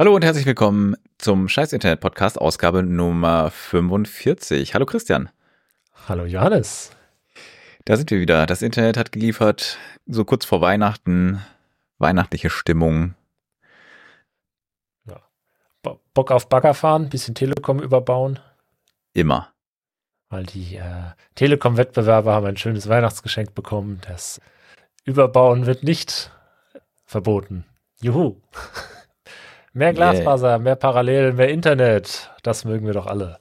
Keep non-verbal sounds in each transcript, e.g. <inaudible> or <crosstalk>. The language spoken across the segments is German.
Hallo und herzlich willkommen zum Scheiß Internet Podcast Ausgabe Nummer 45. Hallo Christian. Hallo Johannes. Da sind wir wieder. Das Internet hat geliefert, so kurz vor Weihnachten, weihnachtliche Stimmung. Ja. Bock auf Bagger fahren, bisschen Telekom überbauen. Immer. Weil die äh, Telekom-Wettbewerber haben ein schönes Weihnachtsgeschenk bekommen. Das Überbauen wird nicht verboten. Juhu. <laughs> Mehr Glasfaser, yeah. mehr Parallelen, mehr Internet. Das mögen wir doch alle.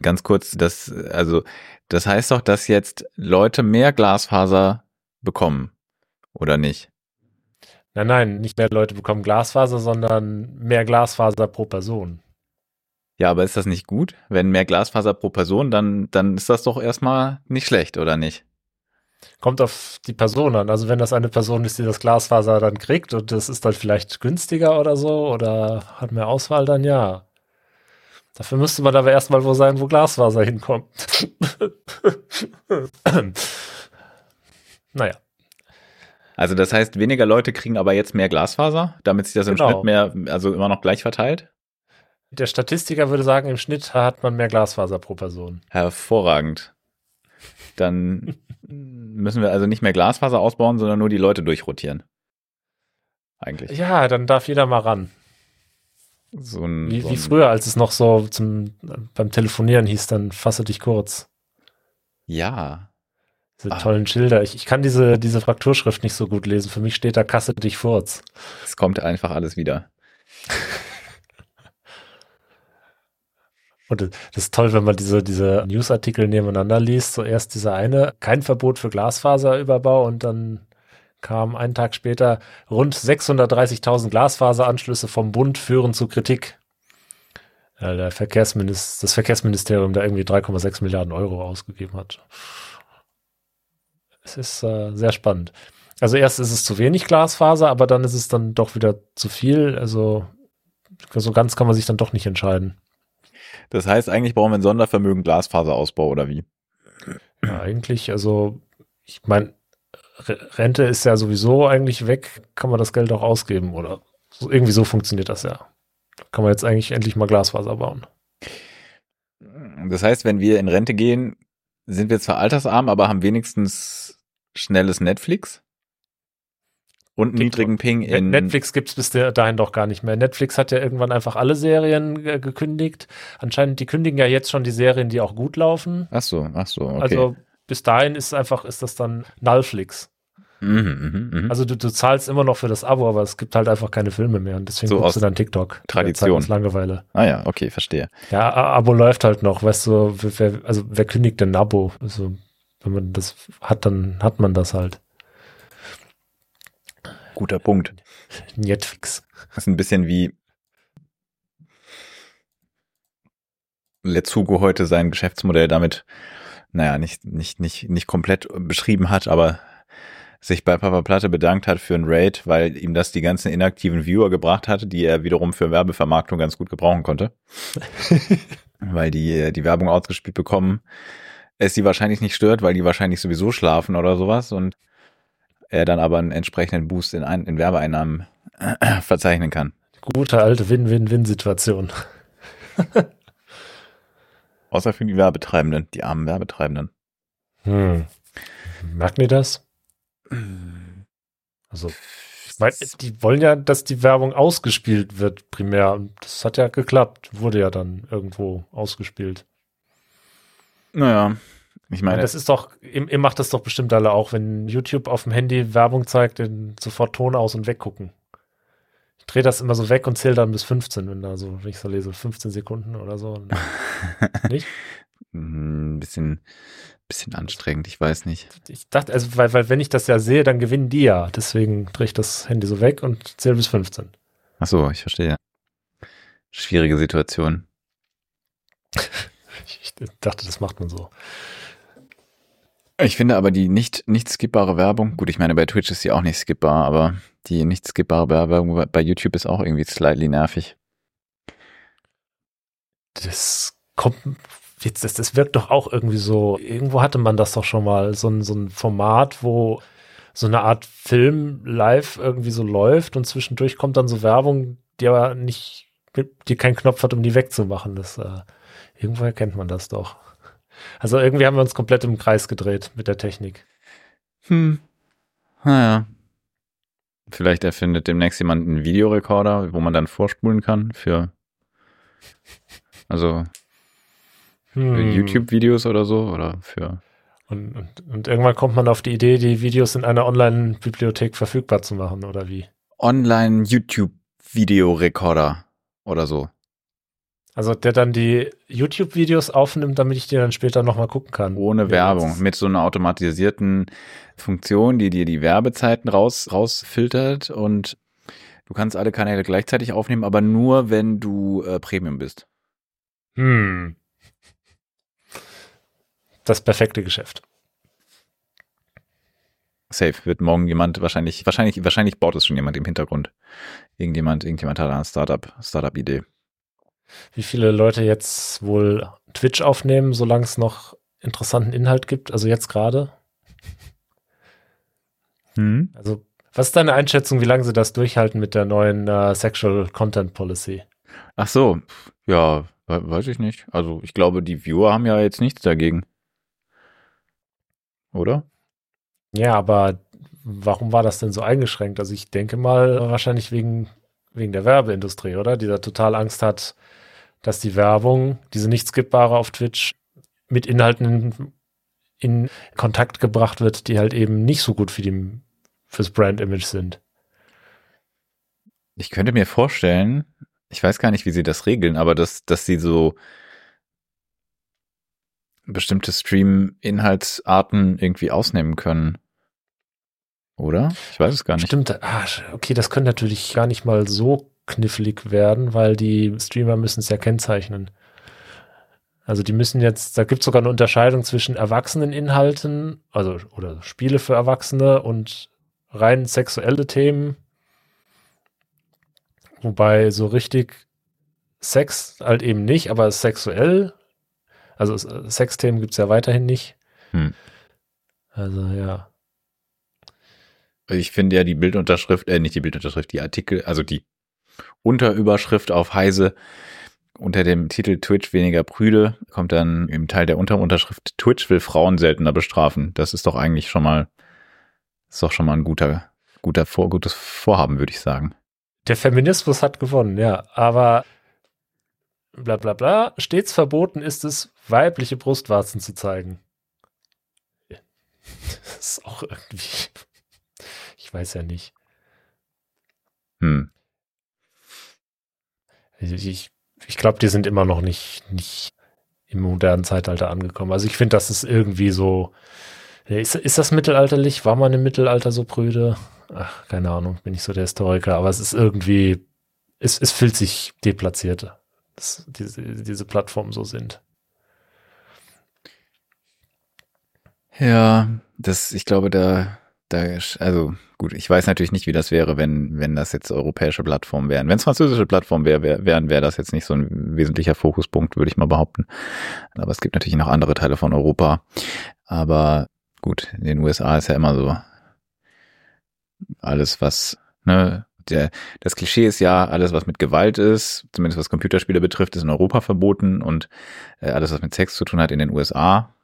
Ganz kurz, das, also, das heißt doch, dass jetzt Leute mehr Glasfaser bekommen. Oder nicht? Nein, nein, nicht mehr Leute bekommen Glasfaser, sondern mehr Glasfaser pro Person. Ja, aber ist das nicht gut? Wenn mehr Glasfaser pro Person, dann, dann ist das doch erstmal nicht schlecht, oder nicht? Kommt auf die Person an. Also wenn das eine Person ist, die das Glasfaser dann kriegt und das ist dann vielleicht günstiger oder so oder hat mehr Auswahl, dann ja. Dafür müsste man aber erstmal wo sein, wo Glasfaser hinkommt. <clears throat> naja. Also das heißt, weniger Leute kriegen aber jetzt mehr Glasfaser, damit sich das im genau. Schnitt mehr, also immer noch gleich verteilt? Der Statistiker würde sagen, im Schnitt hat man mehr Glasfaser pro Person. Hervorragend. Dann müssen wir also nicht mehr Glasfaser ausbauen, sondern nur die Leute durchrotieren. Eigentlich. Ja, dann darf jeder mal ran. So ein, wie, so wie früher, als es noch so zum, beim Telefonieren hieß, dann fasse dich kurz. Ja. Diese ah. tollen Schilder. Ich, ich kann diese, diese Frakturschrift nicht so gut lesen. Für mich steht da Kasse dich kurz. Es kommt einfach alles wieder. <laughs> Und das ist toll, wenn man diese, diese Newsartikel nebeneinander liest. Zuerst dieser eine, kein Verbot für Glasfaserüberbau und dann kam einen Tag später rund 630.000 Glasfaseranschlüsse vom Bund führen zu Kritik. Ja, der Verkehrsminister, das Verkehrsministerium da irgendwie 3,6 Milliarden Euro ausgegeben hat. Es ist äh, sehr spannend. Also erst ist es zu wenig Glasfaser, aber dann ist es dann doch wieder zu viel. Also so ganz kann man sich dann doch nicht entscheiden. Das heißt, eigentlich brauchen wir ein Sondervermögen Glasfaserausbau oder wie? Ja, eigentlich, also ich meine, Rente ist ja sowieso eigentlich weg, kann man das Geld auch ausgeben oder so, irgendwie so funktioniert das ja. Kann man jetzt eigentlich endlich mal Glasfaser bauen. Das heißt, wenn wir in Rente gehen, sind wir zwar altersarm, aber haben wenigstens schnelles Netflix? Und TikTok. niedrigen Ping in. Netflix gibt's bis dahin doch gar nicht mehr. Netflix hat ja irgendwann einfach alle Serien äh, gekündigt. Anscheinend, die kündigen ja jetzt schon die Serien, die auch gut laufen. Ach so, ach so, okay. Also bis dahin ist einfach, ist das dann Nullflix. Mhm, mh, mh. Also du, du zahlst immer noch für das Abo, aber es gibt halt einfach keine Filme mehr und deswegen so guckst du dann TikTok. Tradition. Aus Langeweile. Ah ja, okay, verstehe. Ja, Abo läuft halt noch, weißt du, wer, also wer kündigt denn ein Abo? Also wenn man das hat, dann hat man das halt. Guter Punkt. Netflix. Das ist ein bisschen wie Letzugo heute sein Geschäftsmodell damit, naja, nicht, nicht, nicht, nicht komplett beschrieben hat, aber sich bei Papa Platte bedankt hat für ein Raid, weil ihm das die ganzen inaktiven Viewer gebracht hatte, die er wiederum für Werbevermarktung ganz gut gebrauchen konnte. <laughs> weil die die Werbung ausgespielt bekommen, es sie wahrscheinlich nicht stört, weil die wahrscheinlich sowieso schlafen oder sowas und er dann aber einen entsprechenden Boost in, ein, in Werbeeinnahmen äh, verzeichnen kann. Gute alte Win-Win-Win-Situation. <laughs> Außer für die Werbetreibenden, die armen Werbetreibenden. Hm. Merken die das? Also, ich meine, die wollen ja, dass die Werbung ausgespielt wird, primär. Und das hat ja geklappt. Wurde ja dann irgendwo ausgespielt. Naja, ich meine, das ist doch, ihr, ihr, macht das doch bestimmt alle auch, wenn YouTube auf dem Handy Werbung zeigt, dann sofort Ton aus und weggucken. Ich drehe das immer so weg und zähle dann bis 15, wenn da so, wenn ich so lese, 15 Sekunden oder so. <laughs> nicht? Ein bisschen, bisschen anstrengend, ich weiß nicht. Ich dachte, also, weil, weil wenn ich das ja sehe, dann gewinnen die ja. Deswegen drehe ich das Handy so weg und zähle bis 15. Ach so, ich verstehe. Schwierige Situation. <laughs> ich dachte, das macht man so. Ich finde aber die nicht, nicht skippbare Werbung, gut, ich meine, bei Twitch ist sie auch nicht skippbar, aber die nicht skippbare Werbung bei YouTube ist auch irgendwie slightly nervig. Das kommt, jetzt, das, das wirkt doch auch irgendwie so, irgendwo hatte man das doch schon mal, so ein, so ein Format, wo so eine Art Film live irgendwie so läuft und zwischendurch kommt dann so Werbung, die aber nicht, die keinen Knopf hat, um die wegzumachen. Das, äh, irgendwo erkennt man das doch. Also irgendwie haben wir uns komplett im Kreis gedreht mit der Technik. Hm. Naja. Vielleicht erfindet demnächst jemand einen Videorekorder, wo man dann vorspulen kann für, also hm. YouTube-Videos oder so oder für. Und, und, und irgendwann kommt man auf die Idee, die Videos in einer Online-Bibliothek verfügbar zu machen, oder wie? Online-YouTube-Videorekorder oder so. Also der dann die YouTube-Videos aufnimmt, damit ich die dann später nochmal gucken kann. Ohne Werbung, mit so einer automatisierten Funktion, die dir die Werbezeiten raus, rausfiltert und du kannst alle Kanäle gleichzeitig aufnehmen, aber nur, wenn du äh, Premium bist. Hm. Das perfekte Geschäft. Safe wird morgen jemand wahrscheinlich, wahrscheinlich, wahrscheinlich baut es schon jemand im Hintergrund. Irgendjemand, irgendjemand hat eine Startup, Startup-Idee wie viele Leute jetzt wohl Twitch aufnehmen, solange es noch interessanten Inhalt gibt, also jetzt gerade. Hm. Also, was ist deine Einschätzung, wie lange sie das durchhalten mit der neuen uh, Sexual Content Policy? Ach so, ja, weiß ich nicht. Also, ich glaube, die Viewer haben ja jetzt nichts dagegen. Oder? Ja, aber warum war das denn so eingeschränkt? Also, ich denke mal, wahrscheinlich wegen, wegen der Werbeindustrie, oder? Die da total Angst hat, dass die Werbung, diese nicht skippbare auf Twitch, mit Inhalten in, in Kontakt gebracht wird, die halt eben nicht so gut für die, fürs Brand-Image sind. Ich könnte mir vorstellen, ich weiß gar nicht, wie sie das regeln, aber dass, dass sie so bestimmte Stream-Inhaltsarten irgendwie ausnehmen können. Oder? Ich weiß es gar nicht. Stimmt, ah, okay, das könnte natürlich gar nicht mal so knifflig werden, weil die Streamer müssen es ja kennzeichnen. Also die müssen jetzt, da gibt es sogar eine Unterscheidung zwischen Erwachseneninhalten, also oder Spiele für Erwachsene und rein sexuelle Themen. Wobei so richtig Sex halt eben nicht, aber sexuell, also Sexthemen gibt es ja weiterhin nicht. Hm. Also ja. Ich finde ja die Bildunterschrift, äh, nicht die Bildunterschrift, die Artikel, also die Unterüberschrift auf Heise unter dem Titel Twitch weniger prüde kommt dann im Teil der Unterunterschrift Twitch will Frauen seltener bestrafen. Das ist doch eigentlich schon mal, ist doch schon mal ein guter, guter Vor, gutes Vorhaben, würde ich sagen. Der Feminismus hat gewonnen, ja, aber bla bla bla, stets verboten ist es, weibliche Brustwarzen zu zeigen. <laughs> Das ist auch irgendwie, ich weiß ja nicht. Hm. Ich, ich glaube, die sind immer noch nicht, nicht im modernen Zeitalter angekommen. Also ich finde, das ist irgendwie so. Ist, ist das mittelalterlich? War man im Mittelalter so prüde? Ach, keine Ahnung, bin ich so der Historiker, aber es ist irgendwie, es, es fühlt sich deplatziert, dass diese, diese Plattformen so sind. Ja, das, ich glaube, da, da, also Gut, ich weiß natürlich nicht, wie das wäre, wenn, wenn das jetzt europäische Plattformen wären. Wenn es französische Plattformen wär, wär, wären, wäre das jetzt nicht so ein wesentlicher Fokuspunkt, würde ich mal behaupten. Aber es gibt natürlich noch andere Teile von Europa. Aber gut, in den USA ist ja immer so alles, was, ne, der, das Klischee ist ja, alles, was mit Gewalt ist, zumindest was Computerspiele betrifft, ist in Europa verboten und äh, alles, was mit Sex zu tun hat, in den USA.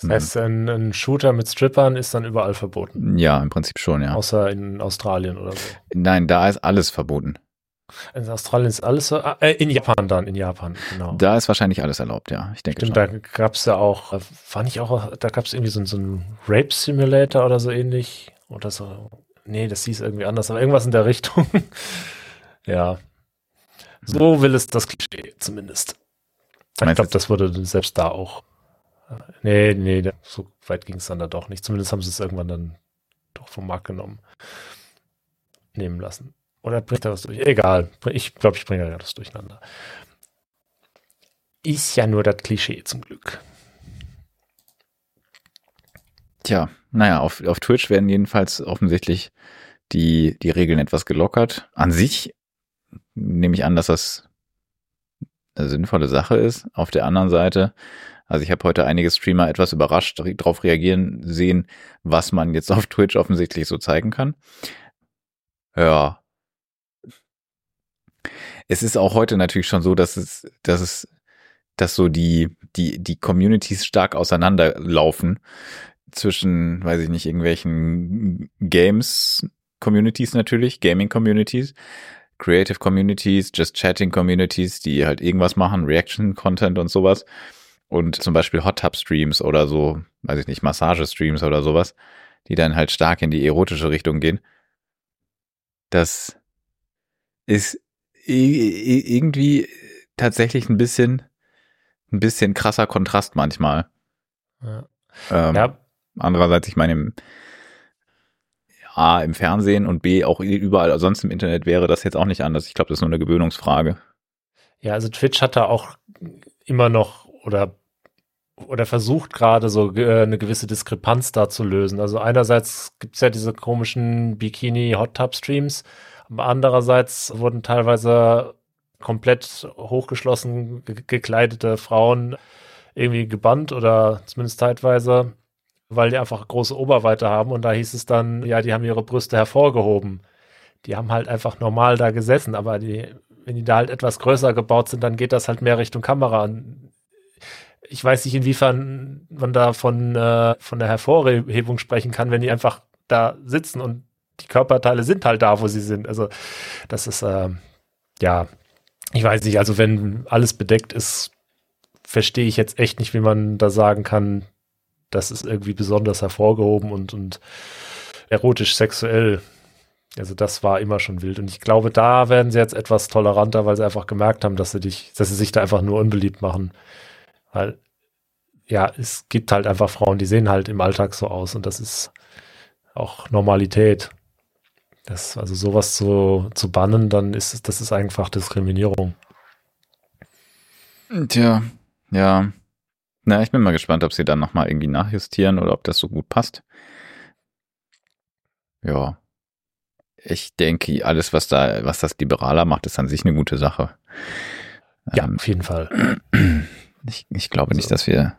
Das heißt, ein, ein, Shooter mit Strippern ist dann überall verboten. Ja, im Prinzip schon, ja. Außer in Australien oder so. Nein, da ist alles verboten. In Australien ist alles so, äh, in Japan dann, in Japan, genau. Da ist wahrscheinlich alles erlaubt, ja. Ich denke Stimmt, schon. da gab es ja auch, war nicht auch, da gab es irgendwie so, so einen Rape Simulator oder so ähnlich. Oder so. Nee, das hieß irgendwie anders, aber irgendwas in der <laughs> Richtung. ja. So will es das Klischee zumindest. Ich glaube, das wurde selbst da auch Nee, nee, so weit ging es dann da doch nicht. Zumindest haben sie es irgendwann dann doch vom Markt genommen. Nehmen lassen. Oder bringt er was durch? Egal. Ich glaube, ich bringe ja das durcheinander. Ist ja nur das Klischee zum Glück. Tja, naja, auf, auf Twitch werden jedenfalls offensichtlich die, die Regeln etwas gelockert. An sich nehme ich an, dass das eine sinnvolle Sache ist. Auf der anderen Seite also ich habe heute einige Streamer etwas überrascht darauf reagieren sehen, was man jetzt auf Twitch offensichtlich so zeigen kann. Ja. es ist auch heute natürlich schon so, dass es, dass es, dass so die, die, die Communities stark auseinanderlaufen zwischen, weiß ich nicht, irgendwelchen Games Communities natürlich, Gaming Communities, Creative Communities, Just Chatting Communities, die halt irgendwas machen, Reaction Content und sowas. Und zum Beispiel Hot Tub Streams oder so, weiß ich nicht, Massage Streams oder sowas, die dann halt stark in die erotische Richtung gehen. Das ist irgendwie tatsächlich ein bisschen, ein bisschen krasser Kontrast manchmal. Ja. Ähm, ja. Andererseits, ich meine, im, A, im Fernsehen und B, auch überall sonst im Internet wäre das jetzt auch nicht anders. Ich glaube, das ist nur eine Gewöhnungsfrage. Ja, also Twitch hat da auch immer noch oder oder versucht gerade so äh, eine gewisse Diskrepanz da zu lösen. Also einerseits gibt es ja diese komischen Bikini-Hot-Tub-Streams, aber andererseits wurden teilweise komplett hochgeschlossen gekleidete Frauen irgendwie gebannt oder zumindest zeitweise weil die einfach große Oberweite haben und da hieß es dann, ja, die haben ihre Brüste hervorgehoben. Die haben halt einfach normal da gesessen, aber die, wenn die da halt etwas größer gebaut sind, dann geht das halt mehr Richtung Kamera. Und ich weiß nicht, inwiefern man da von, äh, von der Hervorhebung sprechen kann, wenn die einfach da sitzen und die Körperteile sind halt da, wo sie sind. Also das ist, äh, ja, ich weiß nicht, also wenn alles bedeckt ist, verstehe ich jetzt echt nicht, wie man da sagen kann, das ist irgendwie besonders hervorgehoben und, und erotisch sexuell. Also das war immer schon wild. Und ich glaube, da werden sie jetzt etwas toleranter, weil sie einfach gemerkt haben, dass sie dich, dass sie sich da einfach nur unbeliebt machen. Weil, ja, es gibt halt einfach Frauen, die sehen halt im Alltag so aus und das ist auch Normalität. Das, also sowas zu, zu bannen, dann ist das ist einfach Diskriminierung. Tja, ja. Na, ich bin mal gespannt, ob sie dann nochmal irgendwie nachjustieren oder ob das so gut passt. Ja. Ich denke, alles, was da, was das liberaler macht, ist an sich eine gute Sache. Ja, ähm, auf jeden Fall. <clears throat> Ich, ich glaube also. nicht, dass wir,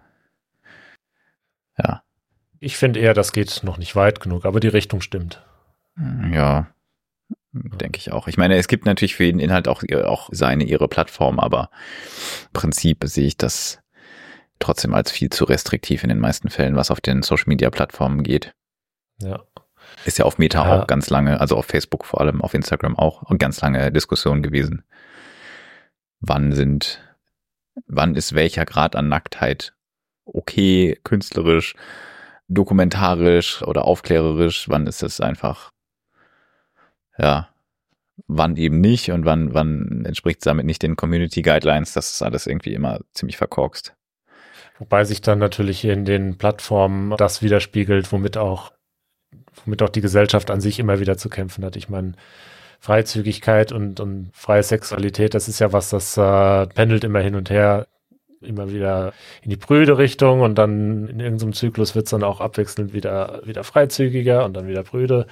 ja. Ich finde eher, das geht noch nicht weit genug, aber die Richtung stimmt. Ja, denke ich auch. Ich meine, es gibt natürlich für jeden Inhalt auch, auch seine, ihre Plattform, aber im Prinzip sehe ich das trotzdem als viel zu restriktiv in den meisten Fällen, was auf den Social Media Plattformen geht. Ja. Ist ja auf Meta ja. auch ganz lange, also auf Facebook vor allem, auf Instagram auch, und ganz lange Diskussion gewesen. Wann sind, wann ist welcher Grad an Nacktheit okay, künstlerisch, dokumentarisch oder aufklärerisch? Wann ist es einfach, ja, wann eben nicht und wann, wann entspricht es damit nicht den Community Guidelines? Das ist alles irgendwie immer ziemlich verkorkst. Wobei sich dann natürlich in den Plattformen das widerspiegelt, womit auch, womit auch die Gesellschaft an sich immer wieder zu kämpfen hat. Ich meine, Freizügigkeit und, und freie Sexualität, das ist ja was, das äh, pendelt immer hin und her, immer wieder in die prüde Richtung und dann in irgendeinem Zyklus wird es dann auch abwechselnd wieder, wieder freizügiger und dann wieder prüde.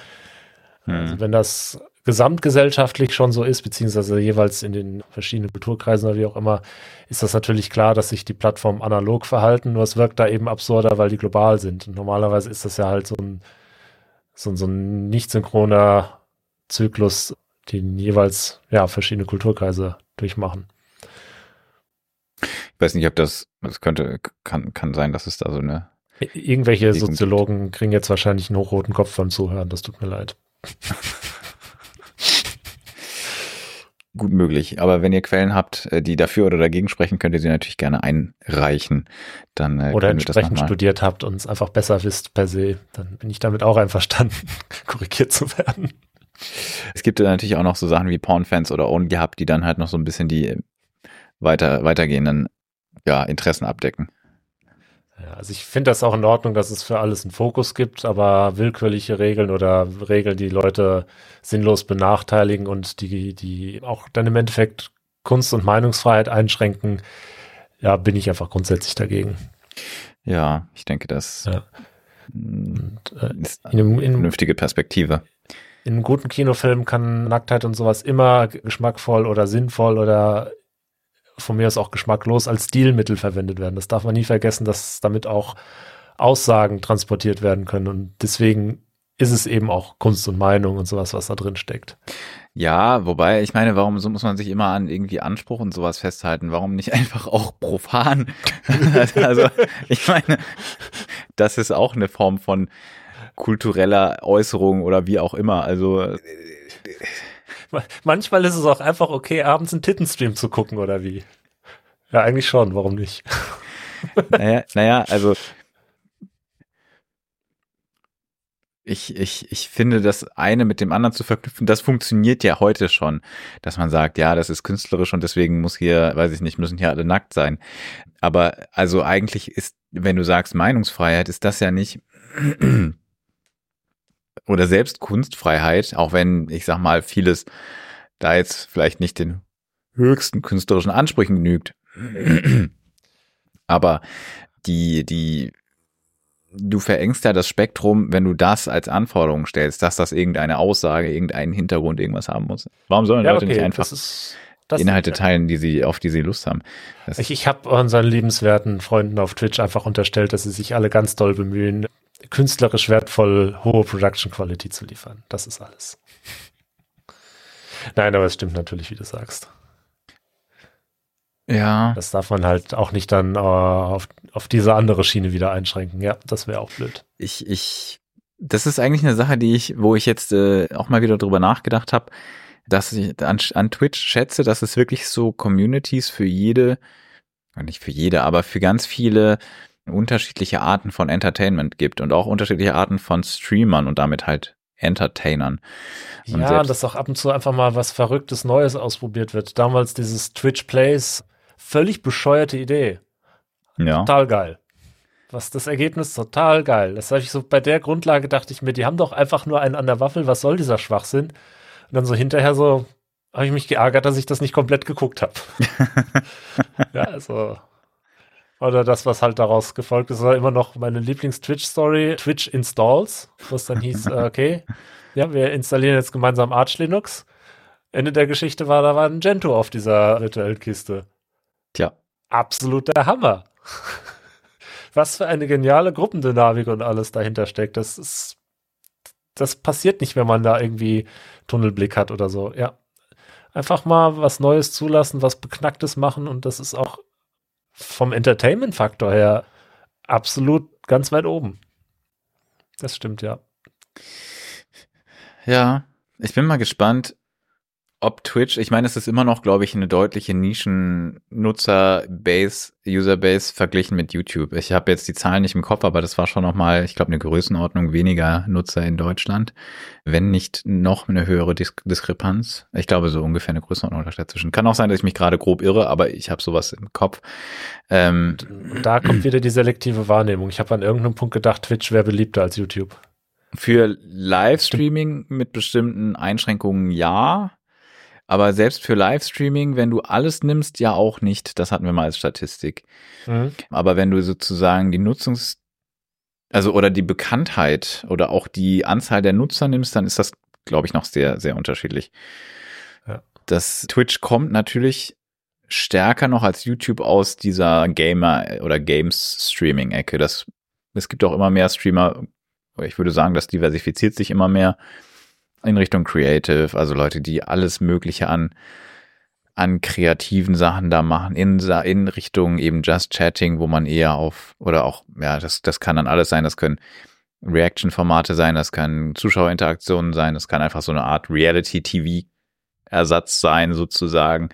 Mhm. Also wenn das gesamtgesellschaftlich schon so ist, beziehungsweise jeweils in den verschiedenen Kulturkreisen oder wie auch immer, ist das natürlich klar, dass sich die Plattformen analog verhalten, nur es wirkt da eben absurder, weil die global sind. Und normalerweise ist das ja halt so ein, so, so ein nicht synchroner Zyklus, den jeweils ja verschiedene Kulturkreise durchmachen. Ich weiß nicht, ob das, das könnte, kann, kann sein, dass es da so eine. Irgendwelche Soziologen kriegen jetzt wahrscheinlich einen hochroten Kopf beim Zuhören, das tut mir leid. <laughs> Gut möglich. Aber wenn ihr Quellen habt, äh, die dafür oder dagegen sprechen, könnt ihr sie natürlich gerne einreichen. Dann, äh, oder entsprechend studiert habt und es einfach besser wisst per se. Dann bin ich damit auch einverstanden, <laughs> korrigiert zu werden. Es gibt natürlich auch noch so Sachen wie Pornfans oder Own gehabt, die dann halt noch so ein bisschen die weiter, weitergehenden ja, Interessen abdecken. Ja, also ich finde das auch in Ordnung, dass es für alles einen Fokus gibt, aber willkürliche Regeln oder Regeln, die Leute sinnlos benachteiligen und die, die auch dann im Endeffekt Kunst- und Meinungsfreiheit einschränken, ja, bin ich einfach grundsätzlich dagegen. Ja, ich denke, das ja. äh, ist eine in, in, vernünftige Perspektive. In einem guten Kinofilm kann Nacktheit und sowas immer geschmackvoll oder sinnvoll oder von mir aus auch geschmacklos als Stilmittel verwendet werden. Das darf man nie vergessen, dass damit auch Aussagen transportiert werden können. Und deswegen ist es eben auch Kunst und Meinung und sowas, was da drin steckt. Ja, wobei, ich meine, warum so muss man sich immer an irgendwie Anspruch und sowas festhalten? Warum nicht <laughs> einfach auch profan? <laughs> also, ich meine, das ist auch eine Form von kultureller Äußerung oder wie auch immer. Also <laughs> manchmal ist es auch einfach okay, abends einen Tittenstream zu gucken oder wie. Ja, eigentlich schon. Warum nicht? <laughs> naja, naja, also ich, ich, ich finde, das eine mit dem anderen zu verknüpfen, das funktioniert ja heute schon, dass man sagt, ja, das ist künstlerisch und deswegen muss hier, weiß ich nicht, müssen hier alle nackt sein. Aber also eigentlich ist, wenn du sagst Meinungsfreiheit, ist das ja nicht oder selbst Kunstfreiheit, auch wenn ich sag mal vieles da jetzt vielleicht nicht den höchsten künstlerischen Ansprüchen genügt. Aber die, die du verengst ja das Spektrum, wenn du das als Anforderung stellst, dass das irgendeine Aussage, irgendeinen Hintergrund, irgendwas haben muss. Warum sollen ja, Leute okay, nicht einfach das ist, das Inhalte teilen, die sie, auf die sie Lust haben? Das ich ich habe unseren liebenswerten Freunden auf Twitch einfach unterstellt, dass sie sich alle ganz doll bemühen, künstlerisch wertvoll hohe Production Quality zu liefern. Das ist alles. Nein, aber es stimmt natürlich, wie du sagst. Ja. Das darf man halt auch nicht dann äh, auf, auf diese andere Schiene wieder einschränken. Ja, das wäre auch blöd. Ich, ich, das ist eigentlich eine Sache, die ich, wo ich jetzt äh, auch mal wieder drüber nachgedacht habe, dass ich an, an Twitch schätze, dass es wirklich so Communities für jede, nicht für jede, aber für ganz viele unterschiedliche Arten von Entertainment gibt und auch unterschiedliche Arten von Streamern und damit halt Entertainern. Und ja, dass auch ab und zu einfach mal was Verrücktes Neues ausprobiert wird. Damals dieses Twitch Plays völlig bescheuerte Idee. Ja. Total geil. Was das Ergebnis total geil. Das habe ich so bei der Grundlage dachte ich mir, die haben doch einfach nur einen an der Waffel, was soll dieser Schwachsinn? Und dann so hinterher so habe ich mich geärgert, dass ich das nicht komplett geguckt habe. <laughs> ja, also oder das, was halt daraus gefolgt ist, war immer noch meine Lieblings-Twitch-Story, Twitch Installs, was dann hieß, äh, okay, ja, wir installieren jetzt gemeinsam Arch Linux. Ende der Geschichte war, da war ein Gentoo auf dieser virtuellen Kiste. Tja. Absoluter Hammer. <laughs> Was für eine geniale Gruppendynamik und alles dahinter steckt. Das ist, das passiert nicht, wenn man da irgendwie Tunnelblick hat oder so. Ja. Einfach mal was Neues zulassen, was Beknacktes machen und das ist auch vom Entertainment-Faktor her absolut ganz weit oben. Das stimmt, ja. Ja, ich bin mal gespannt, ob Twitch, ich meine, es ist immer noch, glaube ich, eine deutliche Nischen-Nutzer-Base, User-Base verglichen mit YouTube. Ich habe jetzt die Zahlen nicht im Kopf, aber das war schon nochmal, ich glaube, eine Größenordnung weniger Nutzer in Deutschland, wenn nicht noch eine höhere Dis Diskrepanz. Ich glaube, so ungefähr eine Größenordnung dazwischen. Kann auch sein, dass ich mich gerade grob irre, aber ich habe sowas im Kopf. Ähm, da kommt wieder die selektive Wahrnehmung. Ich habe an irgendeinem Punkt gedacht, Twitch wäre beliebter als YouTube. Für Livestreaming mit bestimmten Einschränkungen ja aber selbst für Livestreaming, wenn du alles nimmst, ja auch nicht. Das hatten wir mal als Statistik. Mhm. Aber wenn du sozusagen die Nutzungs, also oder die Bekanntheit oder auch die Anzahl der Nutzer nimmst, dann ist das, glaube ich, noch sehr, sehr unterschiedlich. Ja. Das Twitch kommt natürlich stärker noch als YouTube aus dieser Gamer- oder Games-Streaming-Ecke. Das, es gibt auch immer mehr Streamer, ich würde sagen, das diversifiziert sich immer mehr in Richtung Creative, also Leute, die alles Mögliche an, an kreativen Sachen da machen, in, in Richtung eben Just Chatting, wo man eher auf, oder auch, ja, das, das kann dann alles sein, das können Reaction-Formate sein, das kann Zuschauerinteraktionen sein, das kann einfach so eine Art Reality-TV-Ersatz sein, sozusagen.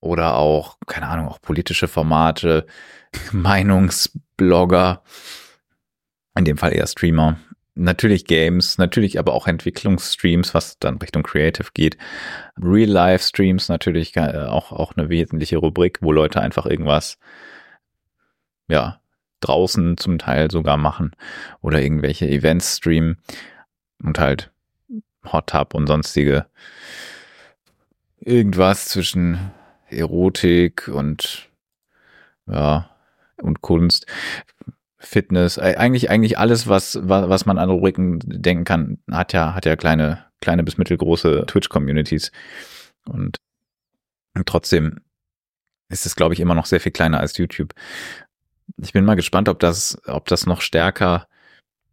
Oder auch, keine Ahnung, auch politische Formate, <laughs> Meinungsblogger, in dem Fall eher Streamer, Natürlich Games, natürlich aber auch Entwicklungsstreams, was dann Richtung Creative geht. Real-Life-Streams natürlich äh, auch, auch eine wesentliche Rubrik, wo Leute einfach irgendwas, ja, draußen zum Teil sogar machen oder irgendwelche Events streamen und halt Hot Tub und sonstige irgendwas zwischen Erotik und ja und Kunst. Fitness, eigentlich, eigentlich alles, was, was man an Rubriken denken kann, hat ja, hat ja kleine, kleine bis mittelgroße Twitch-Communities. Und, und trotzdem ist es, glaube ich, immer noch sehr viel kleiner als YouTube. Ich bin mal gespannt, ob das, ob das noch stärker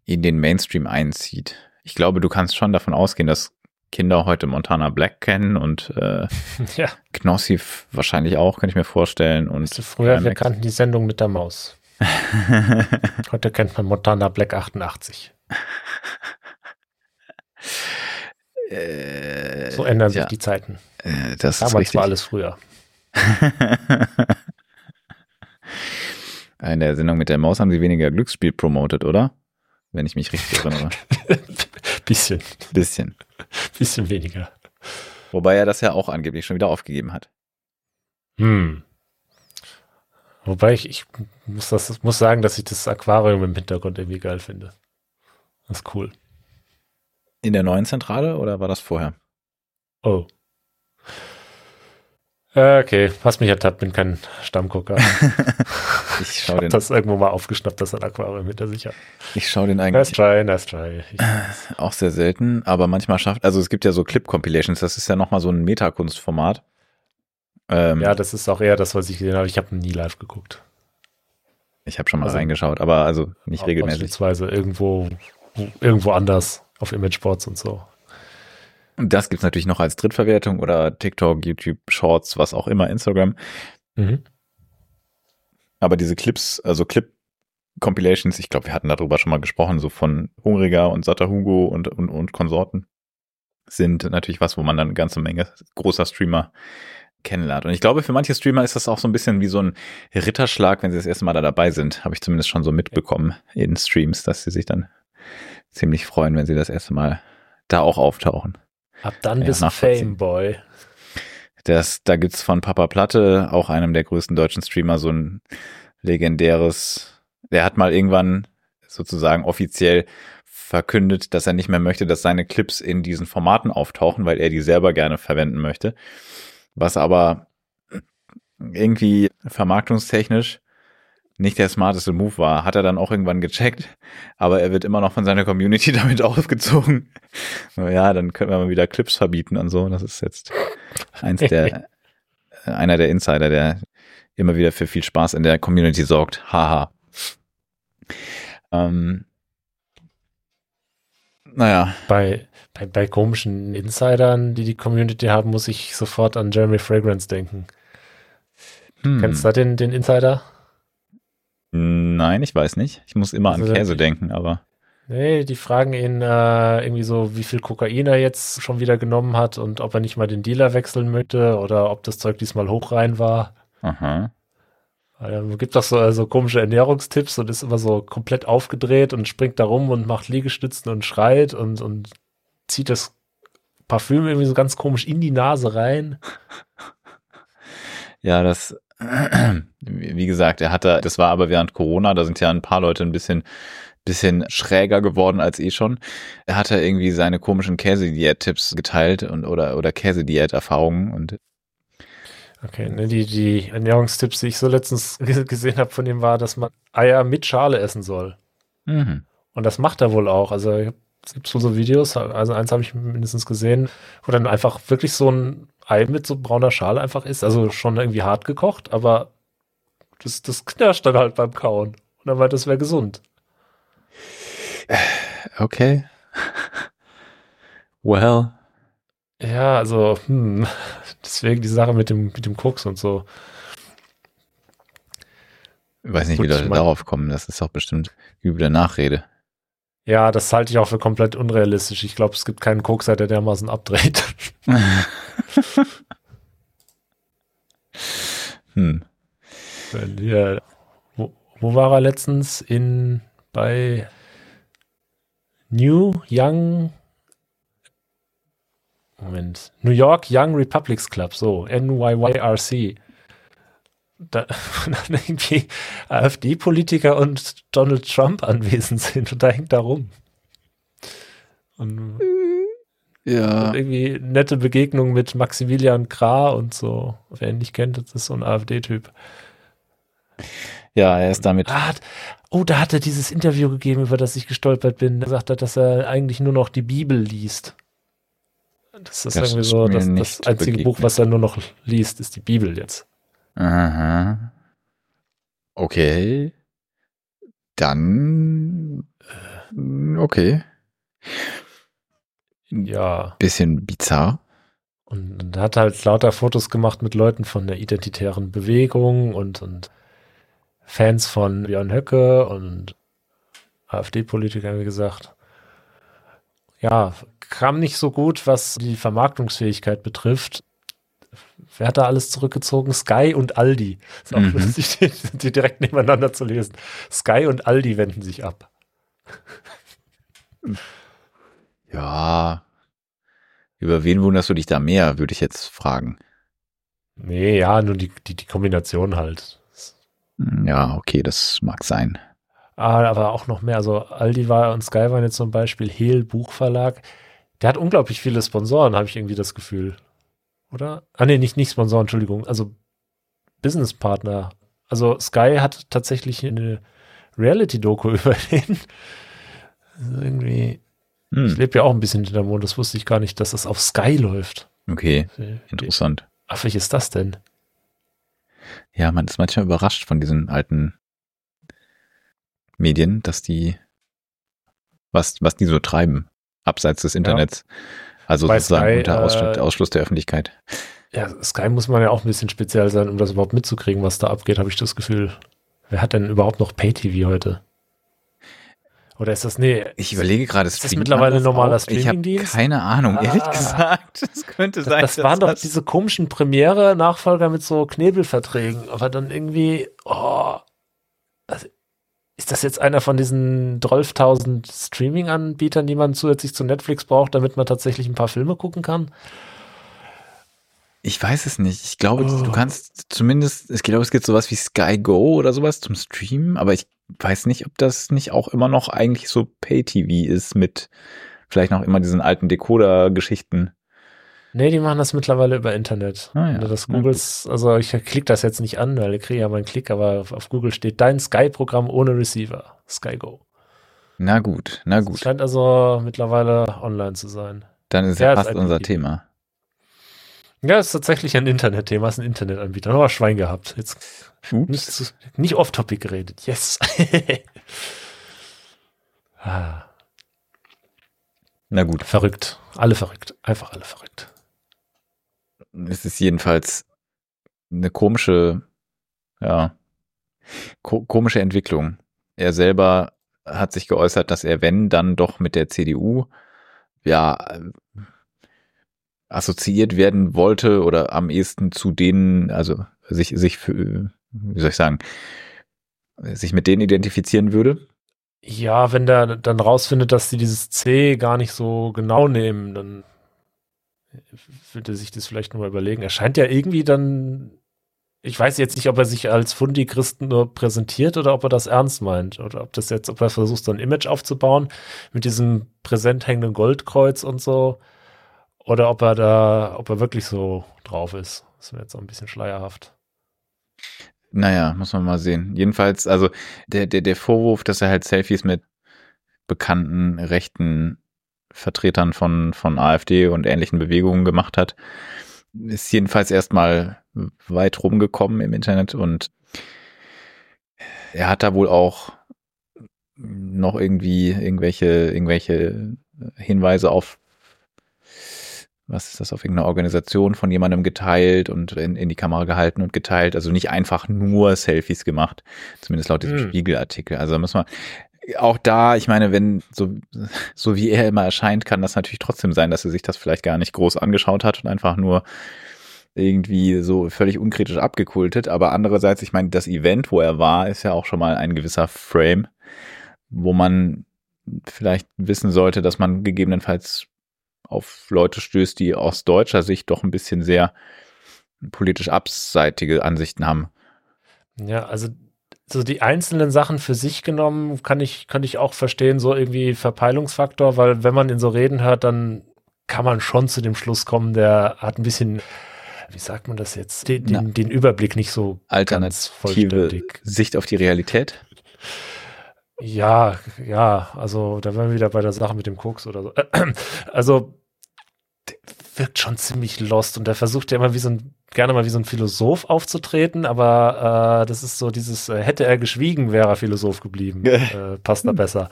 in den Mainstream einzieht. Ich glaube, du kannst schon davon ausgehen, dass Kinder heute Montana Black kennen und äh, <laughs> Ja, Knossi wahrscheinlich auch, kann ich mir vorstellen. Und weißt du, früher, wir kannten die Sendung mit der Maus. <laughs> Heute kennt man Montana Black 88. <laughs> Äh, So ändern sich ja, die Zeiten. äh, Damals war alles früher. <laughs> In der Sendung mit der Maus haben sie weniger Glücksspiel promotet, oder? Wenn ich mich richtig erinnere. bisschen, Bisschen. bisschen weniger. Wobei er das ja auch angeblich schon wieder aufgegeben hat. Hm. Wobei ich, ich muss, das, muss sagen, dass ich das Aquarium im Hintergrund irgendwie geil finde. Das ist cool. In der neuen Zentrale oder war das vorher? Oh. Äh, Okay, hast mich ertappt, bin kein Stammgucker. <laughs> Ich Ich schau hab den, das irgendwo mal aufgeschnappt, dass ein Aquarium hinter sich hat. ich schau den Nice eigentlich try, nice try. Auch sehr selten, aber manchmal schafft, also es gibt ja so Clip-Compilations, das ist ja nochmal so ein Metakunstformat. Ähm, ja, das ist auch eher das, was ich gesehen habe. Ich habe nie live geguckt. ich habe schon mal also- reingeschaut, aber also nicht regelmäßig. Beispielsweise irgendwo, irgendwo anders auf Imageboards und so. Und das gibt's natürlich noch als Drittverwertung oder TikTok, YouTube, Shorts, was auch immer, Instagram. Mhm. Aber diese Clips, also Clip-Compilations, ich glaube, wir hatten darüber schon mal gesprochen, so von Hungriger und Satter Hugo und, und, und Konsorten, sind natürlich was, wo man dann eine ganze Menge großer Streamer kennenlernt. Und ich glaube, für manche Streamer ist das auch so ein bisschen wie so ein Ritterschlag, wenn sie das erste Mal da dabei sind. Habe ich zumindest schon so mitbekommen in Streams, dass sie sich dann ziemlich freuen, wenn sie das erste Mal da auch auftauchen. Ab dann Ja, bist du. Fameboy. Das, da gibt's von Papa Platte, auch einem der größten deutschen Streamer, so ein legendäres, der hat mal irgendwann sozusagen offiziell verkündet, dass er nicht mehr möchte, dass seine Clips in diesen Formaten auftauchen, weil er die selber gerne verwenden möchte. Was aber irgendwie vermarktungstechnisch nicht der smarteste Move war, hat er dann auch irgendwann gecheckt, aber er wird immer noch von seiner Community <laughs> damit aufgezogen. So, ja, dann können wir mal wieder Clips verbieten und so. Das ist jetzt eins der, <laughs> einer der Insider, der immer wieder für viel Spaß in der Community sorgt. Haha. Ähm, naja, Bei, bei, bei komischen Insidern, die die Community haben, muss ich sofort an Jeremy Fragrance denken. hm. Kennst du den, den Insider? Nein, ich weiß nicht. Ich muss immer an Also, Käse ich- denken, aber Nee, die fragen ihn äh, irgendwie so, wie viel Kokain er jetzt schon wieder genommen hat und ob er nicht mal den Dealer wechseln möchte oder ob das Zeug diesmal hoch rein war. aha. Er gibt doch so also komische Ernährungstipps und ist immer so komplett aufgedreht und springt da rum und macht Liegestützen und schreit und, und zieht das Parfüm irgendwie so ganz komisch in die Nase rein. <laughs> Ja, das, <clears throat> wie gesagt, er hatte, das war aber während Corona, da sind ja ein paar Leute ein bisschen, bisschen schräger geworden als eh schon. Er hatte irgendwie seine komischen Käsediät-Tipps geteilt und, oder, oder Käsediät-Erfahrungen und Okay, ne, die, die Ernährungstipps, die ich so letztens <laughs> ge- gesehen habe von ihm, war, dass man Eier mit Schale essen soll. mhm. Und das macht er wohl auch. Also ich hab- es gibt wohl so Videos, also eins habe ich mindestens gesehen, wo dann einfach wirklich so ein Ei mit so brauner Schale einfach ist. Also schon irgendwie hart gekocht, aber das, das knirscht dann halt beim Kauen. Und dann meint, das wäre gesund. okay. <laughs> well, Ja, also, hm, <laughs> deswegen die Sache mit dem, mit dem Koks und so. ich weiß nicht, Gut, wie Leute ich mein- darauf kommen. Das ist doch bestimmt üble Nachrede. Ja, das halte ich auch für komplett unrealistisch. Ich glaube, es gibt keinen Kokser, der dermaßen abdreht. <laughs> hm. Hier, wo, wo war er letztens? In, bei New Young, Moment, New York Young Republics Club, so, NYYRC. Da <laughs> dann irgendwie AfD-Politiker und Donald Trump anwesend sind und da hängt er rum. Und Ja. irgendwie nette Begegnung mit Maximilian Krah und so. Wer ihn nicht kennt, das ist so ein AfD-Typ. Ja, er ist damit. Ah, oh, da hat er dieses Interview gegeben, über das ich gestolpert bin. Er sagt, dass er eigentlich nur noch die Bibel liest. Das ist Das irgendwie so, das, das einzige begegnet. Buch, was er nur noch liest, ist die Bibel jetzt. Aha. Okay. Dann. äh, Okay. ja. Bisschen bizarr. Und, und hat halt lauter Fotos gemacht mit Leuten von der identitären Bewegung und, und Fans von Björn Höcke und AfD-Politikern, wie gesagt. Ja, kam nicht so gut, was die Vermarktungsfähigkeit betrifft. Wer hat da alles zurückgezogen? Sky und Aldi. Ist auch Mhm. <laughs> lustig, die, die direkt nebeneinander zu lesen. Sky und Aldi wenden sich ab. <laughs> Ja. Über wen wunderst du dich da mehr, würde ich jetzt fragen. Nee, ja, nur die, die, die Kombination halt. Ja, okay, das mag sein. Ah, aber auch noch mehr. Also Aldi war und Sky waren jetzt zum Beispiel Hehl Buchverlag. Der hat unglaublich viele Sponsoren, habe ich irgendwie das Gefühl. Oder? Ah, nee, nicht, nicht Sponsoren, Entschuldigung. Also Businesspartner. Also Sky hat tatsächlich eine Reality-Doku <laughs> über den. Also irgendwie. Ich Hm, lebe ja auch ein bisschen hinter Mond, das wusste ich gar nicht, dass das auf Sky läuft. okay, Wie interessant. affig ist das denn? Ja, man ist manchmal überrascht von diesen alten Medien, dass die, was, was die so treiben, abseits des Internets. Also Bei sozusagen Sky, unter Ausschluss, äh, Ausschluss der Öffentlichkeit. Ja, Sky muss man ja auch ein bisschen speziell sein, um das überhaupt mitzukriegen, was da abgeht, habe ich das Gefühl. Wer hat denn überhaupt noch Pay-TV heute? Oder ist das, nee, Ich überlege gerade, das streamt mittlerweile das normaler auch? Ich habe Streamingdienst? keine Ahnung, ehrlich Ah. gesagt. <laughs> Das könnte sein. das, das waren doch diese komischen Premiere-Nachfolger mit so Knebelverträgen, aber dann irgendwie, oh, also, ist das jetzt einer von diesen 12.000 Streaming-Anbietern, die man zusätzlich zu Netflix braucht, damit man tatsächlich ein paar Filme gucken kann? Ich weiß es nicht. Ich glaube, Oh. du kannst zumindest, ich glaube, es gibt sowas wie Sky Go oder sowas zum Streamen, aber ich weiß nicht, ob das nicht auch immer noch eigentlich so Pay-TV ist mit vielleicht noch immer diesen alten Decoder-Geschichten. Nee, die machen das mittlerweile über Internet. Ah, ja. Wenn du das googles, also ich klicke das jetzt nicht an, weil ich kriege ja meinen Klick, aber auf, Google steht dein Sky-Programm ohne Receiver. Sky Go. Na gut, na Das gut. scheint also mittlerweile online zu sein. Dann ist Ja, fast unser. Thema. Ja, ist tatsächlich ein Internetthema, ist ein Internetanbieter. Aber Schwein gehabt. Jetzt Ups. nicht off-topic geredet. Yes. <laughs> ah, Na gut. verrückt. Alle verrückt. Einfach alle verrückt. Es ist jedenfalls eine komische, ja, ko komische Entwicklung. Er selber hat sich geäußert, dass er, wenn, dann doch mit der CDU, ja, äh, assoziiert werden wollte oder am ehesten zu denen, also sich, sich wie soll ich sagen, sich mit denen identifizieren würde. Ja, wenn der dann rausfindet, dass sie dieses C gar nicht so genau nehmen, dann würde sich das vielleicht nur mal überlegen. Er scheint ja irgendwie dann, ich weiß jetzt nicht, ob er sich als Fundi-Christen nur präsentiert oder ob er das ernst meint. Oder ob das jetzt, ob er versucht, so ein Image aufzubauen mit diesem präsent hängenden Goldkreuz und so. Oder ob er da, ob er wirklich so drauf ist. Das mir jetzt auch ein bisschen schleierhaft. Naja, muss man mal sehen. Jedenfalls, also der, der, der Vorwurf, dass er halt Selfies mit bekannten rechten Vertretern von, von AfD und ähnlichen Bewegungen gemacht hat, ist jedenfalls erstmal weit rumgekommen im Internet und er hat da wohl auch noch irgendwie irgendwelche, irgendwelche Hinweise auf was ist das, auf irgendeine Organisation von jemandem geteilt und in, in die Kamera gehalten und geteilt. Also nicht einfach nur Selfies gemacht, zumindest laut diesem Hm. Spiegelartikel. Also da muss man auch da, ich meine, wenn so, so wie er immer erscheint, kann das natürlich trotzdem sein, dass er sich das vielleicht gar nicht groß angeschaut hat und einfach nur irgendwie so völlig unkritisch abgekultet. Aber andererseits, ich meine, das Event, wo er war, ist ja auch schon mal ein gewisser Frame, wo man vielleicht wissen sollte, dass man gegebenenfalls auf Leute stößt, die aus deutscher Sicht doch ein bisschen sehr politisch abseitige Ansichten haben. Ja, also so die einzelnen Sachen für sich genommen kann ich, kann ich auch verstehen, so irgendwie Verpeilungsfaktor, weil wenn man in so Reden hört, dann kann man schon zu dem Schluss kommen, der hat ein bisschen, wie sagt man das jetzt, den, den, den Überblick nicht so Alternative. Sicht auf die Realität. Ja, ja, also da wären wir wieder bei der Sache mit dem Koks oder so. <clears throat> Also der wirkt schon ziemlich lost und der versucht ja immer wie so ein, gerne mal wie so ein Philosoph aufzutreten, aber äh, das ist so dieses, äh, hätte er geschwiegen, wäre er Philosoph geblieben. <laughs> äh, passt da besser.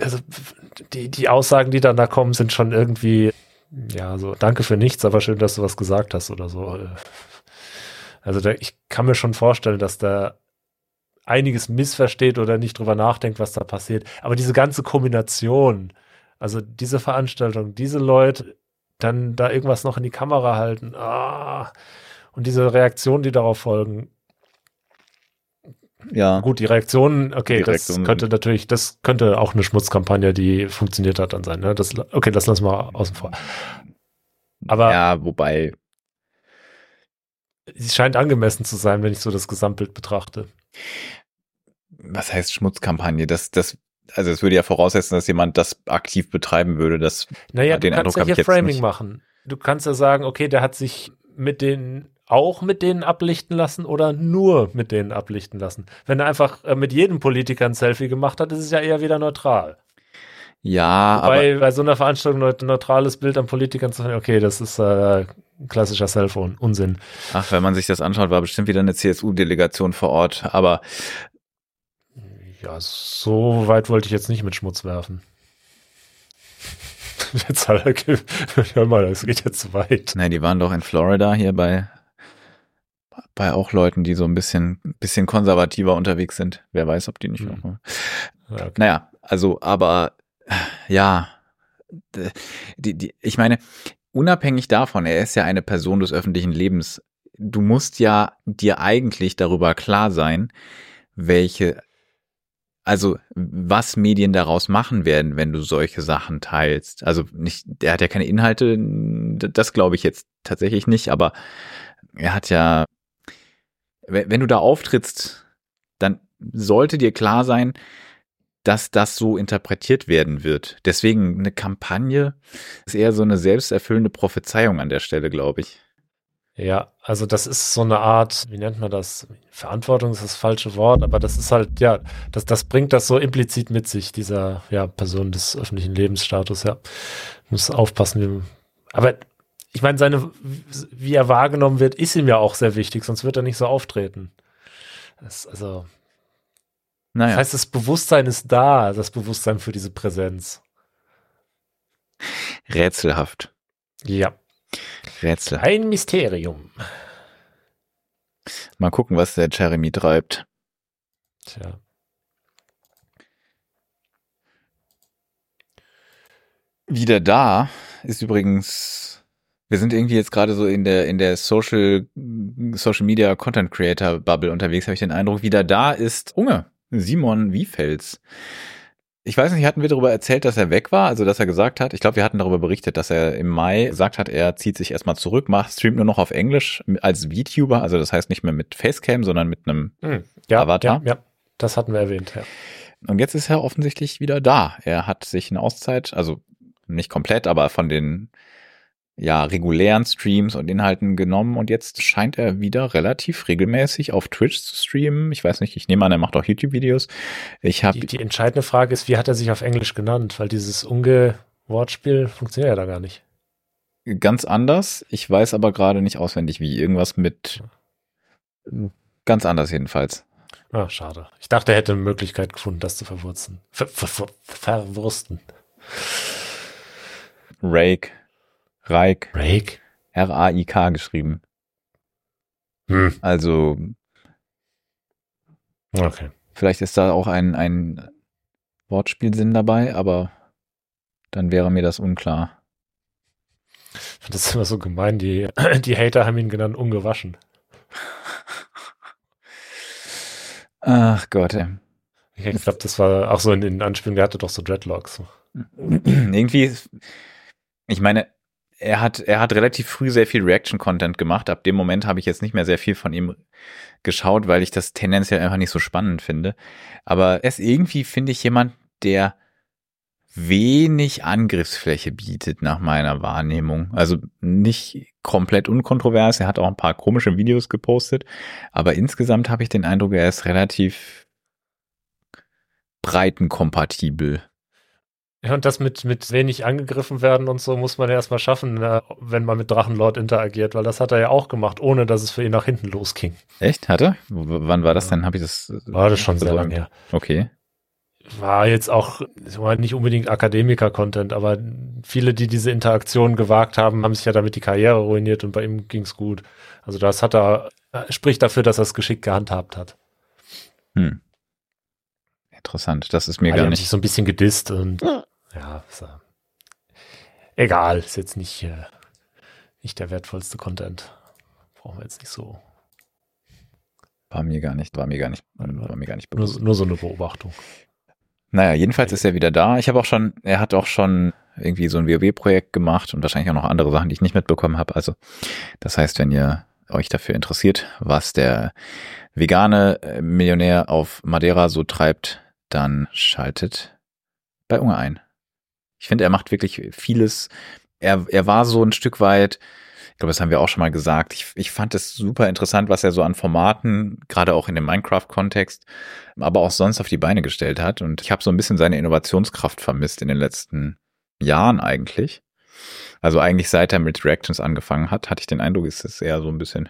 also die, die Aussagen, die dann da kommen, sind schon irgendwie, ja, so, danke für nichts, aber schön, dass du was gesagt hast oder so. Also da, ich kann mir schon vorstellen, dass da einiges missversteht oder nicht drüber nachdenkt, was da passiert. Aber diese ganze Kombination, also diese Veranstaltung, diese Leute, dann da irgendwas noch in die Kamera halten, ah, und diese Reaktionen, die darauf folgen. Ja. Gut, die Reaktionen, okay, die das könnte natürlich, das könnte auch eine Schmutzkampagne, die funktioniert hat, dann sein. Ne? Das, okay, das lassen wir außen vor. Aber ja, wobei sie scheint angemessen zu sein, wenn ich so das Gesamtbild betrachte. Was heißt Schmutzkampagne? Das, das, also es würde ja voraussetzen, dass jemand das aktiv betreiben würde. Das, naja, den du kannst Eindruck ja hier Framing nicht. machen. Du kannst ja sagen, okay, der hat sich mit den auch mit denen ablichten lassen oder nur mit denen ablichten lassen. Wenn er einfach äh, mit jedem Politiker ein Selfie gemacht hat, ist es ja eher wieder neutral. Ja, Wobei, aber bei so einer Veranstaltung ein neutrales Bild an Politikern zu finden, okay, das ist äh, klassischer Cellphone, Unsinn. Ach, wenn man sich das anschaut, war bestimmt wieder eine CSU-Delegation vor Ort, aber ja, so weit wollte ich jetzt nicht mit Schmutz werfen. <laughs> Jetzt halt, <laughs> hör mal, das geht jetzt zu weit. Nein, die waren doch in Florida hier bei bei auch Leuten, die so ein bisschen, bisschen konservativer unterwegs sind. Wer weiß, ob die nicht hm. noch. Okay. Naja, also, aber ja, die, die, ich meine, unabhängig davon, er ist ja eine Person des öffentlichen Lebens. Du musst ja dir eigentlich darüber klar sein, welche, also was Medien daraus machen werden, wenn du solche Sachen teilst. Also nicht, der hat ja keine Inhalte, das glaube ich jetzt tatsächlich nicht, aber er hat ja wenn du da auftrittst, dann sollte dir klar sein, dass das so interpretiert werden wird. Deswegen eine Kampagne ist eher so eine selbsterfüllende Prophezeiung an der Stelle, glaube ich. Ja, also das ist so eine Art, wie nennt man das? Verantwortung ist das falsche Wort, aber das ist halt, ja, das, das bringt das so implizit mit sich, dieser, ja, Person des öffentlichen Lebensstatus, ja. Muss aufpassen, wie, aber ich meine, seine, wie er wahrgenommen wird, ist ihm ja auch sehr wichtig, sonst wird er nicht so auftreten. Das, also, naja. das heißt, das Bewusstsein ist da, das Bewusstsein für diese Präsenz. Rätselhaft. Ja. Rätselhaft. Ein Mysterium. Mal gucken, was der Jeremy treibt. Tja. Wieder da ist übrigens wir sind irgendwie jetzt gerade so in der in der Social Social Media Content Creator Bubble unterwegs, habe ich den Eindruck. Wieder da ist Unge, Simon Wiefels. Ich weiß nicht, hatten wir darüber erzählt, dass er weg war, also dass er gesagt hat, ich glaube, wir hatten darüber berichtet, dass er im Mai gesagt hat, er zieht sich erstmal zurück, macht streamt nur noch auf Englisch als VTuber, also das heißt nicht mehr mit Facecam, sondern mit einem hm, ja, Avatar. Ja, ja, das hatten wir erwähnt, ja. Und jetzt ist er offensichtlich wieder da. Er hat sich eine Auszeit, also nicht komplett, aber von den ja, regulären Streams und Inhalten genommen und jetzt scheint er wieder relativ regelmäßig auf Twitch zu streamen. Ich weiß nicht, ich nehme an, er macht auch YouTube-Videos. Ich habe die, die entscheidende Frage ist, wie hat er sich auf Englisch genannt? Weil dieses Unge-Wortspiel funktioniert ja da gar nicht. Ganz anders. Ich weiß aber gerade nicht auswendig wie. Irgendwas mit ganz anders jedenfalls. Ah, schade. Ich dachte, er hätte eine Möglichkeit gefunden, das zu verwurzen. Ver, ver, ver, verwursten. Rake. Raik. Raik? R-A-I-K geschrieben. Hm. Also. Okay. Vielleicht ist da auch ein, ein Wortspielsinn dabei, aber dann wäre mir das unklar. Das ist immer so gemein. Die, <clears throat> die Hater haben ihn genannt ungewaschen. Ach Gott. Ey. Ich glaube, das war auch so in den Anspielungen, der hatte doch so Dreadlocks. Irgendwie, ich meine, er hat, er hat relativ früh sehr viel Reaction-Content gemacht. Ab dem Moment habe ich jetzt nicht mehr sehr viel von ihm geschaut, weil ich das tendenziell einfach nicht so spannend finde. Aber er ist irgendwie, finde ich, jemand, der wenig Angriffsfläche bietet nach meiner Wahrnehmung. Also nicht komplett unkontrovers. Er hat auch ein paar komische Videos gepostet. Aber insgesamt habe ich den Eindruck, er ist relativ breitenkompatibel. Ja, und das mit, mit wenig angegriffen werden und so muss man ja erstmal schaffen, äh, wenn man mit Drachenlord interagiert, weil das hat er ja auch gemacht, ohne dass es für ihn nach hinten losging. Echt? Hatte? W wann war das denn? Habe ich das? War das schon sehr lange her. Okay. war jetzt auch war nicht unbedingt Akademiker-Content, aber viele, die diese Interaktion gewagt haben, haben sich ja damit die Karriere ruiniert und bei ihm ging's gut. Also das hat er, spricht dafür, dass er es geschickt gehandhabt hat. Hm. Interessant, das ist mir Aber gar die haben nicht. sich so ein bisschen gedisst und ja, ist, äh, egal, ist jetzt nicht, äh, nicht der wertvollste Content. Brauchen wir jetzt nicht so. War mir gar nicht, war mir gar nicht, war mir gar nicht Nur, bewusst. nur so eine Beobachtung. Naja, jedenfalls ist er wieder da. Ich habe auch schon, er hat auch schon irgendwie so ein WoW-Projekt gemacht und wahrscheinlich auch noch andere Sachen, die ich nicht mitbekommen habe. Also, das heißt, wenn ihr euch dafür interessiert, was der vegane äh, Millionär auf Madeira so treibt, dann schaltet bei Unge ein. Ich finde, er macht wirklich vieles. Er, er war so ein Stück weit, ich glaube, das haben wir auch schon mal gesagt. Ich, ich fand es super interessant, was er so an Formaten, gerade auch in dem Minecraft-Kontext, aber auch sonst auf die Beine gestellt hat. Und ich habe so ein bisschen seine Innovationskraft vermisst in den letzten Jahren eigentlich. Also eigentlich seit er mit Reactions angefangen hat, hatte ich den Eindruck, ist es eher so ein bisschen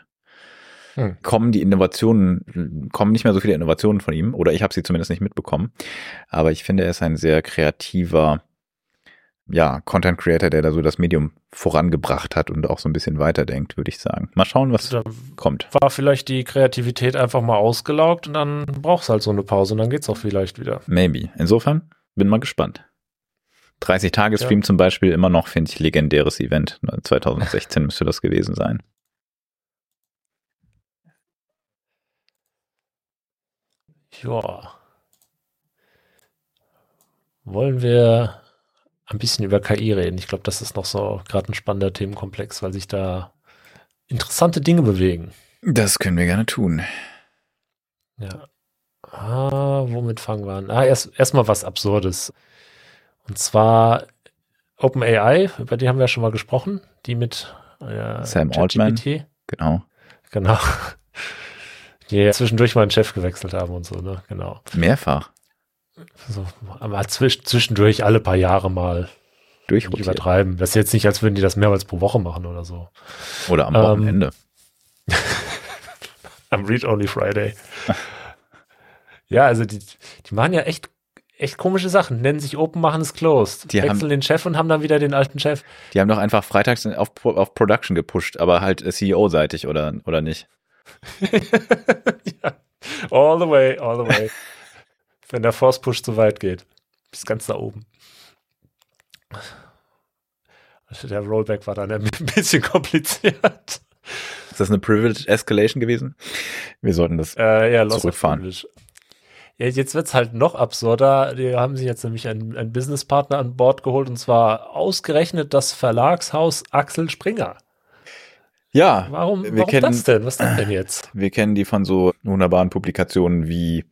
Hm. kommen die Innovationen, kommen nicht mehr so viele Innovationen von ihm, oder ich habe sie zumindest nicht mitbekommen. Aber ich finde, er ist ein sehr kreativer, ja, Content Creator, der da so das Medium vorangebracht hat und auch so ein bisschen weiterdenkt, würde ich sagen. Mal schauen, was Da kommt. war vielleicht die Kreativität einfach mal ausgelaugt und dann brauchst halt so eine Pause und dann geht's auch vielleicht wieder. Maybe. Insofern bin mal gespannt. 30 Tage Stream zum Beispiel immer noch, finde ich, legendäres Event. 2016 müsste das gewesen sein. Ja. Wollen wir ein bisschen über KI reden? Ich glaube, das ist noch so gerade ein spannender Themenkomplex, weil sich da interessante Dinge bewegen. Das können wir gerne tun. Ja. Ah, womit fangen wir an? Ah, erst erstmal was Absurdes. Und zwar OpenAI, über die haben wir ja schon mal gesprochen, die mit äh, Sam Altman. ChatGPT. Genau. Genau. <laughs> Die ja zwischendurch mal einen Chef gewechselt haben und so, ne? Genau. Mehrfach. So, aber zwisch, zwischendurch alle paar Jahre mal übertreiben. Das ist jetzt nicht, als würden die das mehrmals pro Woche machen oder so. Oder am Ähm, Wochenende. <laughs> Am Read Only Friday. <laughs> ja, also die, die machen ja echt, echt komische Sachen. Nennen sich Open, machen es Closed. Die haben- Wechseln den Chef und haben dann wieder den alten Chef. Die haben doch einfach freitags auf, auf Production gepusht, aber halt CEO-seitig oder, oder nicht. <laughs> ja. All the way, all the way. Wenn der Force Push zu weit geht. Bis ganz da oben. Also der Rollback war dann ein <laughs> bisschen kompliziert. Ist das eine Privilege Escalation gewesen? Wir sollten das. Äh, ja, Zurückfahren. Ja, jetzt wird's halt noch absurder. Die haben sich jetzt nämlich einen, einen Businesspartner an Bord geholt und zwar ausgerechnet das Verlagshaus Axel Springer. Ja, Warum, Wir warum kennen- das denn? Was ist das denn jetzt? wir kennen die von so wunderbaren Publikationen wie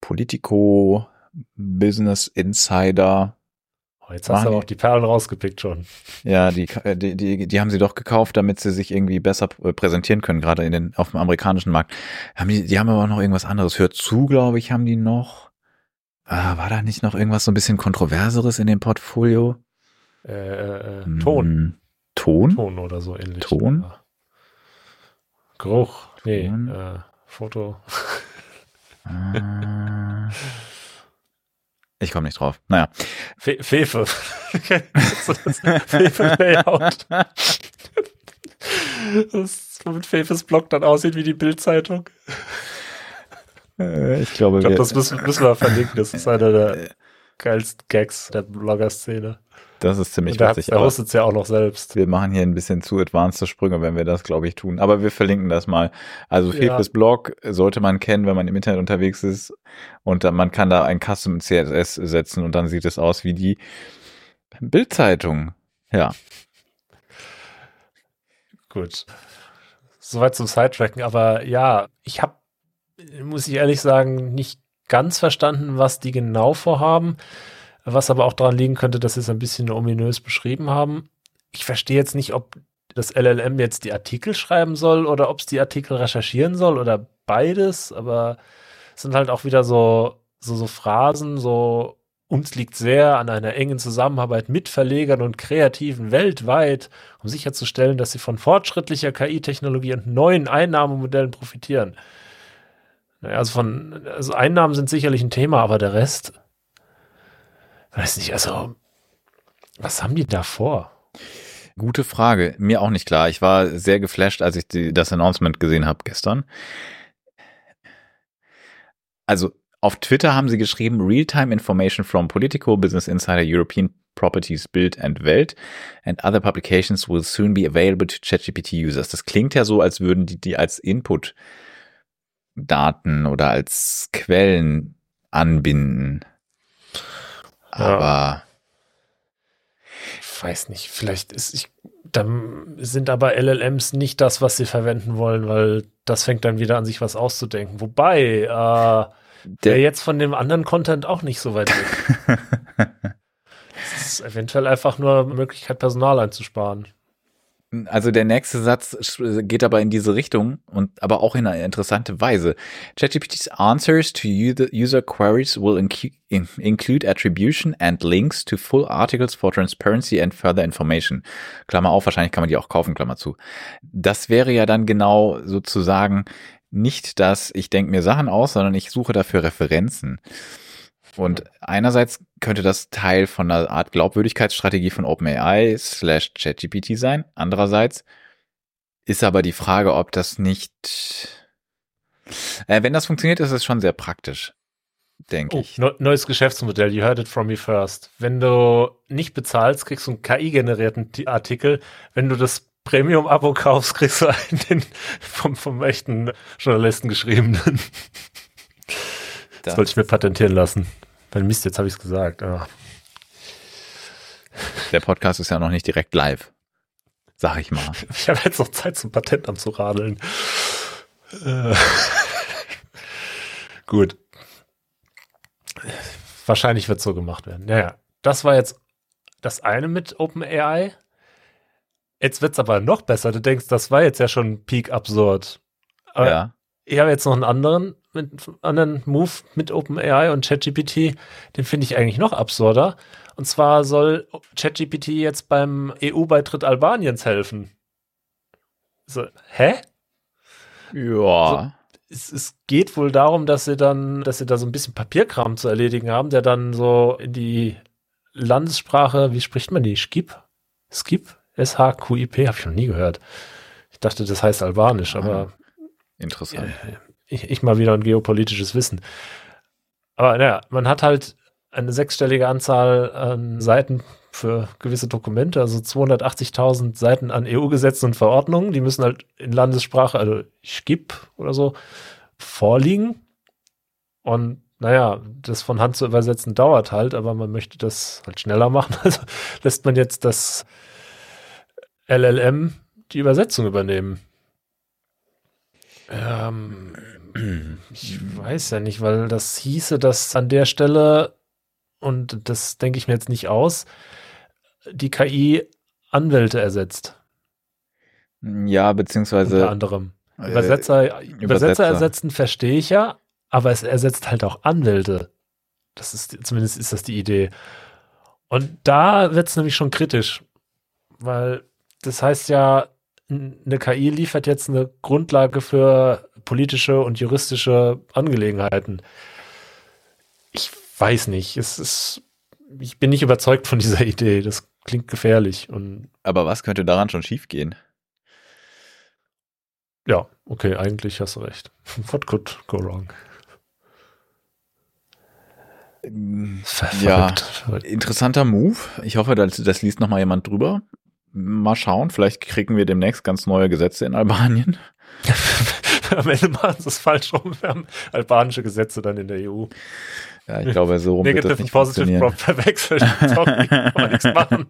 Politico, Business Insider. Oh, jetzt hast du aber auch die Perlen rausgepickt schon. Ja, die, die, die, die haben sie doch gekauft, damit sie sich irgendwie besser äh, präsentieren können, gerade in den, auf dem amerikanischen Markt. Haben die, die haben aber auch noch irgendwas anderes. Hört zu, glaube ich, haben die noch. Ah, war da nicht noch irgendwas so ein bisschen kontroverseres in dem Portfolio? Äh, äh, äh, Ton. Hm, Ton? Ton oder so ähnlich. Ton? Geruch. Nee, äh, Foto. <laughs> Ah. Ich komme nicht drauf. Naja. Fe Fefe. <laughs> Fefe-Layout. das, womit Fefes Blog dann aussieht wie die Bildzeitung. Äh, Ich glaube, Ich glaube, das müssen, müssen wir verlinken. Das ist einer der geilsten Gags der Blogger-Szene. Das ist ziemlich der, witzig. der hostet es ja auch noch selbst. wir machen hier ein bisschen zu advanced Sprünge, wenn wir das, glaube ich, tun. Aber wir verlinken das mal. Also Ja. Fefes Blog sollte man kennen, wenn man im Internet unterwegs ist. Und dann, man kann da ein Custom CSS setzen und dann sieht es aus wie die Bildzeitung. Ja. Gut. Soweit zum Sidetracken. Aber ja, ich habe, muss ich ehrlich sagen, nicht ganz verstanden, was die genau vorhaben. Was aber auch daran liegen könnte, dass sie es ein bisschen ominös beschrieben haben. Ich verstehe jetzt nicht, ob das LLM jetzt die Artikel schreiben soll oder ob es die Artikel recherchieren soll oder beides. Aber es sind halt auch wieder so, so, so Phrasen, so uns liegt sehr an einer engen Zusammenarbeit mit Verlegern und Kreativen weltweit, um sicherzustellen, dass sie von fortschrittlicher KI-Technologie und neuen Einnahmemodellen profitieren. Naja, Also von, also Einnahmen sind sicherlich ein Thema, aber der Rest, weiß nicht, also, was haben die da vor? Gute Frage. Mir auch nicht klar. Ich war sehr geflasht, als ich die, das Announcement gesehen habe gestern. Also auf Twitter haben sie geschrieben, Real-Time Information from Politico, Business Insider, European Properties, Bild and Welt and other publications will soon be available to ChatGPT users. Das klingt ja so, als würden die die als Input Daten oder als Quellen anbinden. Aber ja. ich weiß nicht, vielleicht ist ich dann sind aber LLMs nicht das, was sie verwenden wollen, weil das fängt dann wieder an, sich was auszudenken. Wobei, äh, der jetzt von dem anderen Content auch nicht so weit weg. <laughs> das ist eventuell einfach nur eine Möglichkeit, Personal einzusparen. Also der nächste Satz geht aber in diese Richtung und aber auch in eine interessante Weise. ChatGPT's answers to user queries will include attribution and links to full articles for transparency and further information. Klammer auf, wahrscheinlich kann man die auch kaufen, Klammer zu. Das wäre ja dann genau sozusagen nicht das, ich denke mir Sachen aus, sondern ich suche dafür Referenzen. Und einerseits könnte das Teil von einer Art Glaubwürdigkeitsstrategie von OpenAI slash ChatGPT sein. Andererseits ist aber die Frage, ob das nicht, äh, wenn das funktioniert, ist es schon sehr praktisch, denke oh, ich. neues Geschäftsmodell, you heard it from me first. Wenn du nicht bezahlst, kriegst du einen KI-generierten Artikel. Wenn du das Premium-Abo kaufst, kriegst du einen <laughs> den vom, vom echten Journalisten geschriebenen. Das, das wollte ich mir patentieren lassen. Weil Mist, jetzt habe ich es gesagt. Oh. Der Podcast ist ja noch nicht direkt live. Sag ich mal. <laughs> Ich habe jetzt noch Zeit zum Patent anzuradeln. Äh. <laughs> Gut. Wahrscheinlich wird es so gemacht werden. Naja, das war jetzt das eine mit OpenAI. Jetzt wird es aber noch besser. Du denkst, das war jetzt ja schon peak absurd. Aber ja. ich habe jetzt noch einen anderen mit anderen Move mit OpenAI und ChatGPT, den finde ich eigentlich noch absurder. Und zwar soll ChatGPT jetzt beim EU-Beitritt Albaniens helfen. So, hä? Ja. Also, es, es, geht wohl darum, dass sie dann, dass sie da so ein bisschen Papierkram zu erledigen haben, der dann so in die Landessprache, wie spricht man die? Skip? Skip? S-H-Q-I-P? Habe ich noch nie gehört. Ich dachte, das heißt Albanisch, aber. Interessant. Äh, ich, ich mal wieder ein geopolitisches Wissen. Aber naja, man hat halt eine sechsstellige Anzahl an Seiten für gewisse Dokumente, also 280.000 Seiten an EU-Gesetzen und Verordnungen, die müssen halt in Landessprache, also SCIP oder so, vorliegen. Und naja, das von Hand zu übersetzen dauert halt, aber man möchte das halt schneller machen. <laughs> Also lässt man jetzt das LLM die Übersetzung übernehmen. Ähm, <clears throat> ich weiß ja nicht, weil das hieße, dass an der Stelle, und das denke ich mir jetzt nicht aus, die KI Anwälte ersetzt. Ja, beziehungsweise. Unter anderem. Übersetzer, äh, Übersetzer, Übersetzer ersetzen verstehe ich ja, aber es ersetzt halt auch Anwälte. Das ist, zumindest ist das die Idee. Und da wird es nämlich schon kritisch, weil das heißt ja, eine KI liefert jetzt eine Grundlage für politische und juristische Angelegenheiten. Ich weiß nicht. Es ist, ich bin nicht überzeugt von dieser <laughs> Idee. Das klingt gefährlich. Und Aber was könnte daran schon schiefgehen? Ja, okay, eigentlich hast du recht. <laughs> What could go wrong? Ja, interessanter Move. Ich hoffe, das, das liest noch mal jemand drüber mal schauen, vielleicht kriegen wir demnächst ganz neue Gesetze in Albanien. <laughs> <laughs> Am Ende machen sie es falsch rum. Wir haben albanische Gesetze dann in der EU. Ja, ich glaube, so rum Negative wird das nicht Positive Prop verwechseln. <laughs> Sorry, kann man nichts machen.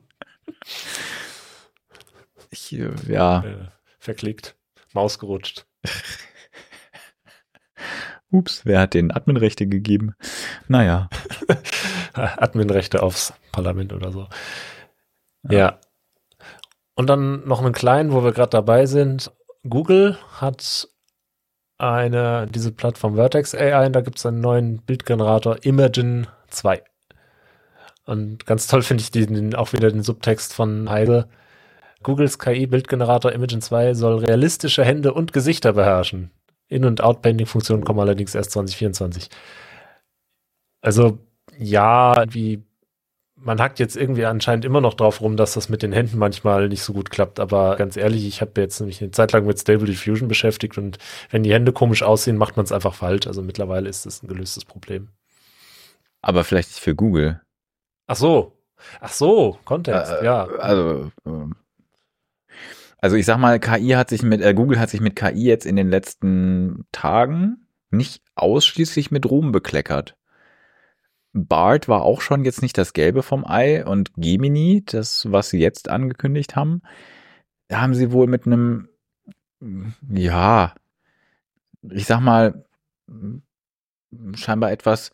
Ich, ja. Äh, verklickt. Maus gerutscht. <laughs> Ups, wer hat den Adminrechte gegeben? Naja. Adminrechte aufs Parlament oder so. Ja. ja. Und dann noch einen kleinen, wo wir gerade dabei sind. Google hat eine, diese Plattform Vertex AI, und da gibt es einen neuen Bildgenerator Imagen 2. Und ganz toll finde ich den, auch wieder den Subtext von Heide. Googles KI-Bildgenerator Imagen 2 soll realistische Hände und Gesichter beherrschen. In- und Outpainting-Funktionen kommen allerdings erst 2024. Also, ja, wie man hackt jetzt irgendwie anscheinend immer noch drauf rum, dass das mit den Händen manchmal nicht so gut klappt. Aber ganz ehrlich, ich habe jetzt nämlich eine Zeit lang mit Stable Diffusion beschäftigt und wenn die Hände komisch aussehen, macht man es einfach falsch. Also mittlerweile ist das ein gelöstes Problem. Aber vielleicht nicht für Google. Ach so. Ach so, Kontext, äh, ja. Also, ähm, also ich sag mal, KI hat sich mit, äh, Google hat sich mit KI jetzt in den letzten Tagen nicht ausschließlich mit Ruhm bekleckert. Bart war auch schon jetzt nicht das Gelbe vom Ei und Gemini, das, was sie jetzt angekündigt haben, haben sie wohl mit einem, ja, ich sag mal, scheinbar etwas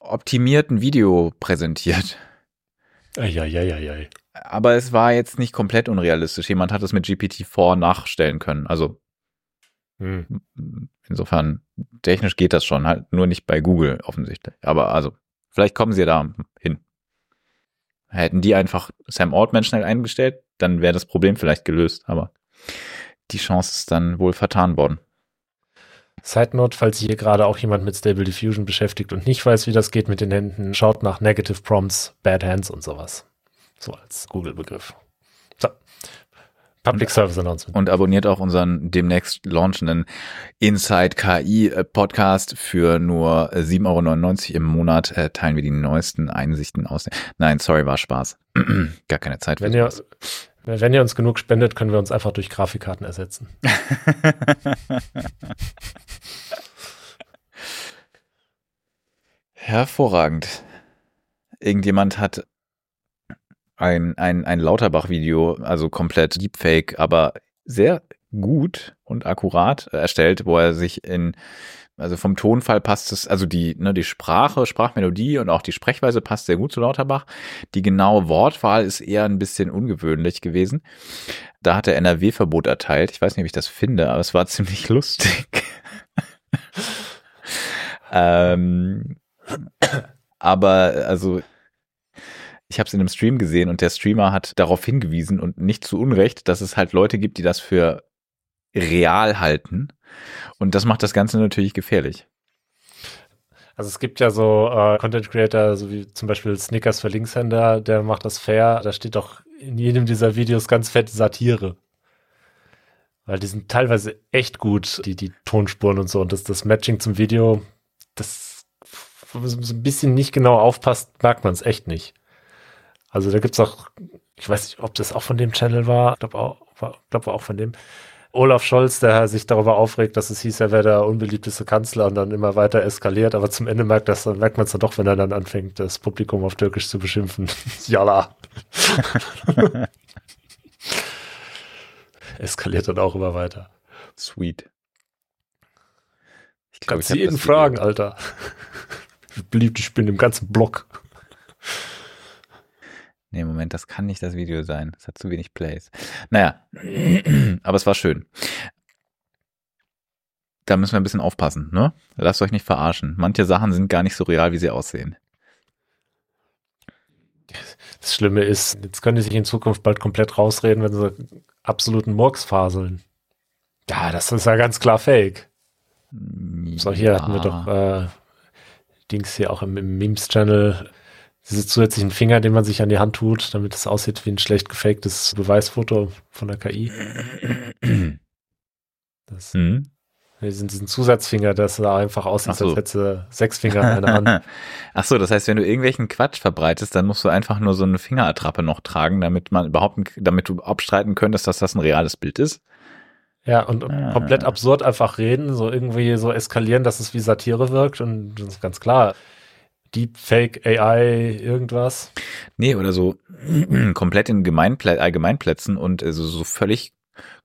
optimierten Video präsentiert. Eieieiei. Aber es war jetzt nicht komplett unrealistisch. Jemand hat es mit GPT-4 nachstellen können. Also hm. insofern technisch geht das schon, halt nur nicht bei Google offensichtlich. Aber also Vielleicht kommen sie da hin. Hätten die einfach Sam Altman schnell eingestellt, dann wäre das Problem vielleicht gelöst. Aber die Chance ist dann wohl vertan worden. Side Note, falls hier gerade auch jemand mit Stable Diffusion beschäftigt und nicht weiß, wie das geht mit den Händen, schaut nach Negative Prompts, Bad Hands und sowas. So als Google-Begriff. So. Public Service Announcement. Und abonniert auch unseren demnächst launchenden Inside KI Podcast für nur 7,99 Euro im Monat. Äh, teilen wir die neuesten Einsichten aus. Nein, sorry, war Spaß. <clears throat> Gar keine Zeit. Wenn ihr, wenn ihr uns genug spendet, können wir uns einfach durch Grafikkarten ersetzen. <laughs> Hervorragend. Irgendjemand hat ein, ein, ein Lauterbach-Video, also komplett Deepfake, aber sehr gut und akkurat erstellt, wo er sich in, also vom Tonfall passt es, also die, ne, die Sprache, Sprachmelodie und auch die Sprechweise passt sehr gut zu Lauterbach. Die genaue Wortwahl ist eher ein bisschen ungewöhnlich gewesen. Da hat er NRW-Verbot erteilt. Ich weiß nicht, ob ich das finde, aber es war <laughs> ziemlich lustig. <laughs> ähm, aber also ich habe es in einem Stream gesehen und der Streamer hat darauf hingewiesen und nicht zu Unrecht, dass es halt Leute gibt, die das für real halten. Und das macht das Ganze natürlich gefährlich. Also es gibt ja so äh, Content Creator, so wie zum Beispiel Snickers für Linkshänder, der macht das fair. Da steht doch in jedem dieser Videos ganz fett Satire. Weil die sind teilweise echt gut, die, die Tonspuren und so. Und das, das Matching zum Video, das so ein bisschen nicht genau aufpasst, merkt man es echt nicht. Also da gibt's auch, ich weiß nicht, ob das auch von dem Channel war, ich glaube auch, war, glaub, auch von dem. Olaf Scholz, der sich darüber aufregt, dass es hieß, er wäre der unbeliebteste Kanzler und dann immer weiter eskaliert, aber zum Ende merkt, das, merkt man es dann doch, wenn er dann anfängt, das Publikum auf Türkisch zu beschimpfen. <laughs> Jalla. <laughs> eskaliert dann auch immer weiter. Sweet. Ich glaube, ich jeden fragen, Alter. Wie <laughs> beliebt ich bin im ganzen Block. Nee, Moment, das kann nicht das Video sein. Es hat zu wenig Plays. Naja, <clears throat> aber es war schön. Da müssen wir ein bisschen aufpassen, ne? Lasst euch nicht verarschen. Manche Sachen sind gar nicht so real, wie sie aussehen. Das Schlimme ist, jetzt können die sich in Zukunft bald komplett rausreden, wenn sie absoluten Murks faseln. Ja, das ist ja ganz klar fake. So, hier ja. hatten wir doch äh, Dings hier auch im, im Memes-Channel diese zusätzlichen Finger, den man sich an die Hand tut, damit es aussieht wie ein schlecht gefaktes Beweisfoto von der KI. Das, mhm. diesen, diesen Zusatzfinger, das da einfach aussieht, so. als hätte sechs Finger an einer Hand. <laughs> Ach so, das heißt, wenn du irgendwelchen Quatsch verbreitest, dann musst du einfach nur so eine Fingerattrappe noch tragen, damit man überhaupt, damit du abstreiten könntest, dass das ein reales Bild ist. Ja, und ah. komplett absurd einfach reden, so irgendwie so eskalieren, dass es wie Satire wirkt und das ist ganz klar. Deepfake AI irgendwas? Nee, oder so <clears throat> komplett in Gemeinplä Allgemeinplätzen und also so völlig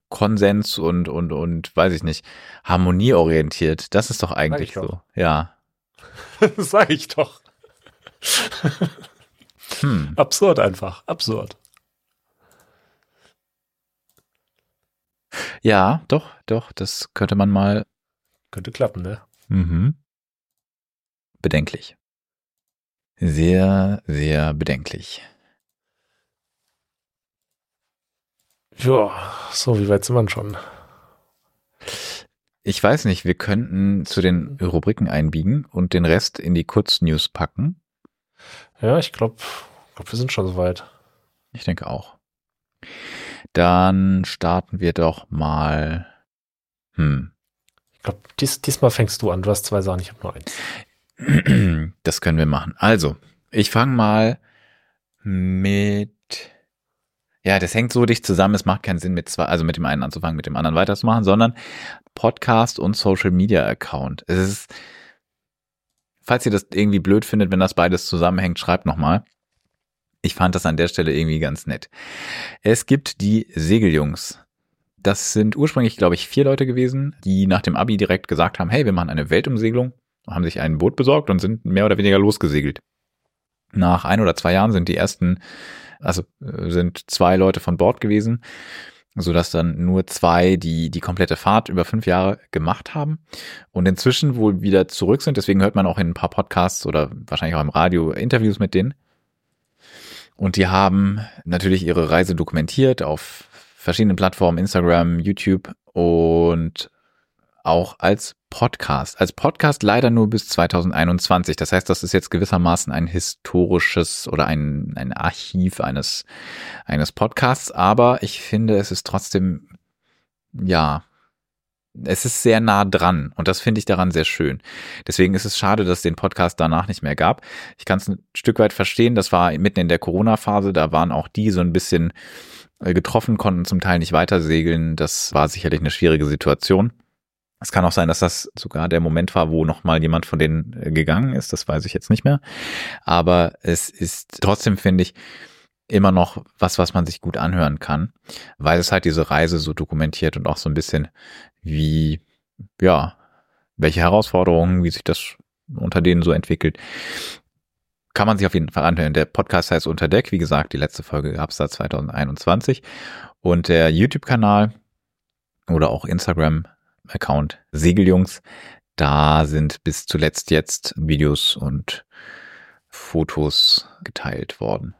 Konsens und, und, und, weiß ich nicht, harmonieorientiert. Das ist doch eigentlich so. Doch. Ja. <laughs> das sage ich doch. hm. Absurd einfach. Absurd. Ja, doch, doch, das könnte man mal. Könnte klappen, ne? Mhm. Bedenklich sehr, sehr bedenklich. Ja, so, wie weit sind wir schon? Ich weiß nicht, wir könnten zu den Rubriken einbiegen und den Rest in die Kurznews packen. Ja, ich glaube, glaube, wir sind schon soweit. Ich denke auch. Dann starten wir doch mal. Hm. Ich glaube, dies, diesmal fängst du an. Du hast zwei Sachen, ich habe nur eins. <clears throat> Das können wir machen. Also, ich fange mal mit. Ja, das hängt so dicht zusammen, es macht keinen Sinn, mit zwei, also mit dem einen anzufangen, mit dem anderen weiterzumachen, sondern Podcast und Social Media Account. Es ist, falls ihr das irgendwie blöd findet, wenn das beides zusammenhängt, schreibt nochmal. Ich fand das an der Stelle irgendwie ganz nett. Es gibt die Segeljungs. Das sind ursprünglich, glaube ich, vier Leute gewesen, die nach dem Abi direkt gesagt haben, hey, wir machen eine Weltumsegelung, haben sich ein Boot besorgt und sind mehr oder weniger losgesegelt. Nach ein oder zwei Jahren sind die ersten, also äh, sind zwei Leute von Bord gewesen, so dass dann nur zwei die die komplette Fahrt über fünf Jahre gemacht haben und inzwischen wohl wieder zurück sind. Deswegen hört man auch in ein paar Podcasts oder wahrscheinlich auch im Radio Interviews mit denen. Und die haben natürlich ihre Reise dokumentiert auf verschiedenen Plattformen, Instagram, YouTube und auch als Podcast. Als Podcast leider nur bis 2021. Das heißt, das ist jetzt gewissermaßen ein historisches oder ein, ein Archiv eines, eines Podcasts. Aber ich finde, es ist trotzdem, ja, es ist sehr nah dran und das finde ich daran sehr schön. Deswegen ist es schade, dass es den Podcast danach nicht mehr gab. Ich kann es ein Stück weit verstehen, das war mitten in der Corona-Phase, da waren auch die so ein bisschen äh, getroffen, konnten zum Teil nicht weiter segeln. Das war sicherlich eine schwierige Situation. Es kann auch sein, dass das sogar der Moment war, wo noch mal jemand von denen äh, gegangen ist. Das weiß ich jetzt nicht mehr. Aber es ist trotzdem, finde ich, immer noch was, was man sich gut anhören kann, weil es halt diese Reise so dokumentiert und auch so ein bisschen wie, ja, welche Herausforderungen, wie sich das unter denen so entwickelt. Kann man sich auf jeden Fall anhören. Der Podcast heißt Unter Deck. Wie gesagt, die letzte Folge gab es da 2021. Und der YouTube-Kanal oder auch Instagram-Account Segeljungs, da sind bis zuletzt jetzt Videos und Fotos geteilt worden.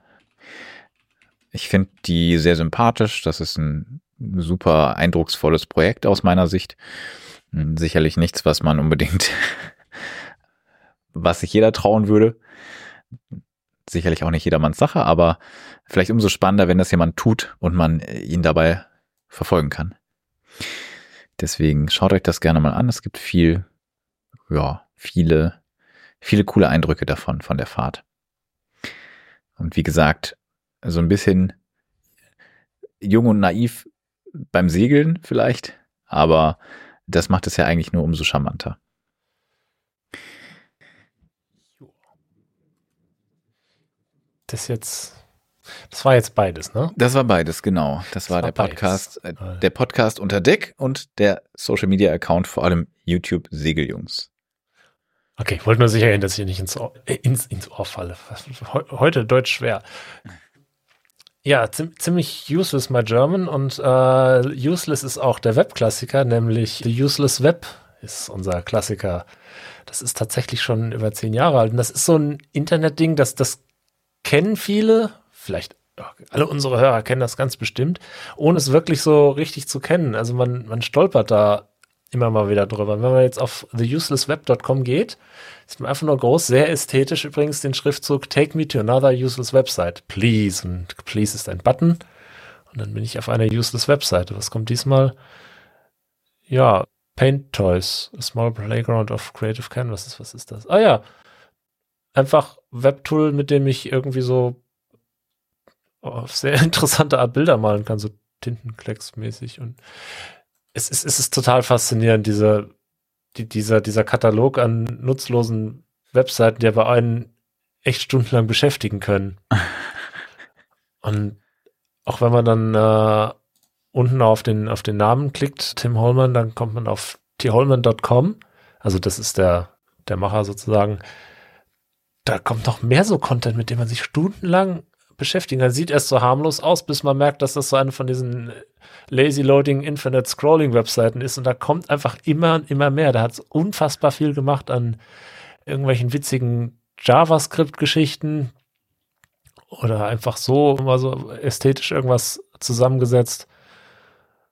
Ich finde die sehr sympathisch. Das ist ein super eindrucksvolles Projekt aus meiner Sicht. Hm, sicherlich nichts, was man unbedingt, <laughs> was sich jeder trauen würde. Sicherlich auch nicht jedermanns Sache, aber vielleicht umso spannender, wenn das jemand tut und man ihn dabei verfolgen kann. Deswegen schaut euch das gerne mal an. Es gibt viel, ja, viele, viele coole Eindrücke davon, von der Fahrt. Und wie gesagt, so ein bisschen jung und naiv beim Segeln vielleicht, aber das macht es ja eigentlich nur umso charmanter. Das jetzt, das war jetzt beides, ne? Das war beides, genau. Das, das war, war, der Podcast, äh, der Podcast unter Deck und der Social Media Account, vor allem YouTube Segeljungs. Okay, ich wollte nur sicher gehen, dass ich nicht ins Ohr, äh, ins, ins Ohr falle. Heute Deutsch schwer. Ja, ziemlich useless my German und äh, useless ist auch der Webklassiker, nämlich The Useless Web ist unser Klassiker. Das ist tatsächlich schon über zehn Jahre alt und das ist so ein Internetding, das, das kennen viele, vielleicht alle unsere Hörer kennen das ganz bestimmt, ohne es wirklich so richtig zu kennen. Also man, man stolpert da immer mal wieder drüber. Wenn man jetzt auf theuselessweb.com geht, sieht man einfach nur groß, sehr ästhetisch übrigens den Schriftzug Take me to another useless website, please. Und please ist ein Button. Und dann bin ich auf einer useless Webseite. Was kommt diesmal? Ja, Paint Toys, a small playground of creative canvases. Was ist das? Ah ja, einfach Webtool, mit dem ich irgendwie so auf sehr <laughs> interessante Art Bilder malen kann, so Tintenklecks-mäßig. Und es ist, es ist total faszinierend, diese, die, dieser, dieser Katalog an nutzlosen Webseiten, die aber einen echt stundenlang beschäftigen können. <laughs> Und auch wenn man dann äh, unten auf den, auf den Namen klickt, Tim Holman, dann kommt man auf tholman.com. Also das ist der, der Macher sozusagen. Da kommt noch mehr so Content, mit dem man sich stundenlang beschäftigen kann. Sieht erst so harmlos aus, bis man merkt, dass das so eine von diesen Lazy Loading Infinite Scrolling Webseiten ist und da kommt einfach immer und immer mehr. Da hat es unfassbar viel gemacht an irgendwelchen witzigen JavaScript-Geschichten oder einfach so immer so ästhetisch irgendwas zusammengesetzt.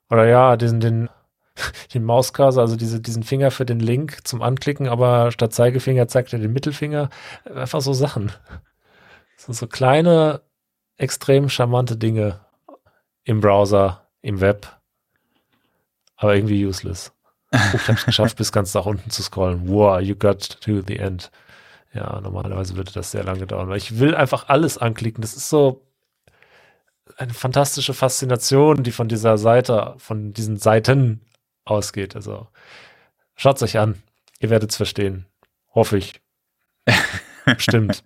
Oder ja, diesen, den, <laughs> den Mauscursor, also diese, diesen Finger für den Link zum Anklicken, aber statt Zeigefinger zeigt er den Mittelfinger. Einfach so Sachen. sind so kleine, extrem charmante Dinge im Browser, im Web, aber irgendwie useless. Oh, <laughs> ich habe es geschafft, bis ganz nach unten zu scrollen. Wow, you got to the end. Ja, normalerweise würde das sehr lange dauern, weil ich will einfach alles anklicken. Das ist so eine fantastische Faszination, die von dieser Seite, von diesen Seiten ausgeht. Also schaut euch an. Ihr werdet es verstehen. Hoffe ich. <laughs> Stimmt.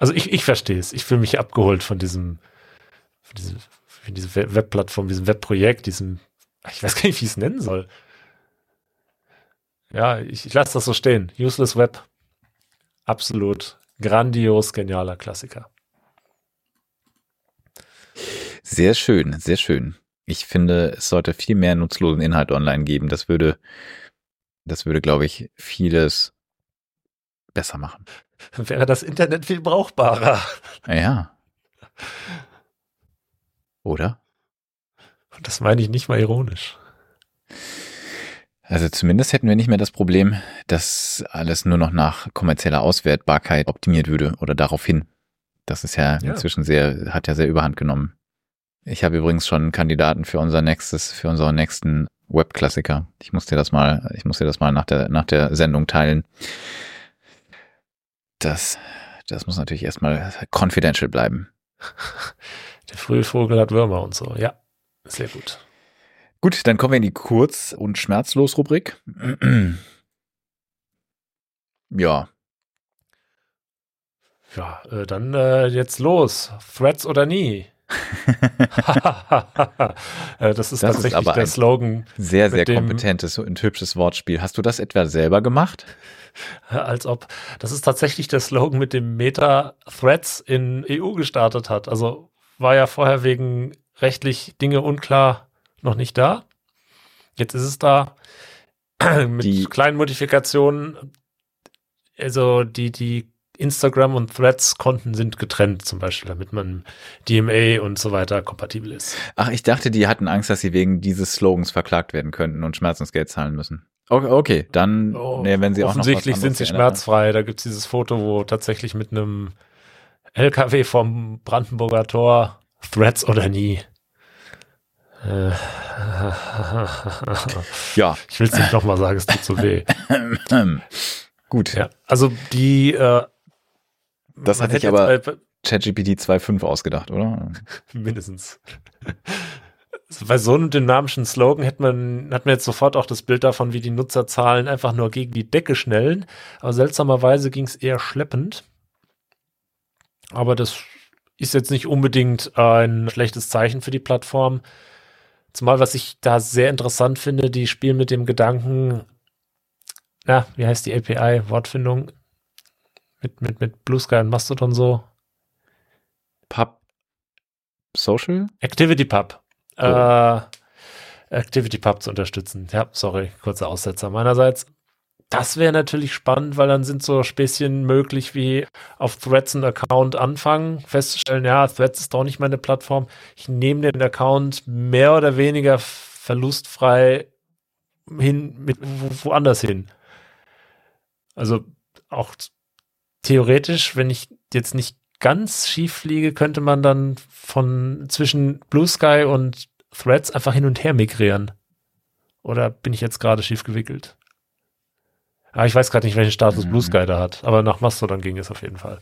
Also ich, ich verstehe es. Ich fühle mich abgeholt von diesem, von diesem, von dieser Webplattform, diesem Webprojekt, diesem, ich weiß gar nicht, wie ich es nennen soll. Ja, ich, ich lasse das so stehen. Useless Web. Absolut grandios, genialer Klassiker. Sehr schön, sehr schön. Ich finde, es sollte viel mehr nutzlosen Inhalt online geben. Das würde, das würde, glaube ich, vieles besser machen. <laughs> Wäre das Internet viel brauchbarer. Ja. Oder? Und das meine ich nicht mal ironisch. Also zumindest hätten wir nicht mehr das Problem, dass alles nur noch nach kommerzieller Auswertbarkeit optimiert würde oder darauf hin. Das ist ja, ja. inzwischen sehr, hat ja sehr überhand genommen. Ich habe übrigens schon Kandidaten für unser nächstes, für unseren nächsten Webklassiker. Ich muss dir das mal, ich muss dir das mal nach der, nach der Sendung teilen. Das, das muss natürlich erstmal confidential bleiben. <laughs> Der frühe Vogel hat Würmer und so. Ja, sehr gut. Gut, dann kommen wir in die Kurz- und Schmerzlos-Rubrik. <clears throat> ja. Ja, äh, dann äh, jetzt los. Threads oder nie? <laughs> <laughs> Äh, das ist das tatsächlich ist der Slogan. Sehr, sehr kompetentes und hübsches Wortspiel. Hast du das etwa selber gemacht? <laughs> Als ob. Das ist tatsächlich der Slogan, mit dem Meta Threads in EU gestartet hat. Also war ja vorher wegen rechtlich Dinge unklar noch nicht da. Jetzt ist es da. <clears throat> mit die, kleinen Modifikationen. Also die, die Instagram und Threads-Konten sind getrennt, zum Beispiel, damit man DMA und so weiter kompatibel ist. Ach, ich dachte, die hatten Angst, dass sie wegen dieses Slogans verklagt werden könnten und Schmerzensgeld zahlen müssen. Okay, dann, oh, nee, wenn sie auch noch Offensichtlich sind sie schmerzfrei. Da gibt es dieses Foto, wo tatsächlich mit einem LKW vom Brandenburger Tor Threads oder nie. Äh, ja. Ich will es nicht nochmal sagen, es tut so weh. <clears throat> Gut. Ja, also die äh, das hat sich aber ChatGPT 2.5 ausgedacht, oder? <laughs> Mindestens. Bei so einem dynamischen Slogan hat man, hat man jetzt sofort auch das Bild davon, wie die Nutzerzahlen einfach nur gegen die Decke schnellen. Aber seltsamerweise ging es eher schleppend. Aber das ist jetzt nicht unbedingt ein schlechtes Zeichen für die Plattform. Zumal, was ich da sehr interessant finde, die spielen mit dem Gedanken, na, wie heißt die API, Wortfindung, mit, mit, mit Blue Sky und Mastodon so. Pub Social? Activity Pub. Äh, Activity Pub zu unterstützen. Ja, sorry, kurzer Aussetzer meinerseits. Das wäre natürlich spannend, weil dann sind so Späßchen möglich wie auf Threads einen Account anfangen, festzustellen, ja, Threads ist doch nicht meine Plattform. Ich nehme den Account mehr oder weniger verlustfrei hin, mit woanders hin. Also auch theoretisch, wenn ich jetzt nicht ganz schief fliege, könnte man dann von zwischen Blue Sky und Threads einfach hin und her migrieren. Oder bin ich jetzt gerade schief gewickelt? Ah, ich weiß gerade nicht, welchen Status mhm. Blue Sky da hat, aber nach Mastodon ging es auf jeden Fall.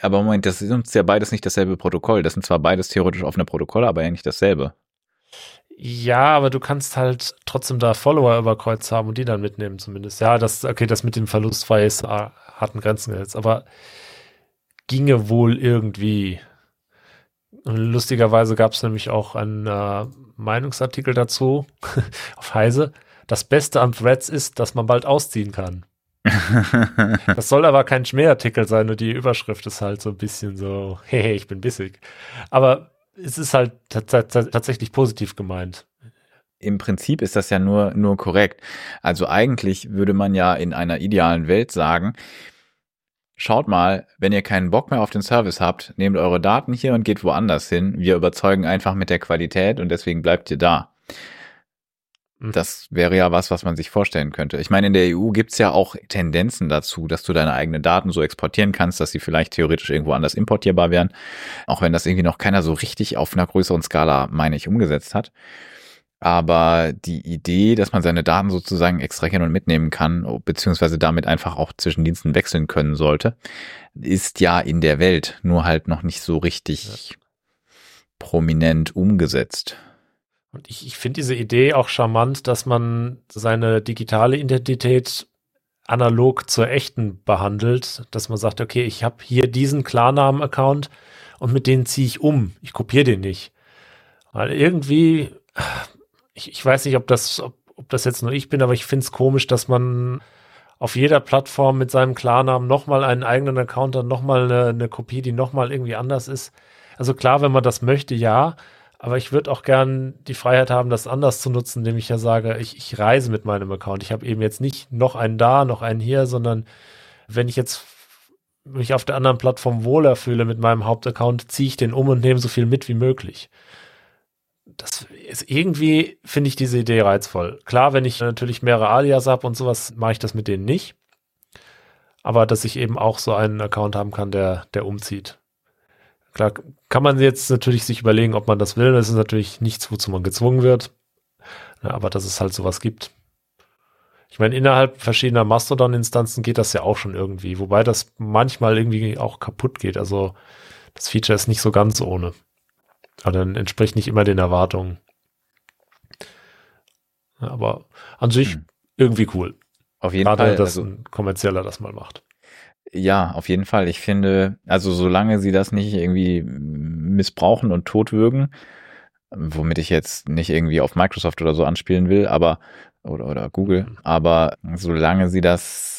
Aber Moment, das ist ja beides nicht dasselbe Protokoll. Das sind zwar beides theoretisch offene Protokolle, aber ja nicht dasselbe. Ja, aber du kannst halt trotzdem da Follower über Kreuz haben und die dann mitnehmen zumindest. Ja, das, okay, das mit dem Verlustfrei ist, harten Grenzen gesetzt, aber ginge wohl irgendwie. Lustigerweise gab es nämlich auch einen äh, Meinungsartikel dazu <laughs> auf Heise. Das Beste am Threads ist, dass man bald ausziehen kann. <laughs> das soll aber kein Schmähartikel sein, nur die Überschrift ist halt so ein bisschen so, hey, ich bin bissig. Aber es ist halt tatsächlich positiv gemeint. Im Prinzip ist das ja nur, nur korrekt. Also eigentlich würde man ja in einer idealen Welt sagen, schaut mal, wenn ihr keinen Bock mehr auf den Service habt, nehmt eure Daten hier und geht woanders hin. Wir überzeugen einfach mit der Qualität und deswegen bleibt ihr da. Mhm. Das wäre ja was, was man sich vorstellen könnte. Ich meine, in der EU gibt's ja auch Tendenzen dazu, dass du deine eigenen Daten so exportieren kannst, dass sie vielleicht theoretisch irgendwo anders importierbar wären. Auch wenn das irgendwie noch keiner so richtig auf einer größeren Skala, meine ich, umgesetzt hat. Aber die Idee, dass man seine Daten sozusagen extrahieren und mitnehmen kann, beziehungsweise damit einfach auch zwischen Diensten wechseln können sollte, ist ja in der Welt nur halt noch nicht so richtig prominent umgesetzt. Und ich, ich finde diese Idee auch charmant, dass man seine digitale Identität analog zur echten behandelt, dass man sagt, okay, ich habe hier diesen Klarnamen-Account und mit denen ziehe ich um. Ich kopiere den nicht. Weil irgendwie, ich, ich weiß nicht, ob das, ob, ob das jetzt nur ich bin, aber ich finde es komisch, dass man auf jeder Plattform mit seinem Klarnamen nochmal einen eigenen Account hat, nochmal eine, eine Kopie, die nochmal irgendwie anders ist. Also klar, wenn man das möchte, ja, aber ich würde auch gern die Freiheit haben, das anders zu nutzen, indem ich ja sage, ich, ich reise mit meinem Account. Ich habe eben jetzt nicht noch einen da, noch einen hier, sondern wenn ich jetzt mich auf der anderen Plattform wohler fühle mit meinem Hauptaccount, ziehe ich den um und nehme so viel mit wie möglich. Das ist irgendwie, finde ich diese Idee reizvoll. Klar, wenn ich natürlich mehrere Alias habe und sowas, mache ich das mit denen nicht. Aber dass ich eben auch so einen Account haben kann, der, der umzieht. Klar, kann man jetzt natürlich sich überlegen, ob man das will. Das ist natürlich nichts, wozu man gezwungen wird. Ja, aber dass es halt sowas gibt. Ich meine, innerhalb verschiedener Mastodon-Instanzen geht das ja auch schon irgendwie, wobei das manchmal irgendwie auch kaputt geht. Also das Feature ist nicht so ganz ohne. Aber dann entspricht nicht immer den Erwartungen. Aber an sich hm. irgendwie cool. Auf jeden Gerade, Fall. dass also, ein Kommerzieller das mal macht. Ja, auf jeden Fall. Ich finde, also solange sie das nicht irgendwie missbrauchen und totwürgen, womit ich jetzt nicht irgendwie auf Microsoft oder so anspielen will, aber oder oder Google, mhm. aber solange sie das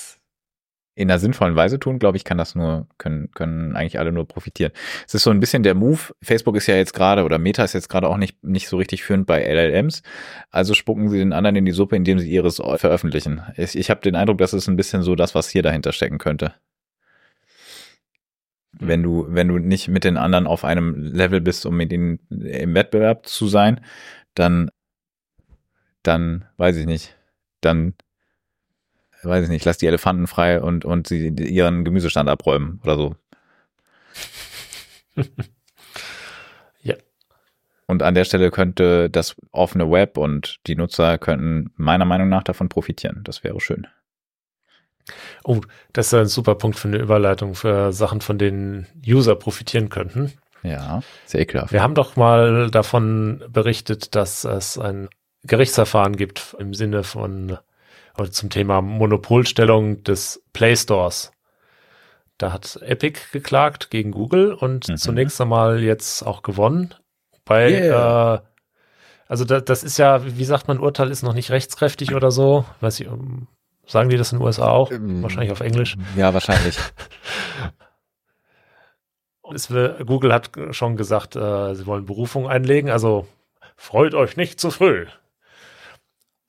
in einer sinnvollen Weise tun, glaube ich, kann das nur können können eigentlich alle nur profitieren. Es ist so ein bisschen der Move. Facebook ist ja jetzt gerade oder Meta ist jetzt gerade auch nicht nicht so richtig führend bei LLMs, also spucken sie den anderen in die Suppe, indem sie ihres veröffentlichen. Ich, ich habe den Eindruck, das ist ein bisschen so das, was hier dahinter stecken könnte. Wenn du, wenn du nicht mit den anderen auf einem Level bist, um mit ihnen im Wettbewerb zu sein, dann, dann weiß ich nicht, dann weiß ich nicht, lass die Elefanten frei und, und sie ihren Gemüsestand abräumen oder so. <laughs> ja. Und an der Stelle könnte das offene Web und die Nutzer könnten meiner Meinung nach davon profitieren. Das wäre schön. Oh, das ist ein super Punkt für eine Überleitung für Sachen, von denen User profitieren könnten. Ja, sehr ekelhaft. Wir haben doch mal davon berichtet, dass es ein Gerichtsverfahren gibt im Sinne von oder zum Thema Monopolstellung des Play Stores. Da hat Epic geklagt gegen Google und mhm. zunächst einmal jetzt auch gewonnen. Bei yeah. äh, also da, das ist ja, wie sagt man, Urteil ist noch nicht rechtskräftig oder so. Weiß ich, Sagen die das in den USA auch? Ähm, wahrscheinlich auf Englisch. Ja, wahrscheinlich. <laughs> Will, Google hat schon gesagt, äh, sie wollen Berufung einlegen, also freut euch nicht zu früh.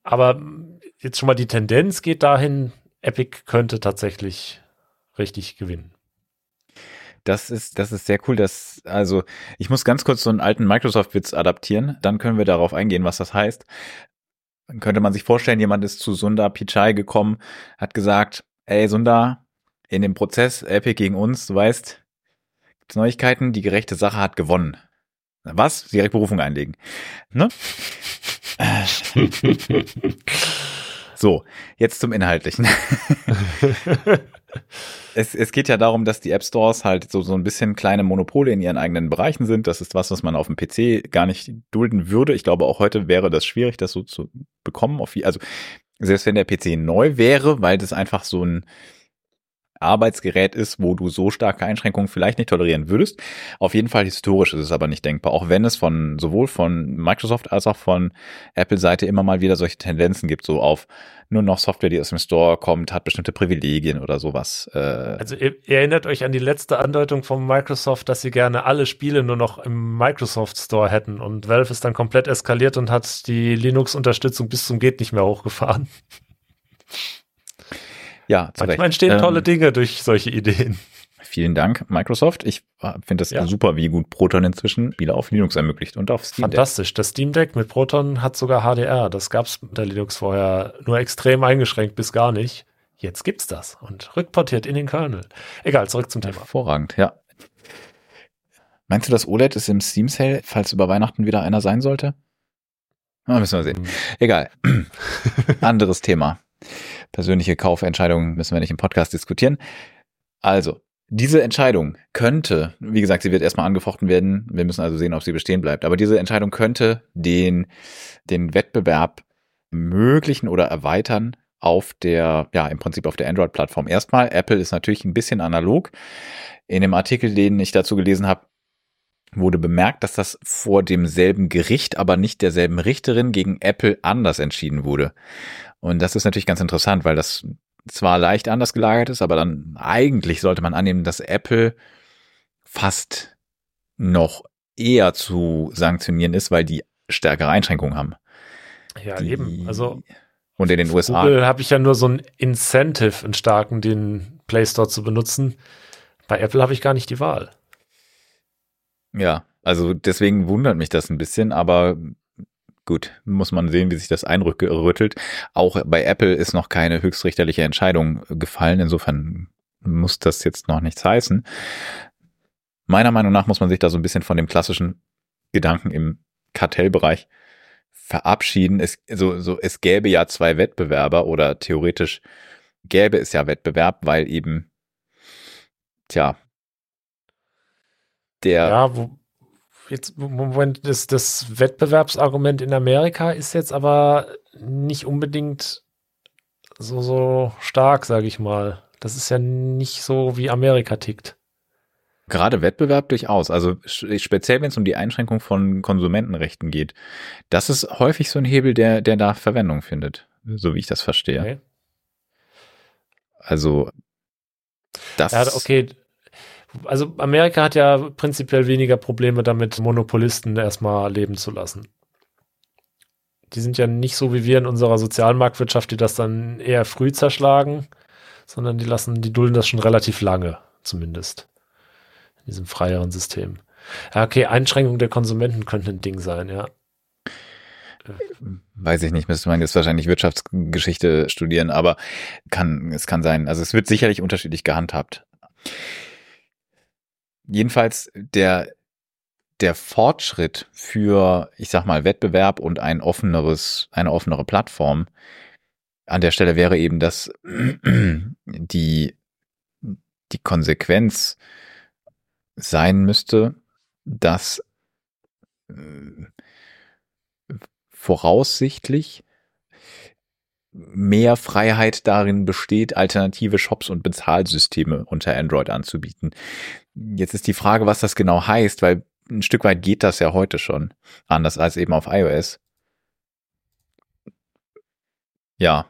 Aber jetzt schon mal die Tendenz geht dahin, Epic könnte tatsächlich richtig gewinnen. Das ist, das ist sehr cool. dass, also, ich muss ganz kurz so einen alten Microsoft-Witz adaptieren. Dann können wir darauf eingehen, was das heißt. Dann könnte man sich vorstellen, jemand ist zu Sundar Pichai gekommen, hat gesagt, ey Sundar, in dem Prozess Epic gegen uns, du weißt, gibt's Neuigkeiten, die gerechte Sache hat gewonnen. Was? Direkt Berufung einlegen. Ne? <laughs> <laughs> so, jetzt zum Inhaltlichen. <laughs> es, es geht ja darum, dass die App Stores halt so, so ein bisschen kleine Monopole in ihren eigenen Bereichen sind. Das ist was, was man auf dem PC gar nicht dulden würde. Ich glaube, auch heute wäre das schwierig, das so zu bekommen. Also, selbst wenn der PC neu wäre, weil das einfach so ein Arbeitsgerät ist, wo du so starke Einschränkungen vielleicht nicht tolerieren würdest. Auf jeden Fall historisch ist es aber nicht denkbar, auch wenn es von sowohl von Microsoft als auch von Apple Seite immer mal wieder solche Tendenzen gibt, so auf nur noch Software, die aus dem Store kommt, hat bestimmte Privilegien oder sowas. Äh also ihr, ihr erinnert euch an die letzte Andeutung von Microsoft, dass sie gerne alle Spiele nur noch im Microsoft Store hätten und Valve ist dann komplett eskaliert und hat die Linux-Unterstützung bis zum geht nicht mehr hochgefahren. Ja, zu Manchmal entstehen ähm, tolle Dinge durch solche Ideen. Vielen Dank, Microsoft. Ich finde das ja. super, wie gut Proton inzwischen Spiele auf Linux ermöglicht und auf Steam Deck. Fantastisch. Das Steam Deck mit Proton hat sogar HDR. Das gab es unter Linux vorher nur extrem eingeschränkt bis gar nicht. Jetzt gibt's das und rückportiert in den Kernel. Egal, zurück zum Thema. Hervorragend, ja. Meinst du, das OLED ist im Steam Sale, falls über Weihnachten wieder einer sein sollte? Na, müssen wir sehen. Hm. Egal. <laughs> Anderes Thema. Persönliche Kaufentscheidungen müssen wir nicht im Podcast diskutieren. Also, diese Entscheidung könnte, wie gesagt, sie wird erstmal angefochten werden. Wir müssen also sehen, ob sie bestehen bleibt. Aber diese Entscheidung könnte den, den Wettbewerb möglichen oder erweitern auf der, ja, im Prinzip auf der Android-Plattform. Erstmal, Apple ist natürlich ein bisschen analog. In dem Artikel, den ich dazu gelesen habe, wurde bemerkt, dass das vor demselben Gericht, aber nicht derselben Richterin gegen Apple anders entschieden wurde. Und das ist natürlich ganz interessant, weil das zwar leicht anders gelagert ist, aber dann eigentlich sollte man annehmen, dass Apple fast noch eher zu sanktionieren ist, weil die stärkere Einschränkungen haben. Ja, die, eben. Also und in den USA. Google habe ich ja nur so ein Incentive, einen starken, den Play Store zu benutzen. Bei Apple habe ich gar nicht die Wahl. Ja, also deswegen wundert mich das ein bisschen, aber gut, muss man sehen, wie sich das einrüttelt. Auch bei Apple ist noch keine höchstrichterliche Entscheidung gefallen. Insofern muss das jetzt noch nichts heißen. Meiner Meinung nach muss man sich da so ein bisschen von dem klassischen Gedanken im Kartellbereich verabschieden. Es, so, so, es gäbe ja zwei Wettbewerber oder theoretisch gäbe es ja Wettbewerb, weil eben, tja, der. Ja, wo, jetzt, Moment, das, das Wettbewerbsargument in Amerika ist jetzt aber nicht unbedingt so, so stark, sage ich mal. Das ist ja nicht so, wie Amerika tickt. Gerade Wettbewerb durchaus. Also speziell, wenn es um die Einschränkung von Konsumentenrechten geht. Das ist häufig so ein Hebel, der, der da Verwendung findet, so wie ich das verstehe. Okay. Also das. Ja, okay, also Amerika hat ja prinzipiell weniger Probleme damit, Monopolisten erstmal leben zu lassen. Die sind ja nicht so wie wir in unserer Sozialmarktwirtschaft, die das dann eher früh zerschlagen, sondern die lassen, die dulden das schon relativ lange, zumindest. In diesem freieren System. Ja, okay, Einschränkung der Konsumenten könnte ein Ding sein, ja. Weiß ich nicht, müsste man jetzt wahrscheinlich Wirtschaftsgeschichte studieren, aber kann, es kann sein. Also es wird sicherlich unterschiedlich gehandhabt jedenfalls der, der Fortschritt für, ich sag mal, Wettbewerb und ein offeneres, eine offenere Plattform an der Stelle wäre eben, dass <clears throat> die, die Konsequenz sein müsste, dass äh, voraussichtlich mehr Freiheit darin besteht, alternative Shops und Bezahlsysteme unter Android anzubieten. Jetzt ist die Frage, was das genau heißt, weil ein Stück weit geht das ja heute schon, anders als eben auf iOS. Ja.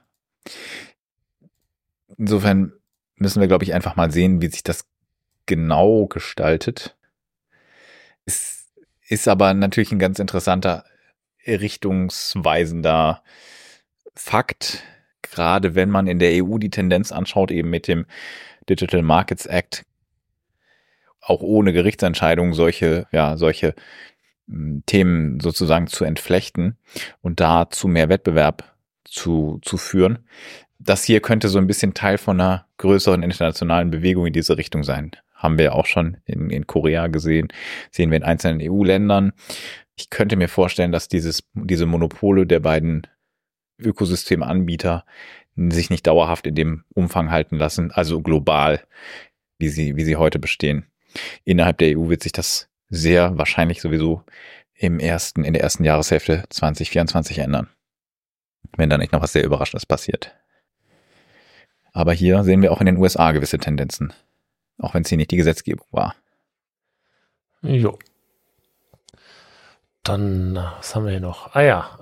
Insofern müssen wir, glaube ich, einfach mal sehen, wie sich das genau gestaltet. Es ist aber natürlich ein ganz interessanter, richtungsweisender Fakt, gerade wenn man in der EU die Tendenz anschaut, eben mit dem Digital Markets Act auch ohne Gerichtsentscheidung solche, ja, solche hm, Themen sozusagen zu entflechten und da zu mehr Wettbewerb zu, zu führen. Das hier könnte so ein bisschen Teil von einer größeren internationalen Bewegung in diese Richtung sein. Haben wir auch schon in, in Korea gesehen, sehen wir in einzelnen EU-Ländern. Ich könnte mir vorstellen, dass dieses, diese Monopole der beiden Ökosystemanbieter sich nicht dauerhaft in dem Umfang halten lassen, also global, wie sie, wie sie heute bestehen. Innerhalb der EU wird sich das sehr wahrscheinlich sowieso im ersten, in der ersten Jahreshälfte 2024 ändern. Wenn da nicht noch was sehr Überraschendes passiert. Aber hier sehen wir auch in den USA gewisse Tendenzen. Auch wenn es hier nicht die Gesetzgebung war. Jo. Dann, was haben wir hier noch? Ah ja,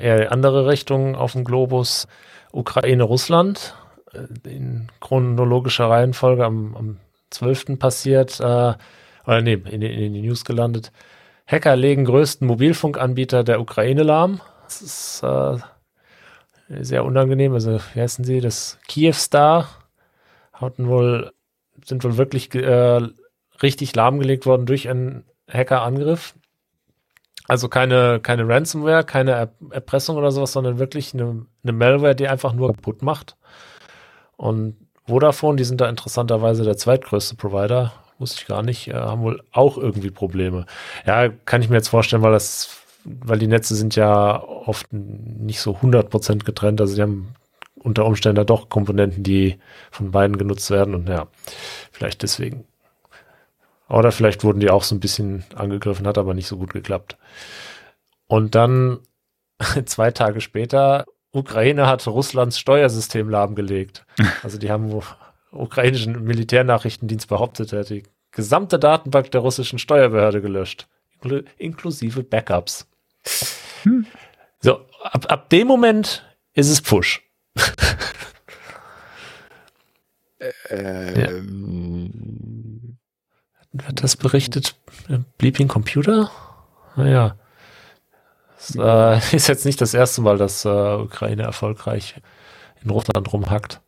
eher andere Richtung auf dem Globus. Ukraine, Russland. Äh, in chronologischer Reihenfolge am, am 12. passiert, äh, oder nee, in, in die News gelandet. Hacker legen größten Mobilfunkanbieter der Ukraine lahm. Das ist äh, sehr unangenehm. Also, wie heißen sie? Das Kiev Star hatten wohl sind wohl wirklich äh, richtig lahmgelegt worden durch einen Hackerangriff. Also keine, keine Ransomware, keine er Erpressung oder sowas, sondern wirklich eine, eine Malware, die einfach nur kaputt macht. Und Vodafone, die sind da interessanterweise der zweitgrößte Provider, wusste ich gar nicht, äh, haben wohl auch irgendwie Probleme. Ja, kann ich mir jetzt vorstellen, weil das, weil die Netze sind ja oft nicht so 100% getrennt, also die haben unter Umständen da doch Komponenten, die von beiden genutzt werden und ja, vielleicht deswegen. Oder vielleicht wurden die auch so ein bisschen angegriffen, hat aber nicht so gut geklappt. Und dann <laughs> zwei Tage später, Ukraine hat Russlands Steuersystem lahmgelegt. <laughs> Also die haben ukrainischen Militärnachrichtendienst behauptet, er hat die gesamte Datenbank der russischen Steuerbehörde gelöscht, inklusive Backups. Hm. So, ab, ab dem Moment ist es Push. äh, ja. Hat das berichtet? Bleeping Computer? Naja. Das äh, <laughs> ist jetzt nicht das erste Mal, dass äh, Ukraine erfolgreich in Russland rumhackt.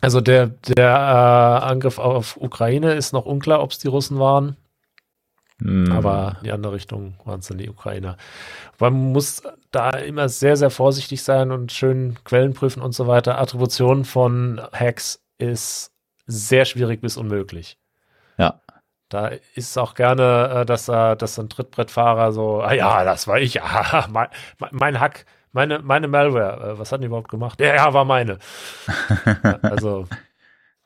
Also der, der äh, Angriff auf Ukraine ist noch unklar, ob es die Russen waren. Hm. Aber in die andere Richtung waren es dann die Ukrainer. Man muss da immer sehr, sehr vorsichtig sein und schön Quellen prüfen und so weiter. Attribution von Hacks ist sehr schwierig bis unmöglich. Da ist auch gerne, äh, dass, dass ein Trittbrettfahrer so, ah ja, das war ich, <laughs> ah, mein, mein Hack, meine, meine Malware, äh, was hat die überhaupt gemacht? Ja, ja, war meine. <laughs> also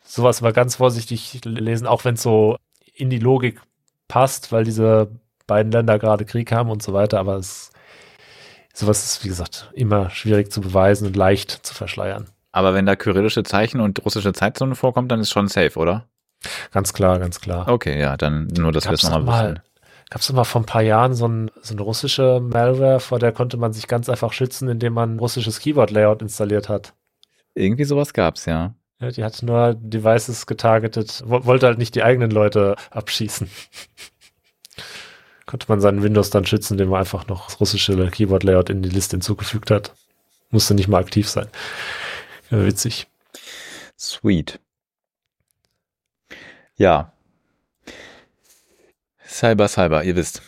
sowas mal ganz vorsichtig lesen, auch wenn es so in die Logik passt, weil diese beiden Länder gerade Krieg haben und so weiter, aber es, sowas ist, wie gesagt, immer schwierig zu beweisen und leicht zu verschleiern. Aber wenn da kyrillische Zeichen und russische Zeitzone vorkommt, dann ist schon safe, oder? Ganz klar, ganz klar. Okay, ja, dann nur, dass wir es nochmal wissen. Gab es mal vor ein paar Jahren so, ein, so eine russische Malware, vor der konnte man sich ganz einfach schützen, indem man ein russisches Keyboard-Layout installiert hat. Irgendwie sowas gab's, ja. Ja, die hat nur Devices getargetet, wollte halt nicht die eigenen Leute abschießen. <laughs> Konnte man seinen Windows dann schützen, indem man einfach noch das russische Keyboard-Layout in die Liste hinzugefügt hat. Musste nicht mal aktiv sein. Ja, witzig. Sweet. Ja. Cyber, Cyber, ihr wisst.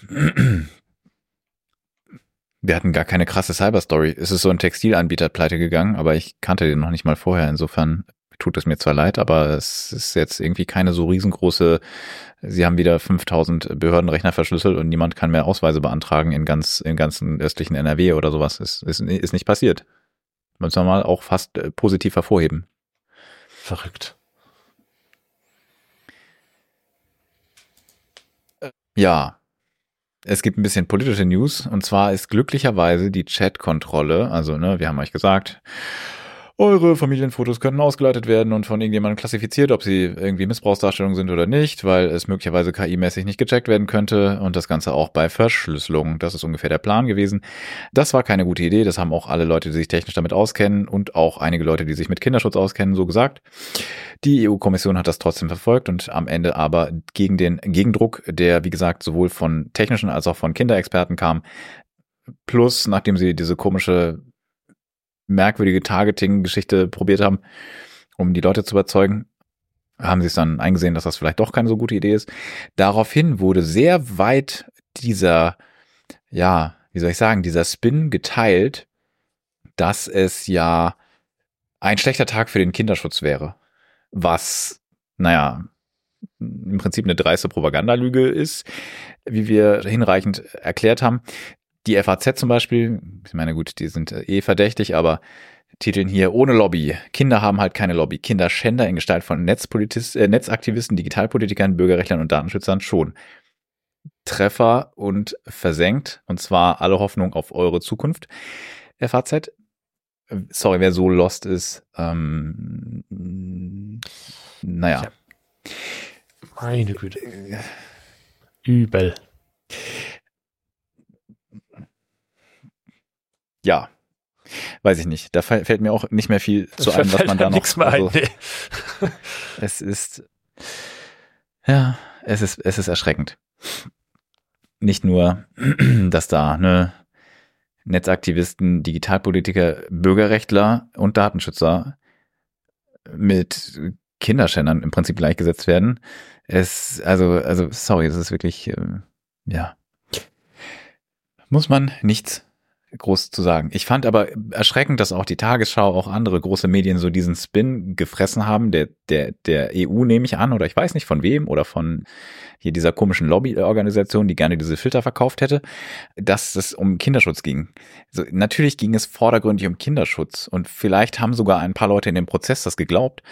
Wir hatten gar keine krasse Cyber-Story. Es ist so ein Textilanbieter pleite gegangen, aber ich kannte den noch nicht mal vorher. Insofern tut es mir zwar leid, aber es ist jetzt irgendwie keine so riesengroße. Sie haben wieder 5000 Behördenrechner verschlüsselt und niemand kann mehr Ausweise beantragen in ganz, in ganzen östlichen NRW oder sowas. Ist, ist, ist nicht passiert. Müssen wir mal auch fast äh, positiv hervorheben. Verrückt. Ja, es gibt ein bisschen politische News. Und zwar ist glücklicherweise die Chat-Kontrolle, also ne, wir haben euch gesagt, eure Familienfotos können ausgeleitet werden und von irgendjemandem klassifiziert, ob sie irgendwie Missbrauchsdarstellungen sind oder nicht, weil es möglicherweise KI-mäßig nicht gecheckt werden könnte und das Ganze auch bei Verschlüsselung. Das ist ungefähr der Plan gewesen. Das war keine gute Idee, das haben auch alle Leute, die sich technisch damit auskennen und auch einige Leute, die sich mit Kinderschutz auskennen, so gesagt. Die EU-Kommission hat das trotzdem verfolgt und am Ende aber gegen den Gegendruck, der wie gesagt sowohl von technischen als auch von Kinderexperten kam, plus nachdem sie diese komische merkwürdige Targeting-Geschichte probiert haben, um die Leute zu überzeugen, haben sie es dann eingesehen, dass das vielleicht doch keine so gute Idee ist. Daraufhin wurde sehr weit dieser, ja, wie soll ich sagen, dieser Spin geteilt, dass es ja ein schlechter Tag für den Kinderschutz wäre. Was, naja, im Prinzip eine dreiste Propagandalüge ist, wie wir hinreichend erklärt haben. Die FAZ zum Beispiel, ich meine, gut, die sind äh, eh verdächtig, aber titeln hier ohne Lobby. Kinder haben halt keine Lobby. Kinderschänder in Gestalt von Netzpolitis äh, Netzaktivisten, Digitalpolitikern, Bürgerrechtlern und Datenschützern schon. Treffer und versenkt, und zwar alle Hoffnung auf eure Zukunft. FAZ, sorry, wer so lost ist, ähm, naja. Meine Güte. Übel. Ja, weiß ich nicht. Da fällt mir auch nicht mehr viel zu ein, was man da noch. Mehr also, ein, nee. <laughs> es ist, ja, es ist, es ist erschreckend. Nicht nur, <clears throat> dass da ne Netzaktivisten, Digitalpolitiker, Bürgerrechtler und Datenschützer mit Kinderschändern im Prinzip gleichgesetzt werden. Es, also, also, sorry, das ist wirklich, äh, ja. Muss man nichts groß zu sagen. Ich fand aber erschreckend, dass auch die Tagesschau, auch andere große Medien so diesen Spin gefressen haben, der, der, der EU nehme ich an, oder ich weiß nicht von wem, oder von hier dieser komischen Lobbyorganisation, die gerne diese Filter verkauft hätte, dass es um Kinderschutz ging. Also natürlich ging es vordergründig um Kinderschutz und vielleicht haben sogar ein paar Leute in dem Prozess das geglaubt,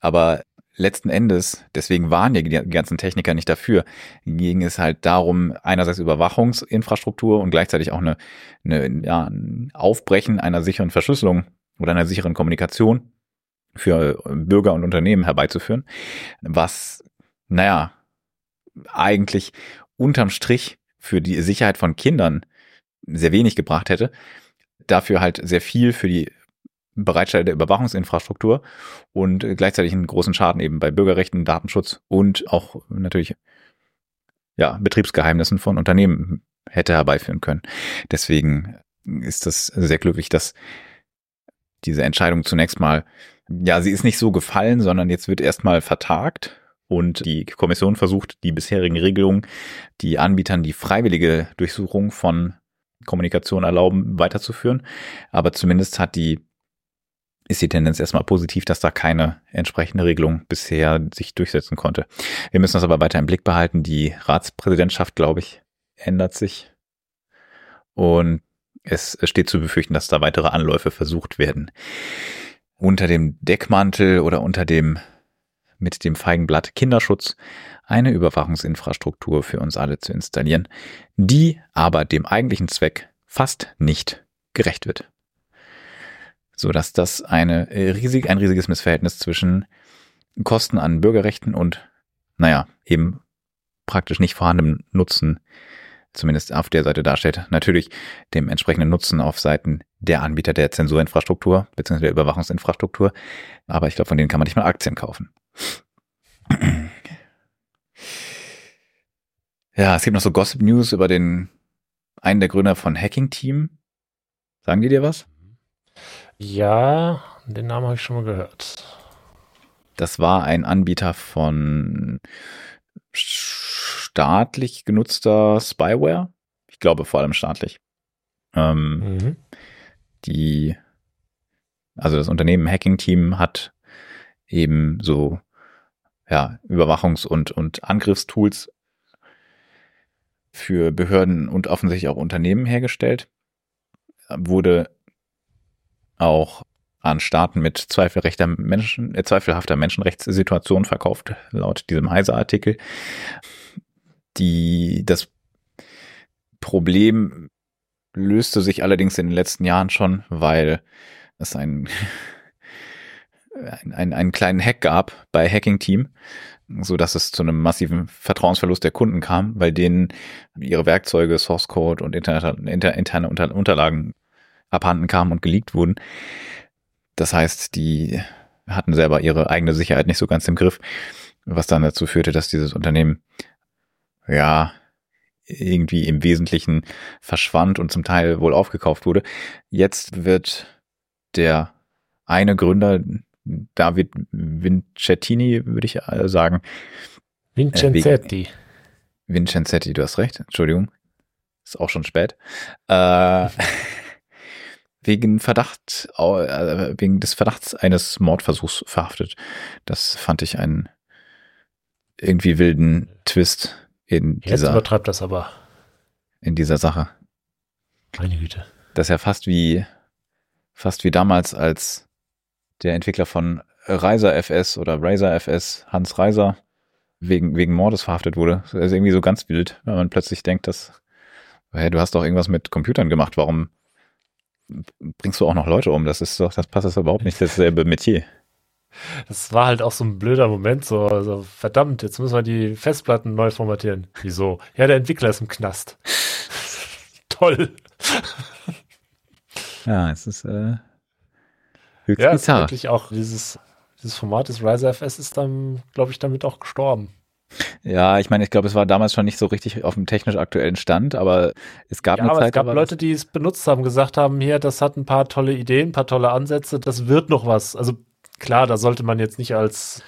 aber letzten Endes, deswegen waren ja die ganzen Techniker nicht dafür, ging es halt darum, einerseits Überwachungsinfrastruktur und gleichzeitig auch eine, eine ja, ein Aufbrechen einer sicheren Verschlüsselung oder einer sicheren Kommunikation für Bürger und Unternehmen herbeizuführen, was, naja, eigentlich unterm Strich für die Sicherheit von Kindern sehr wenig gebracht hätte, dafür halt sehr viel für die Bereitstellung der Überwachungsinfrastruktur und gleichzeitig einen großen Schaden eben bei Bürgerrechten, Datenschutz und auch natürlich ja, Betriebsgeheimnissen von Unternehmen hätte herbeiführen können. Deswegen ist das sehr glücklich, dass diese Entscheidung zunächst mal, ja, sie ist nicht so gefallen, sondern jetzt wird erstmal vertagt und die Kommission versucht, die bisherigen Regelungen, die Anbietern die freiwillige Durchsuchung von Kommunikation erlauben, weiterzuführen. Aber zumindest hat die ist die Tendenz erstmal positiv, dass da keine entsprechende Regelung bisher sich durchsetzen konnte. Wir müssen das aber weiter im Blick behalten. Die Ratspräsidentschaft, glaube ich, ändert sich. Und es steht zu befürchten, dass da weitere Anläufe versucht werden. Unter dem Deckmantel oder unter dem mit dem Feigenblatt Kinderschutz eine Überwachungsinfrastruktur für uns alle zu installieren, die aber dem eigentlichen Zweck fast nicht gerecht wird so dass das eine äh, riesig, ein riesiges Missverhältnis zwischen Kosten an Bürgerrechten und, naja, eben praktisch nicht vorhandenem Nutzen zumindest auf der Seite darstellt. Natürlich dem entsprechenden Nutzen auf Seiten der Anbieter der Zensurinfrastruktur bzw. der Überwachungsinfrastruktur. Aber ich glaube, von denen kann man nicht mal Aktien kaufen. Ja, es gibt noch so Gossip News über den einen der Gründer von Hacking Team. Sagen die dir was? Ja, den Namen habe ich schon mal gehört. Das war ein Anbieter von staatlich genutzter Spyware. Ich glaube vor allem staatlich. Ähm, mhm. Die, also das Unternehmen Hacking Team hat eben so ja, Überwachungs- und, und Angriffstools für Behörden und offensichtlich auch Unternehmen hergestellt. Wurde auch an Staaten mit zweifelrechter Menschen, äh, zweifelhafter Menschenrechtssituation verkauft, laut diesem Heise-Artikel. Die, das Problem löste sich allerdings in den letzten Jahren schon, weil es ein, ein, einen kleinen Hack gab bei Hacking Team, so dass es zu einem massiven Vertrauensverlust der Kunden kam, weil denen ihre Werkzeuge, Source Code und Internet, inter, interne Unterlagen abhanden kamen und geleakt wurden. Das heißt, die hatten selber ihre eigene Sicherheit nicht so ganz im Griff, was dann dazu führte, dass dieses Unternehmen ja irgendwie im Wesentlichen verschwand und zum Teil wohl aufgekauft wurde. Jetzt wird der eine Gründer, David Vincettini, würde ich äh, sagen. Vincenzetti. Äh, Vincenzetti, du hast recht, Entschuldigung. Ist auch schon spät. Äh, <laughs> wegen Verdacht, äh, wegen des Verdachts eines Mordversuchs verhaftet. Das fand ich einen irgendwie wilden Twist in Jetzt dieser. übertreibt das aber. In dieser Sache. Meine Güte. Das ist ja fast wie, fast wie damals, als der Entwickler von Reiser FS oder Razer FS, Hans Reiser, wegen, wegen Mordes verhaftet wurde. Das ist irgendwie so ganz wild, wenn man plötzlich denkt, dass, hey, du hast doch irgendwas mit Computern gemacht, warum bringst du auch noch Leute um. Das ist doch, das passt das überhaupt nicht dasselbe Metier. Das war halt auch so ein blöder Moment, so, also, verdammt, jetzt müssen wir die Festplatten neu formatieren. Wieso? Ja, der Entwickler ist im Knast. <laughs> Toll. Ja, es ist äh, höchst ja, bizarr. Ist wirklich auch dieses, dieses Format des Riser FS ist dann, glaube ich, damit auch gestorben. Ja, ich meine, ich glaube, es war damals schon nicht so richtig auf dem technisch aktuellen Stand, aber es gab ja, eine aber Zeit. Es gab Leute, die es benutzt haben, gesagt haben, hier, das hat ein paar tolle Ideen, ein paar tolle Ansätze, das wird noch was. Also klar, da sollte man jetzt nicht als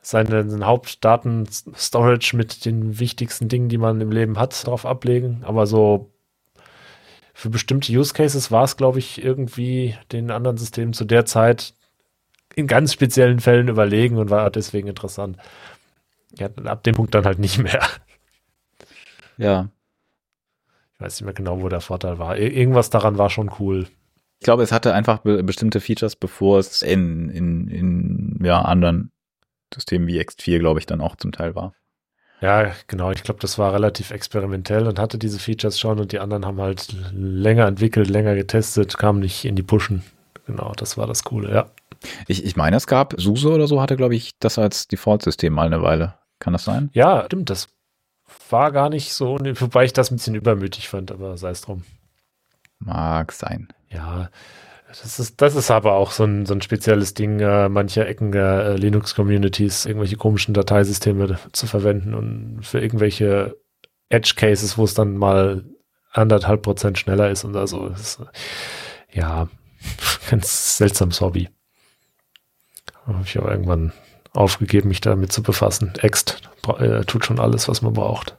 seinen Hauptdaten-Storage mit den wichtigsten Dingen, die man im Leben hat, drauf ablegen. Aber so für bestimmte Use Cases war es, glaube ich, irgendwie den anderen Systemen zu der Zeit in ganz speziellen Fällen überlegen und war deswegen interessant. Ja, ab dem Punkt dann halt nicht mehr. Ja. Ich weiß nicht mehr genau, wo der Vorteil war. Irgendwas daran war schon cool. Ich glaube, es hatte einfach be bestimmte Features, bevor es in, in, in ja, anderen Systemen wie X4, glaube ich, dann auch zum Teil war. Ja, genau. Ich glaube, das war relativ experimentell und hatte diese Features schon und die anderen haben halt länger entwickelt, länger getestet, kamen nicht in die Pushen. Genau, das war das Coole, ja. Ich, ich meine, es gab SUSE oder so, hatte, glaube ich, das als Default-System mal eine Weile. Kann das sein? Ja, stimmt. Das war gar nicht so, wobei ich das ein bisschen übermütig fand, aber sei es drum. Mag sein. Ja, das ist, das ist aber auch so ein, so ein spezielles Ding äh, mancher Ecken der äh, Linux-Communities, irgendwelche komischen Dateisysteme zu verwenden und für irgendwelche Edge-Cases, wo es dann mal anderthalb Prozent schneller ist und also. Ist, ja, <laughs> ganz seltsames Hobby. Habe ich aber irgendwann aufgegeben, mich damit zu befassen. Ext äh, tut schon alles, was man braucht.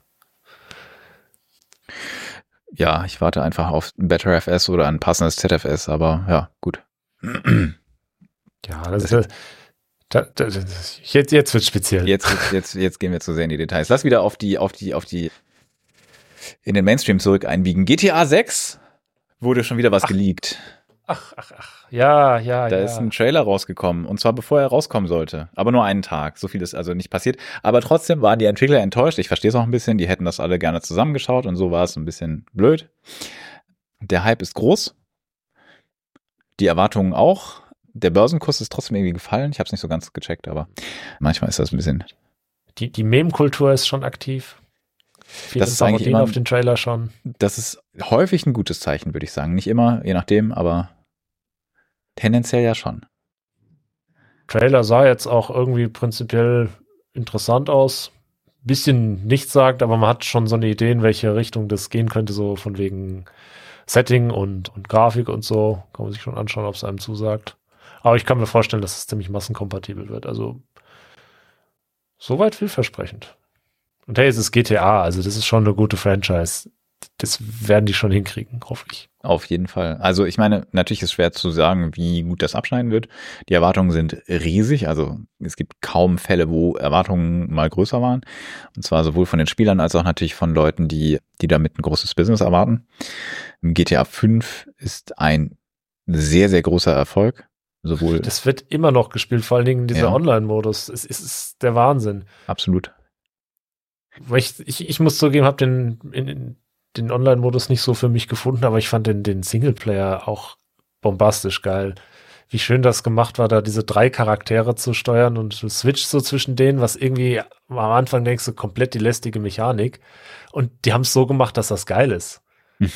Ja, ich warte einfach auf BetterFS oder ein passendes ZFS, aber ja, gut. Ja, das ist. Da, da, jetzt, jetzt wird speziell. Jetzt, jetzt, jetzt gehen wir zu sehr in die Details. Lass wieder auf die, auf die, auf die, in den Mainstream zurück einbiegen. GTA 6 wurde schon wieder was ach, geleakt. Ach, ach, ach. Ja, ja, da ja. ist ein Trailer rausgekommen. Und zwar bevor er rauskommen sollte. Aber nur einen Tag. So viel ist also nicht passiert. Aber trotzdem waren die Entwickler enttäuscht. Ich verstehe es auch ein bisschen. Die hätten das alle gerne zusammengeschaut und so war es ein bisschen blöd. Der Hype ist groß. Die Erwartungen auch. Der Börsenkurs ist trotzdem irgendwie gefallen. Ich habe es nicht so ganz gecheckt, aber manchmal ist das ein bisschen. Die, die Meme-Kultur ist schon aktiv. Viele das ist eigentlich immer, auf den Trailer schon. Das ist häufig ein gutes Zeichen, würde ich sagen. Nicht immer, je nachdem, aber Tendenziell ja schon. Trailer sah jetzt auch irgendwie prinzipiell interessant aus. Bisschen nichts sagt, aber man hat schon so eine Idee, in welche Richtung das gehen könnte, so von wegen Setting und, und Grafik und so. Kann man sich schon anschauen, ob es einem zusagt. Aber ich kann mir vorstellen, dass es ziemlich massenkompatibel wird. Also soweit vielversprechend. Und hey, es ist GTA, also das ist schon eine gute Franchise das werden die schon hinkriegen, hoffe ich. Auf jeden Fall. Also ich meine, natürlich ist schwer zu sagen, wie gut das abschneiden wird. Die Erwartungen sind riesig. Also es gibt kaum Fälle, wo Erwartungen mal größer waren. Und zwar sowohl von den Spielern als auch natürlich von Leuten, die, die damit ein großes Business erwarten. GTA 5 ist ein sehr, sehr großer Erfolg. Sowohl das wird immer noch gespielt, vor allen Dingen dieser ja. Online-Modus. Es, es ist der Wahnsinn. Absolut. Ich, ich, ich muss zugeben, habe den in, den Online-Modus nicht so für mich gefunden, aber ich fand den, den Singleplayer auch bombastisch geil. Wie schön das gemacht war, da diese drei Charaktere zu steuern und du switchst so zwischen denen, was irgendwie am Anfang denkst du komplett die lästige Mechanik. Und die haben es so gemacht, dass das geil ist. Hm.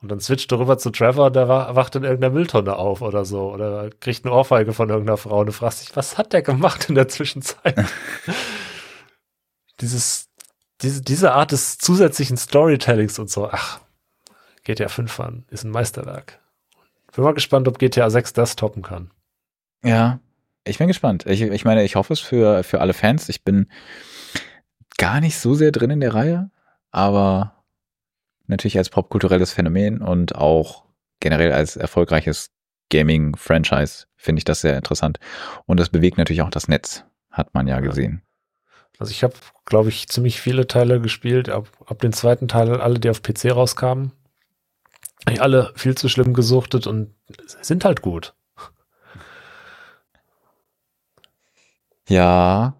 Und dann switcht du rüber zu Trevor, der wacht in irgendeiner Mülltonne auf oder so. Oder kriegt eine Ohrfeige von irgendeiner Frau und du fragst dich, was hat der gemacht in der Zwischenzeit? <laughs> Dieses diese, diese Art des zusätzlichen Storytellings und so, ach, GTA 5 an, ist ein Meisterwerk. Bin mal gespannt, ob GTA 6 das toppen kann. Ja, ich bin gespannt. Ich, ich meine, ich hoffe es für, für alle Fans. Ich bin gar nicht so sehr drin in der Reihe, aber natürlich als popkulturelles Phänomen und auch generell als erfolgreiches Gaming-Franchise finde ich das sehr interessant. Und das bewegt natürlich auch das Netz, hat man ja gesehen. Also ich habe, glaube ich, ziemlich viele Teile gespielt. Ab, ab den zweiten Teil, alle, die auf PC rauskamen, ich alle viel zu schlimm gesuchtet und sind halt gut. Ja,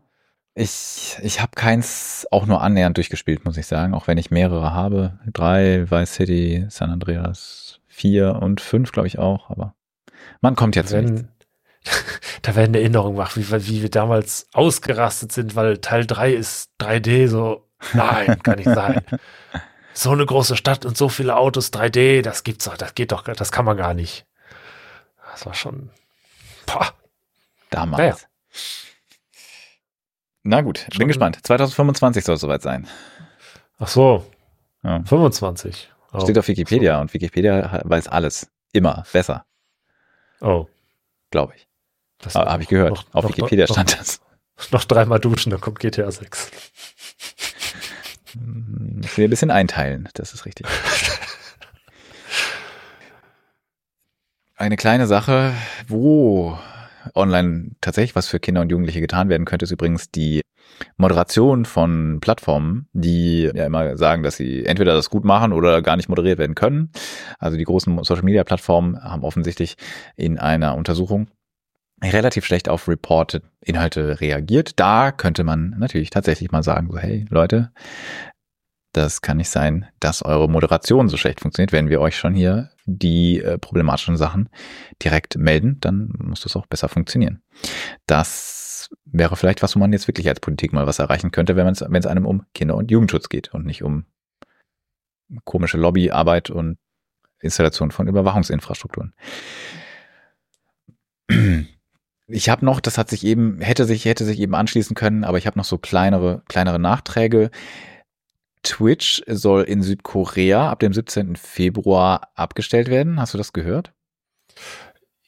ich, ich habe keins auch nur annähernd durchgespielt, muss ich sagen, auch wenn ich mehrere habe. Drei, Vice City, San Andreas, vier und fünf, glaube ich auch, aber man kommt jetzt wenn, <laughs> da werden Erinnerungen wach, wie, wie wir damals ausgerastet sind, weil Teil 3 ist 3D, so, nein, <laughs> kann nicht sein. So eine große Stadt und so viele Autos 3D, das gibt's doch, das geht doch, das kann man gar nicht. Das war schon, boah. Damals. Naja. Na gut, schon bin gespannt. 2025 soll es soweit sein. Ach so. Ja. 25. Oh. Steht auf Wikipedia so. und Wikipedia weiß alles. Immer besser. Oh. Glaube ich. Habe ich gehört. Noch, Auf noch, Wikipedia noch, stand das. <laughs> Noch dreimal duschen, dann kommt GTA 6. Ich will ein bisschen einteilen, das ist richtig. <laughs> Eine kleine Sache, wo online tatsächlich was für Kinder und Jugendliche getan werden könnte, ist übrigens die Moderation von Plattformen, die ja immer sagen, dass sie entweder das gut machen oder gar nicht moderiert werden können. Also die großen Social-Media-Plattformen haben offensichtlich in einer Untersuchung relativ schlecht auf reported Inhalte reagiert. Da könnte man natürlich tatsächlich mal sagen, so, hey Leute, das kann nicht sein, dass eure Moderation so schlecht funktioniert. Wenn wir euch schon hier die äh, problematischen Sachen direkt melden, dann muss das auch besser funktionieren. Das wäre vielleicht was, wo man jetzt wirklich als Politik mal was erreichen könnte, wenn es wenn es einem um Kinder- und Jugendschutz geht und nicht um komische Lobbyarbeit und Installation von Überwachungsinfrastrukturen. Ich habe noch, das hat sich eben, hätte sich, hätte sich eben anschließen können, aber ich habe noch so kleinere, kleinere Nachträge. Twitch soll in Südkorea ab dem 17. Februar abgestellt werden. Hast du das gehört?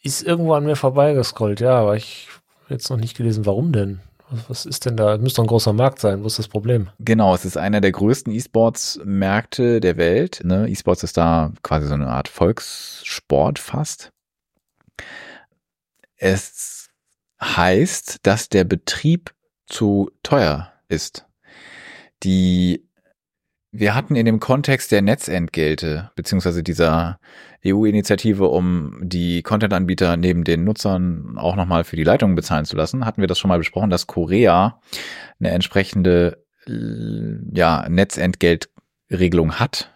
Ist irgendwo an mir vorbeigescrollt, ja, aber ich habe jetzt noch nicht gelesen, warum denn? Was ist denn da? Müsste ein großer Markt sein. Wo ist das Problem? Genau, es ist einer der größten E-Sports-Märkte der Welt. Ne? E-Sports ist da quasi so eine Art Volkssport fast. Es heißt, dass der Betrieb zu teuer ist. Die wir hatten in dem Kontext der Netzentgelte, beziehungsweise dieser EU-Initiative, um die Content-Anbieter neben den Nutzern auch nochmal für die Leitungen bezahlen zu lassen, hatten wir das schon mal besprochen, dass Korea eine entsprechende ja, Netzentgeltregelung hat.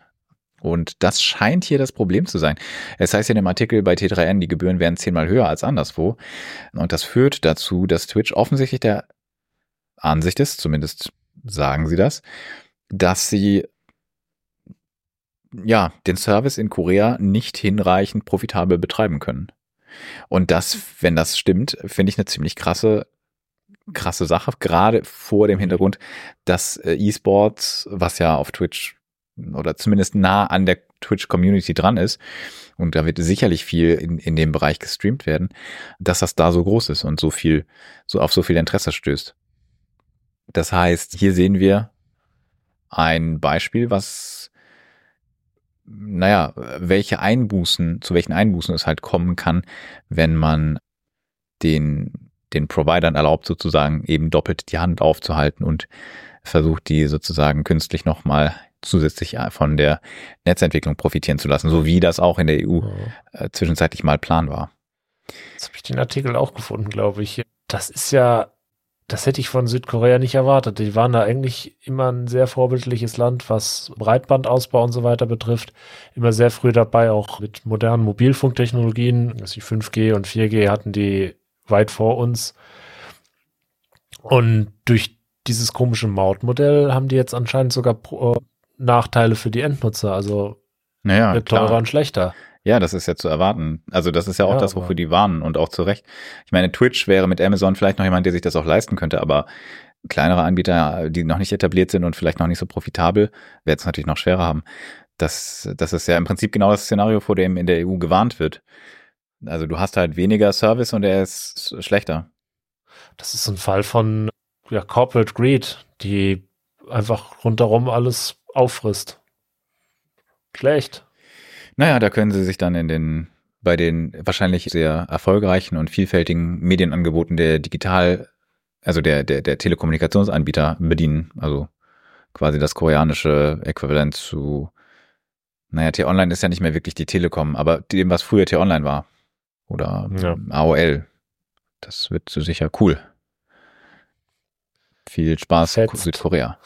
Und das scheint hier das Problem zu sein. Es heißt in dem Artikel bei T3N, die Gebühren wären zehnmal höher als anderswo. Und das führt dazu, dass Twitch offensichtlich der Ansicht ist, zumindest sagen sie das, dass sie ja den Service in Korea nicht hinreichend profitabel betreiben können. Und das, wenn das stimmt, finde ich eine ziemlich krasse krasse Sache, gerade vor dem Hintergrund, dass äh, E-Sports, was ja auf Twitch oder zumindest nah an der Twitch-Community dran ist, und da wird sicherlich viel in, in dem Bereich gestreamt werden, dass das da so groß ist und so viel, so auf so viel Interesse stößt. Das heißt, hier sehen wir ein Beispiel, was, naja, welche Einbußen, zu welchen Einbußen es halt kommen kann, wenn man den, den Providern erlaubt, sozusagen eben doppelt die Hand aufzuhalten und versucht, die sozusagen künstlich nochmal zusätzlich von der Netzentwicklung profitieren zu lassen, so wie das auch in der EU äh, zwischenzeitlich mal Plan war. Jetzt habe ich den Artikel auch gefunden, glaube ich. Das ist ja das hätte ich von Südkorea nicht erwartet. Die waren da eigentlich immer ein sehr vorbildliches Land, was Breitbandausbau und so weiter betrifft. Immer sehr früh dabei, auch mit modernen Mobilfunktechnologien. Also 5G und 4G hatten die weit vor uns. Und durch dieses komische Mautmodell haben die jetzt anscheinend sogar Pro Nachteile für die Endnutzer. Also naja, wird teurer klar. und schlechter. Ja, das ist ja zu erwarten. Also das ist ja auch ja, das, wofür die warnen und auch zu Recht. Ich meine, Twitch wäre mit Amazon vielleicht noch jemand, der sich das auch leisten könnte, aber kleinere Anbieter, die noch nicht etabliert sind und vielleicht noch nicht so profitabel, werden es natürlich noch schwerer haben. Das, das ist ja im Prinzip genau das Szenario, vor dem in der EU gewarnt wird. Also du hast halt weniger Service und er ist schlechter. Das ist ein Fall von ja, Corporate Greed, die einfach rundherum alles auffrisst. Schlecht. Naja, da können Sie sich dann in den bei den wahrscheinlich sehr erfolgreichen und vielfältigen Medienangeboten der Digital, also der, der, der Telekommunikationsanbieter bedienen. Also quasi das koreanische Äquivalent zu, naja, T-Online ist ja nicht mehr wirklich die Telekom, aber dem, was früher T-Online war. Oder ja. AOL. Das wird so sicher cool. Viel Spaß, Fetzt. Südkorea.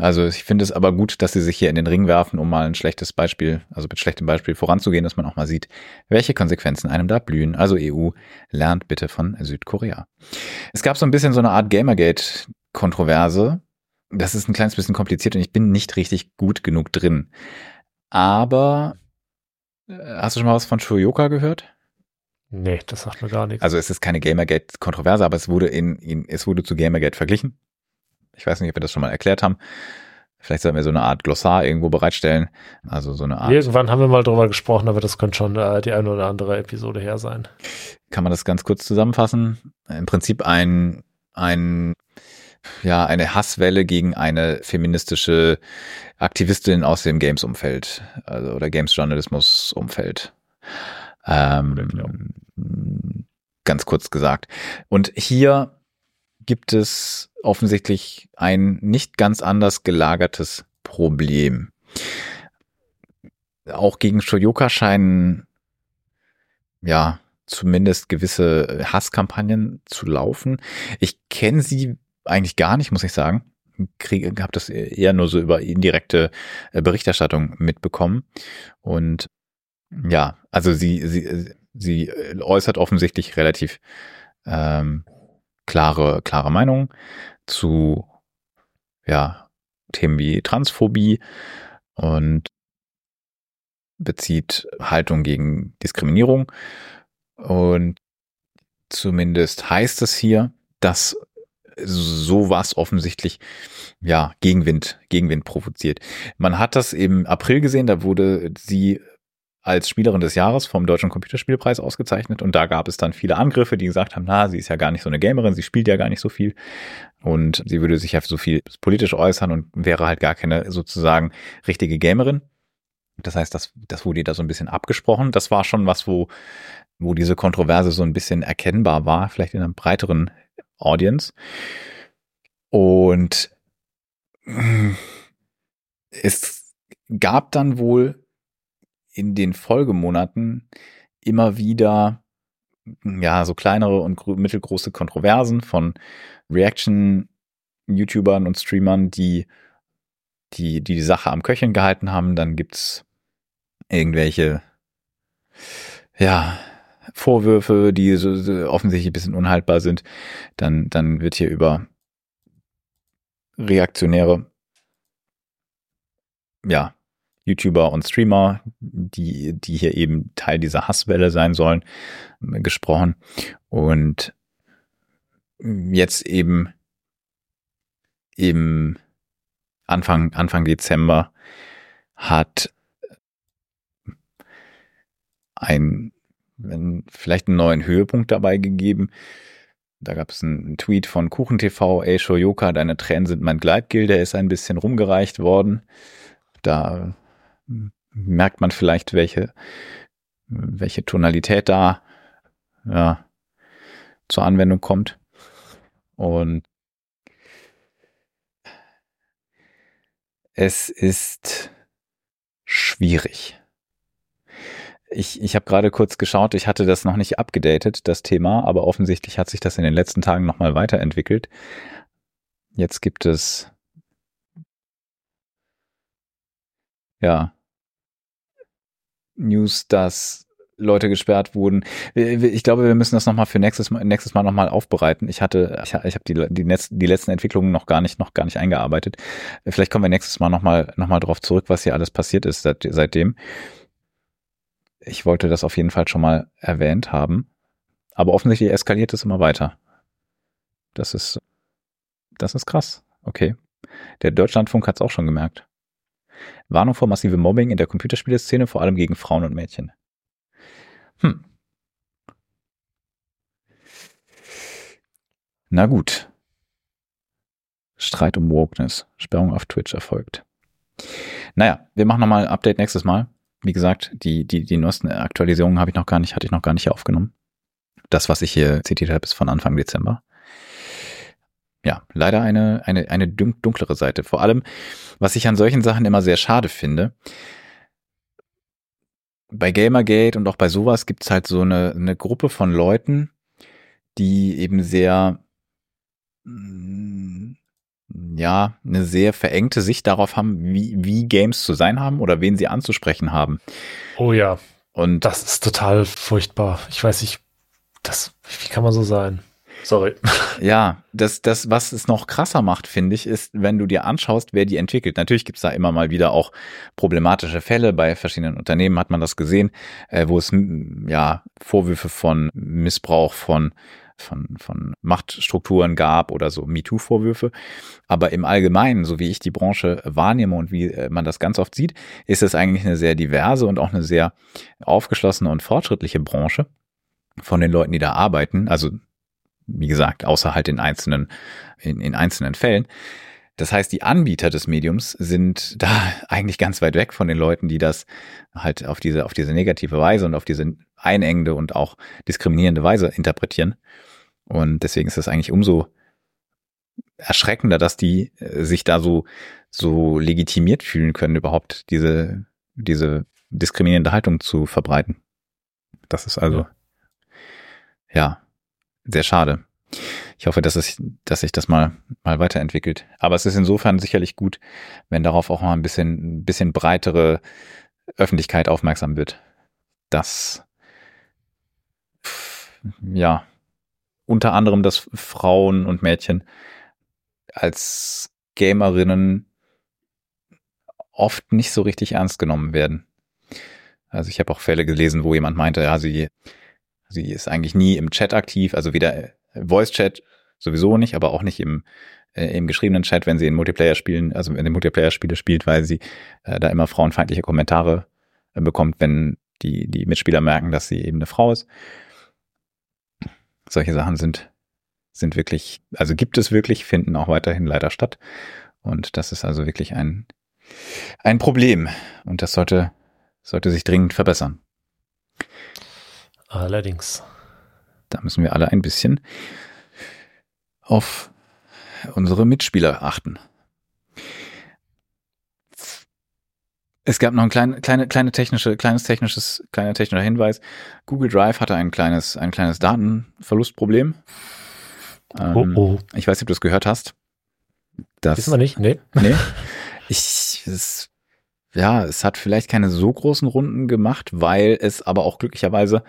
Also ich finde es aber gut, dass sie sich hier in den Ring werfen, um mal ein schlechtes Beispiel, also mit schlechtem Beispiel voranzugehen, dass man auch mal sieht, welche Konsequenzen einem da blühen. Also EU lernt bitte von Südkorea. Es gab so ein bisschen so eine Art Gamergate-Kontroverse. Das ist ein kleines bisschen kompliziert und ich bin nicht richtig gut genug drin. Aber äh, hast du schon mal was von Shoyoka gehört? Nee, das sagt mir gar nichts. Also es ist keine Gamergate-Kontroverse, aber es wurde in, in, es wurde zu Gamergate verglichen. Ich weiß nicht, ob wir das schon mal erklärt haben. Vielleicht sollten wir so eine Art Glossar irgendwo bereitstellen. Also so eine Art. Irgendwann haben wir mal drüber gesprochen, aber das könnte schon äh, die eine oder andere Episode her sein. Kann man das ganz kurz zusammenfassen? im Prinzip ein, ein ja, eine Hasswelle gegen eine feministische Aktivistin aus dem Games-Umfeld, also oder Games-Journalismus-Umfeld. Ähm, ganz kurz gesagt. Und hier gibt es offensichtlich ein nicht ganz anders gelagertes Problem. Auch gegen Shoyoka scheinen ja zumindest gewisse Hasskampagnen zu laufen. Ich kenne sie eigentlich gar nicht, muss ich sagen. Kriege, habe das eher nur so über indirekte äh, Berichterstattung mitbekommen. Und ja, also sie, sie, sie äußert offensichtlich relativ ähm, klare, klare Meinung zu ja, Themen wie Transphobie und bezieht Haltung gegen Diskriminierung. Und zumindest heißt es hier, dass sowas offensichtlich ja Gegenwind Gegenwind provoziert. Man hat das im April gesehen, da wurde sie als Spielerin des Jahres vom Deutschen Computerspielpreis ausgezeichnet und da gab es dann viele Angriffe, die gesagt haben, na, sie ist ja gar nicht so eine Gamerin, sie spielt ja gar nicht so viel und sie würde sich ja so viel politisch äußern und wäre halt gar keine sozusagen richtige Gamerin. Das heißt, das, das wurde da so ein bisschen abgesprochen. Das war schon was, wo, wo diese Kontroverse so ein bisschen erkennbar war, vielleicht in einer breiteren Audience. Und es gab dann wohl in den Folgemonaten immer wieder ja so kleinere und mittelgroße Kontroversen von Reaction-YouTubern und Streamern, die die, die Sache am Köcheln gehalten haben. Dann gibt's irgendwelche ja Vorwürfe, die so, so offensichtlich ein bisschen unhaltbar sind, dann, dann wird hier über reaktionäre, ja, YouTuber und Streamer, die, die hier eben Teil dieser Hasswelle sein sollen, gesprochen. Und jetzt eben im Anfang, Anfang Dezember hat ein vielleicht einen neuen Höhepunkt dabei gegeben. Da gab es einen Tweet von KuchenTV, ey Shoyoka, deine Tränen sind mein Gleitgel, der ist ein bisschen rumgereicht worden. Da merkt man vielleicht, welche, welche Tonalität da ja, zur Anwendung kommt. Und es ist schwierig. Ich, ich habe gerade kurz geschaut, ich hatte das noch nicht abgedatet, das Thema, aber offensichtlich hat sich das in den letzten Tagen nochmal weiterentwickelt. Jetzt gibt es ja News, dass Leute gesperrt wurden. Ich glaube, wir müssen das nochmal für nächstes Mal, nächstes Mal nochmal aufbereiten. Ich hatte, ich, ich habe die, die, Netz, die letzten Entwicklungen noch gar nicht, noch gar nicht eingearbeitet. Vielleicht kommen wir nächstes Mal nochmal, noch mal drauf zurück, was hier alles passiert ist seit, seitdem ich wollte das auf jeden Fall schon mal erwähnt haben. Aber offensichtlich eskaliert es immer weiter. Das ist, das ist krass. Okay. Der Deutschlandfunk hat es auch schon gemerkt. Warnung vor massivem Mobbing in der Computerspieleszene, vor allem gegen Frauen und Mädchen. Hm. Na gut. Streit um Wokeness. Sperrung auf Twitch erfolgt. Naja, wir machen nochmal ein Update nächstes Mal wie gesagt, die, die, die neuesten Aktualisierungen habe ich noch gar nicht, hatte ich noch gar nicht aufgenommen. Das, was ich hier zitiert habe, ist von Anfang Dezember. Ja, leider eine, eine, eine dunklere Seite. Vor allem, was ich an solchen Sachen immer sehr schade finde, bei Gamergate und auch bei sowas gibt es halt so eine, eine Gruppe von Leuten, die eben sehr ja, eine sehr verengte Sicht darauf haben, wie, wie Games zu sein haben oder wen sie anzusprechen haben. Oh ja. Und das ist total furchtbar. Ich weiß nicht, das, wie kann man so sein? Sorry. <laughs> Ja, das, das, was es noch krasser macht, finde ich, ist, wenn du dir anschaust, wer die entwickelt. Natürlich gibt's da immer mal wieder auch problematische Fälle. Bei verschiedenen Unternehmen hat man das gesehen, äh, wo es ja Vorwürfe von Missbrauch von von, von Machtstrukturen gab oder so MeToo-Vorwürfe. Aber im Allgemeinen, so wie ich die Branche wahrnehme und wie äh, man das ganz oft sieht, ist es eigentlich eine sehr diverse und auch eine sehr aufgeschlossene und fortschrittliche Branche von den Leuten, die da arbeiten. Also wie gesagt, außer halt in einzelnen, in, in einzelnen Fällen. Das heißt, die Anbieter des Mediums sind da <laughs> eigentlich ganz weit weg von den Leuten, die das halt auf diese, auf diese negative Weise und auf diese einengende und auch diskriminierende Weise interpretieren. Und deswegen ist es eigentlich umso erschreckender, dass die äh, sich da so, so legitimiert fühlen können, überhaupt diese, diese diskriminierende Haltung zu verbreiten. Das ist also, ja, ja sehr schade. Ich hoffe, dass, es, dass sich das mal, mal weiterentwickelt. Aber es ist insofern sicherlich gut, wenn darauf auch mal ein bisschen, ein bisschen breitere Öffentlichkeit aufmerksam wird. Dass, ja, unter anderem, dass Frauen und Mädchen als Gamerinnen oft nicht so richtig ernst genommen werden. Also ich habe auch Fälle gelesen, wo jemand meinte, ja, sie, sie ist eigentlich nie im Chat aktiv, also weder Voice Chat sowieso nicht, aber auch nicht im, äh, im geschriebenen Chat, wenn sie in Multiplayer spielen, also wenn sie Multiplayer-Spiele spielt, weil sie äh, da immer frauenfeindliche Kommentare äh, bekommt, wenn die, die Mitspieler merken, dass sie eben eine Frau ist. Solche Sachen sind, sind wirklich, also gibt es wirklich, finden auch weiterhin leider statt. Und das ist also wirklich ein, ein Problem. Und das sollte, sollte sich dringend verbessern. Allerdings. Da müssen wir alle ein bisschen auf unsere Mitspieler achten. Es gab noch ein klein, kleine, kleine technische, kleines technisches, kleiner technischer Hinweis. Google Drive hatte ein kleines, ein kleines Datenverlustproblem. Ähm, oh, oh. Ich weiß nicht, ob du es gehört hast. Das, Wissen wir nicht, nee. Nee. <laughs> Ich, es, ja, es hat vielleicht keine so großen Runden gemacht, weil es aber auch glücklicherweise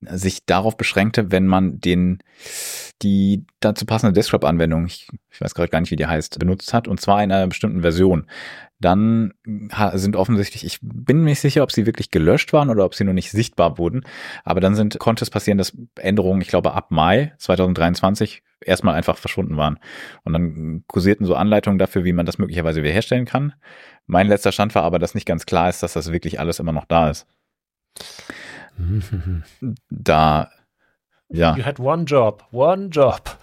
sich darauf beschränkte, wenn man den die dazu passende Desktop-Anwendung, ich, ich weiß gerade gar nicht, wie die heißt, benutzt hat, und zwar in einer bestimmten Version. Dann sind offensichtlich, ich bin mir nicht sicher, ob sie wirklich gelöscht waren oder ob sie nur nicht sichtbar wurden, aber dann sind, konnte es passieren, dass Änderungen, ich glaube, ab Mai 2023 erstmal einfach verschwunden waren. Und dann kursierten so Anleitungen dafür, wie man das möglicherweise wiederherstellen kann. Mein letzter Stand war aber, dass nicht ganz klar ist, dass das wirklich alles immer noch da ist. Da ja. You had one job, one job.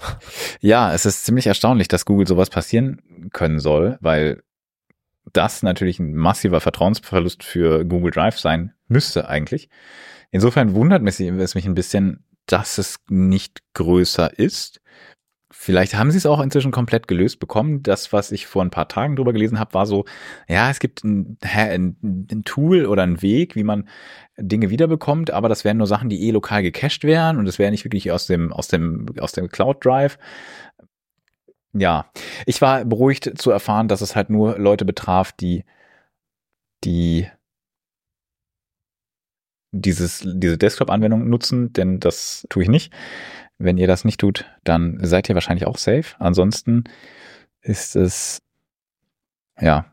Ja, es ist ziemlich erstaunlich, dass Google sowas passieren können soll, weil das natürlich ein massiver Vertrauensverlust für Google Drive sein müsste eigentlich. Insofern wundert es mich ein bisschen, dass es nicht größer ist. Vielleicht haben sie es auch inzwischen komplett gelöst bekommen. Das, was ich vor ein paar Tagen drüber gelesen habe, war so, ja, es gibt ein, ein, ein, Tool oder einen Weg, wie man Dinge wiederbekommt, aber das wären nur Sachen, die eh lokal gecached wären und es wäre nicht wirklich aus dem, aus dem, aus dem Cloud Drive. Ja, ich war beruhigt zu erfahren, dass es halt nur Leute betraf, die, die dieses, diese Desktop-Anwendung nutzen, denn das tue ich nicht. Wenn ihr das nicht tut, dann seid ihr wahrscheinlich auch safe. Ansonsten ist es ja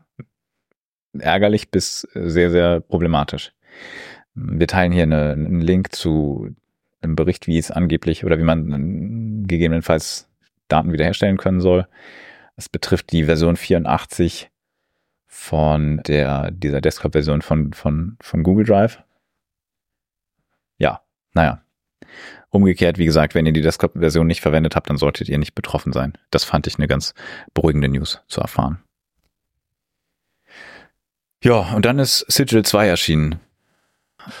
ärgerlich bis sehr, sehr problematisch. Wir teilen hier eine, einen Link zu einem Bericht, wie es angeblich oder wie man gegebenenfalls Daten wiederherstellen können soll. Es betrifft die Version 84 von der, dieser Desktop-Version von, von, von Google Drive. Ja, naja, Umgekehrt, wie gesagt, wenn ihr die Desktop-Version nicht verwendet habt, dann solltet ihr nicht betroffen sein. Das fand ich eine ganz beruhigende News zu erfahren. Ja, und dann ist Sigil 2 erschienen.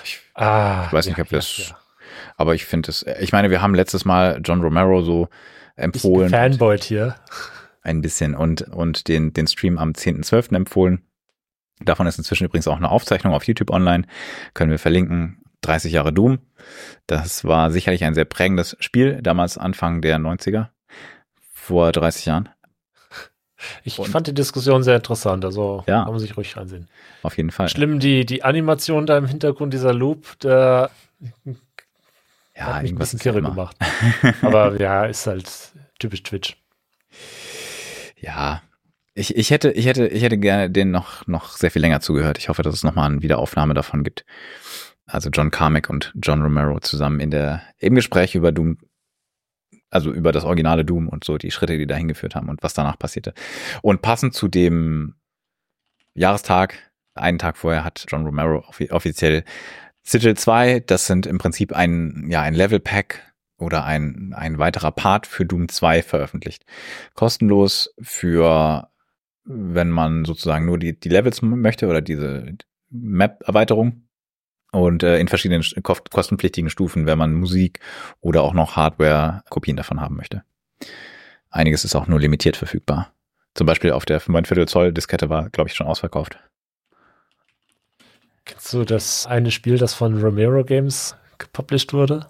Ich, ah, ich weiß nicht, ja, ob wir es, ja, aber ich finde es, ich meine, wir haben letztes Mal John Romero so empfohlen. Fanboy hier. Ein bisschen und, und den, den Stream am 10.12. empfohlen. Davon ist inzwischen übrigens auch eine Aufzeichnung auf YouTube online. Können wir verlinken. 30 Jahre Doom. Das war sicherlich ein sehr prägendes Spiel, damals Anfang der 90er, vor 30 Jahren. Ich und, fand die Diskussion sehr interessant, also ja, kann man sich ruhig ansehen. Auf jeden Fall. Schlimm, die, die Animation da im Hintergrund, dieser Loop, der ja, hat mich ein bisschen kirre gemacht. <laughs> Aber ja, ist halt typisch Twitch. Ja, ich, ich hätte, ich hätte, ich hätte gerne den noch, noch sehr viel länger zugehört. Ich hoffe, dass es nochmal eine Wiederaufnahme davon gibt also John Carmack und John Romero zusammen in der, im Gespräch über Doom, also über das originale Doom und so die Schritte, die dahin geführt haben und was danach passierte. Und passend zu dem Jahrestag, einen Tag vorher hat John Romero offiziell Sigil 2, das sind im Prinzip ein, ja, ein Level Pack oder ein, ein weiterer Part für Doom 2 veröffentlicht. Kostenlos für, wenn man sozusagen nur die, die Levels möchte oder diese Map-Erweiterung und äh, in verschiedenen kostenpflichtigen Stufen, wenn man Musik oder auch noch Hardware-Kopien davon haben möchte. Einiges ist auch nur limitiert verfügbar. Zum Beispiel auf der 9 Viertel Zoll Diskette war, glaube ich, schon ausverkauft. Kennst du das eine Spiel, das von Romero Games gepublished wurde?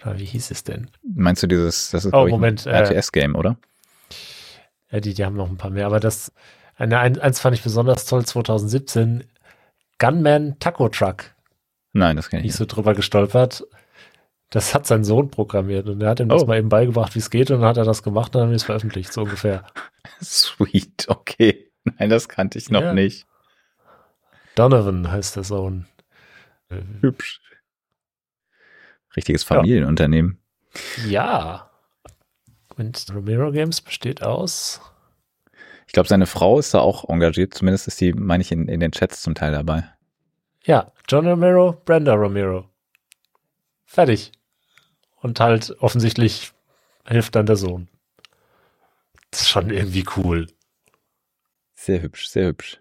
Oder wie hieß es denn? Meinst du dieses, das ist oh, Moment, ein RTS-Game, äh, oder? Ja, die, die haben noch ein paar mehr, aber das, eine, eins fand ich besonders toll, 2017, Gunman Taco Truck. Nein, das kenne ich nicht. so drüber gestolpert. Das hat sein Sohn programmiert und er hat ihm das oh. mal eben beigebracht, wie es geht und dann hat er das gemacht und dann haben wir es veröffentlicht, so ungefähr. <laughs> Sweet, okay. Nein, das kannte ich noch ja. nicht. Donovan heißt der Sohn. Hübsch. Richtiges Familienunternehmen. Ja. Und Romero Games besteht aus. Ich glaube, seine Frau ist da auch engagiert. Zumindest ist die, meine ich, in, in den Chats zum Teil dabei. Ja, John Romero, Brenda Romero. Fertig. Und halt offensichtlich hilft dann der Sohn. Das ist schon irgendwie cool. Sehr hübsch, sehr hübsch.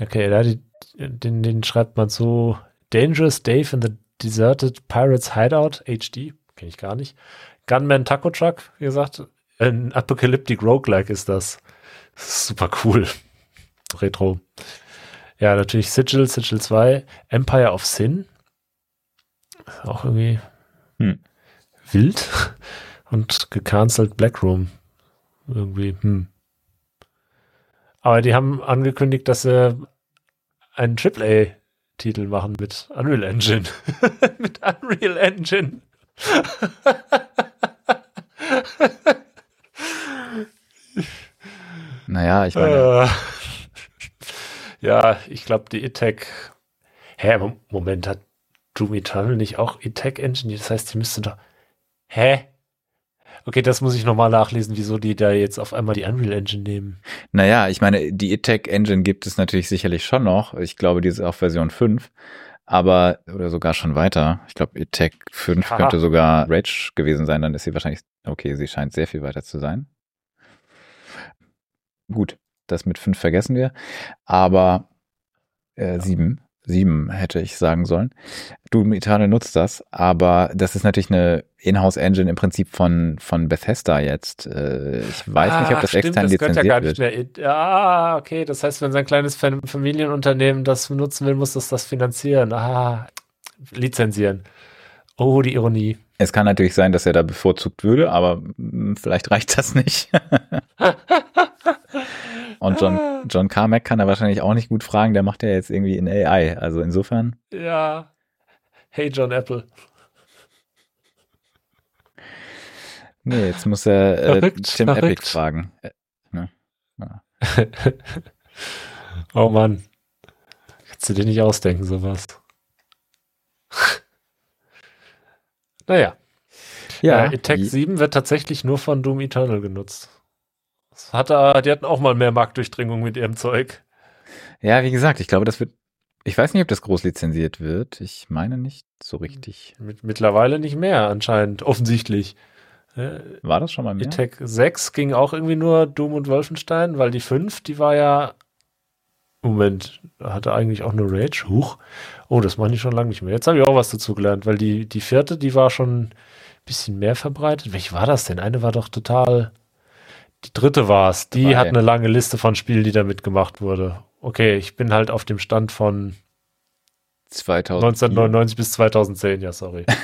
Okay, da die, den, den schreibt man so Dangerous Dave in the Deserted Pirates Hideout HD. Kenne ich gar nicht. Gunman Taco Truck, wie gesagt. Ein Apocalyptic Roguelike ist das. super cool. Retro. Ja, natürlich Sigil, Sigil 2, Empire of Sin. Auch irgendwie hm. wild. Und gecancelt Blackroom. Irgendwie, hm. Aber die haben angekündigt, dass sie einen AAA-Titel machen mit Unreal Engine. <laughs> mit Unreal Engine. <laughs> naja, ich meine. Äh, <laughs> ja, ich glaube, die E-Tech. Hä, Moment, hat Doom Eternal nicht auch E-Tech Engine? Das heißt, die müsste doch. Hä? Okay, das muss ich nochmal nachlesen, wieso die da jetzt auf einmal die Unreal Engine nehmen. Naja, ich meine, die E-Tech Engine gibt es natürlich sicherlich schon noch. Ich glaube, die ist auf Version 5. Aber, oder sogar schon weiter. Ich glaube, E-Tech 5 Aha. könnte sogar Rage gewesen sein. Dann ist sie wahrscheinlich, okay, sie scheint sehr viel weiter zu sein. Gut, das mit 5 vergessen wir. Aber äh, 7 sieben hätte ich sagen sollen. Doom Eternal nutzt das, aber das ist natürlich eine Inhouse-Engine im Prinzip von, von Bethesda jetzt. Äh, ich weiß ah, nicht, ob das stimmt, extern das lizenziert ja gar nicht wird. Mehr. Ah, okay, das heißt, wenn sein kleines Familienunternehmen das nutzen will, muss das das finanzieren. Ah, lizenzieren. Oh, die Ironie. Es kann natürlich sein, dass er da bevorzugt würde, aber hm, vielleicht reicht das nicht. <laughs> Und John, ah. John Carmack kann er wahrscheinlich auch nicht gut fragen, der macht ja jetzt irgendwie in AI. Also insofern. Ja. Hey John Apple. Nee, jetzt muss er äh, verrückt, Tim verrückt. Epic fragen. Äh, ne? ja. <laughs> oh Mann. Kannst du dir nicht ausdenken, sowas. <laughs> naja. Ja. Äh, Attack 7 wird tatsächlich nur von Doom Eternal genutzt. Hat er, die hatten auch mal mehr Marktdurchdringung mit ihrem Zeug. Ja, wie gesagt, ich glaube, das wird. Ich weiß nicht, ob das groß lizenziert wird. Ich meine nicht so richtig. Mit, mittlerweile nicht mehr, anscheinend, offensichtlich. Äh, war das schon mal mehr? Die Tech 6 ging auch irgendwie nur Doom und Wolfenstein, weil die 5, die war ja. Moment, hatte eigentlich auch nur Rage. Huch. Oh, das mache ich schon lange nicht mehr. Jetzt habe ich auch was dazu gelernt, weil die, die vierte, die war schon ein bisschen mehr verbreitet. Welche war das denn? Eine war doch total. Die dritte war es. Die Drei. hat eine lange Liste von Spielen, die da mitgemacht wurde. Okay, ich bin halt auf dem Stand von 1999 bis 2010, ja, sorry. <laughs>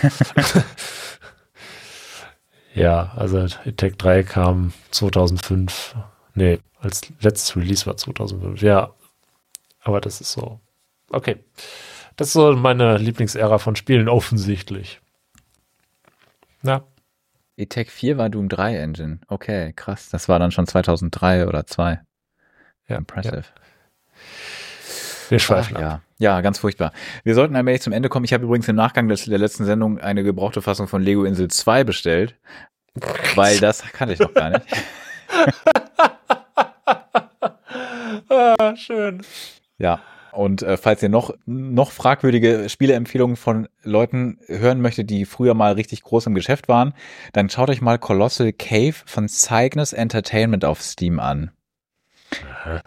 ja, also Tech 3 kam 2005. Nee, als letztes Release war 2005. Ja, aber das ist so. Okay. Das ist so meine Lieblingsära von Spielen, offensichtlich. Ja. E-Tech 4 war Doom 3 Engine. Okay, krass. Das war dann schon 2003 oder 2. Ja, impressive. Ja. Wir schweifen Ach, ja. ja, ganz furchtbar. Wir sollten allmählich zum Ende kommen. Ich habe übrigens im Nachgang des, der letzten Sendung eine gebrauchte Fassung von Lego Insel 2 bestellt, weil das kannte ich noch gar nicht. <laughs> ah, schön. Ja, Und äh, falls ihr noch, noch fragwürdige Spieleempfehlungen von Leuten hören möchtet, die früher mal richtig groß im Geschäft waren, dann schaut euch mal Colossal Cave von Cygnus Entertainment auf Steam an. Aha.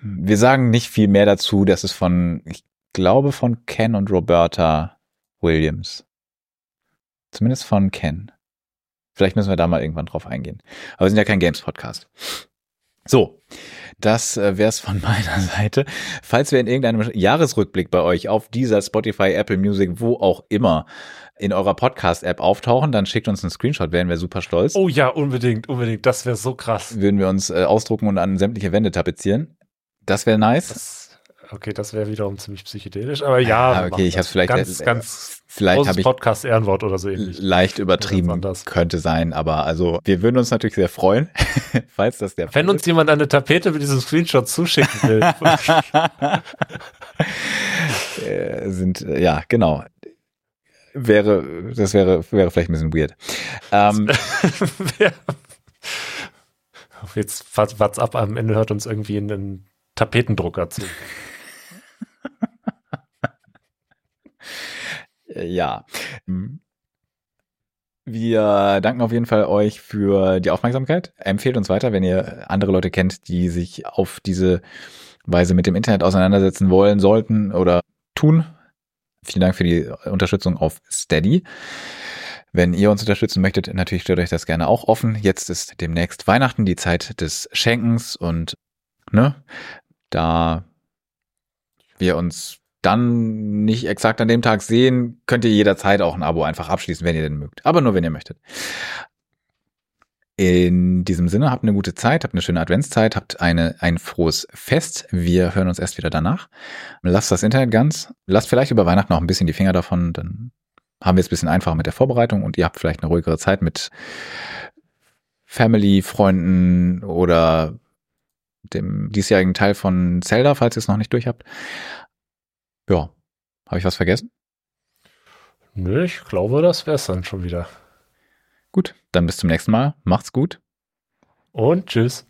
Wir sagen nicht viel mehr dazu. Das ist von, ich glaube, von Ken und Roberta Williams. Zumindest von Ken. Vielleicht müssen wir da mal irgendwann drauf eingehen. Aber wir sind ja kein Games-Podcast. So, das äh, wäre es von <laughs> meiner Seite. Falls wir in irgendeinem Jahresrückblick bei euch auf dieser Spotify, Apple Music, wo auch immer in eurer Podcast-App auftauchen, dann schickt uns einen Screenshot, wären wir super stolz. Oh ja, unbedingt, unbedingt. Das wäre so krass. Würden wir uns äh, ausdrucken und an sämtliche Wände tapezieren. Das wäre nice. Das Okay, das wäre wiederum ziemlich psychedelisch, aber ja. Ah, okay, ich habe vielleicht ganz, ganz vielleicht habe ich Podcast Ehrenwort oder so ähnlich. Leicht übertrieben könnte sein, aber also wir würden uns natürlich sehr freuen, <laughs> falls das der Wenn uns ist. jemand eine Tapete mit diesem Screenshot zuschicken will. <laughs> äh, sind ja genau wäre das wäre wäre vielleicht ein bisschen weird. Ähm, <laughs> Jetzt WhatsApp am Ende hört uns irgendwie in einen Tapetendrucker zu. Ja. Wir danken auf jeden Fall euch für die Aufmerksamkeit. Empfehlt uns weiter, wenn ihr andere Leute kennt, die sich auf diese Weise mit dem Internet auseinandersetzen wollen, sollten oder tun. Vielen Dank für die Unterstützung auf Steady. Wenn ihr uns unterstützen möchtet, natürlich stellt euch das gerne auch offen. Jetzt ist demnächst Weihnachten, die Zeit des Schenkens und ne, da wir uns dann nicht exakt an dem Tag sehen, könnt ihr jederzeit auch ein Abo einfach abschließen, wenn ihr denn mögt. Aber nur, wenn ihr möchtet. In diesem Sinne, habt eine gute Zeit, habt eine schöne Adventszeit, habt eine, ein frohes Fest. Wir hören uns erst wieder danach. Lasst das Internet ganz. Lasst vielleicht über Weihnachten noch ein bisschen die Finger davon. Dann haben wir es ein bisschen einfacher mit der Vorbereitung und ihr habt vielleicht eine ruhigere Zeit mit Family, Freunden oder dem diesjährigen Teil von Zelda, falls ihr es noch nicht durch habt. Ja, habe ich was vergessen? Nö, ich glaube, das wäre es dann schon wieder. Gut, dann bis zum nächsten Mal. Macht's gut. Und tschüss.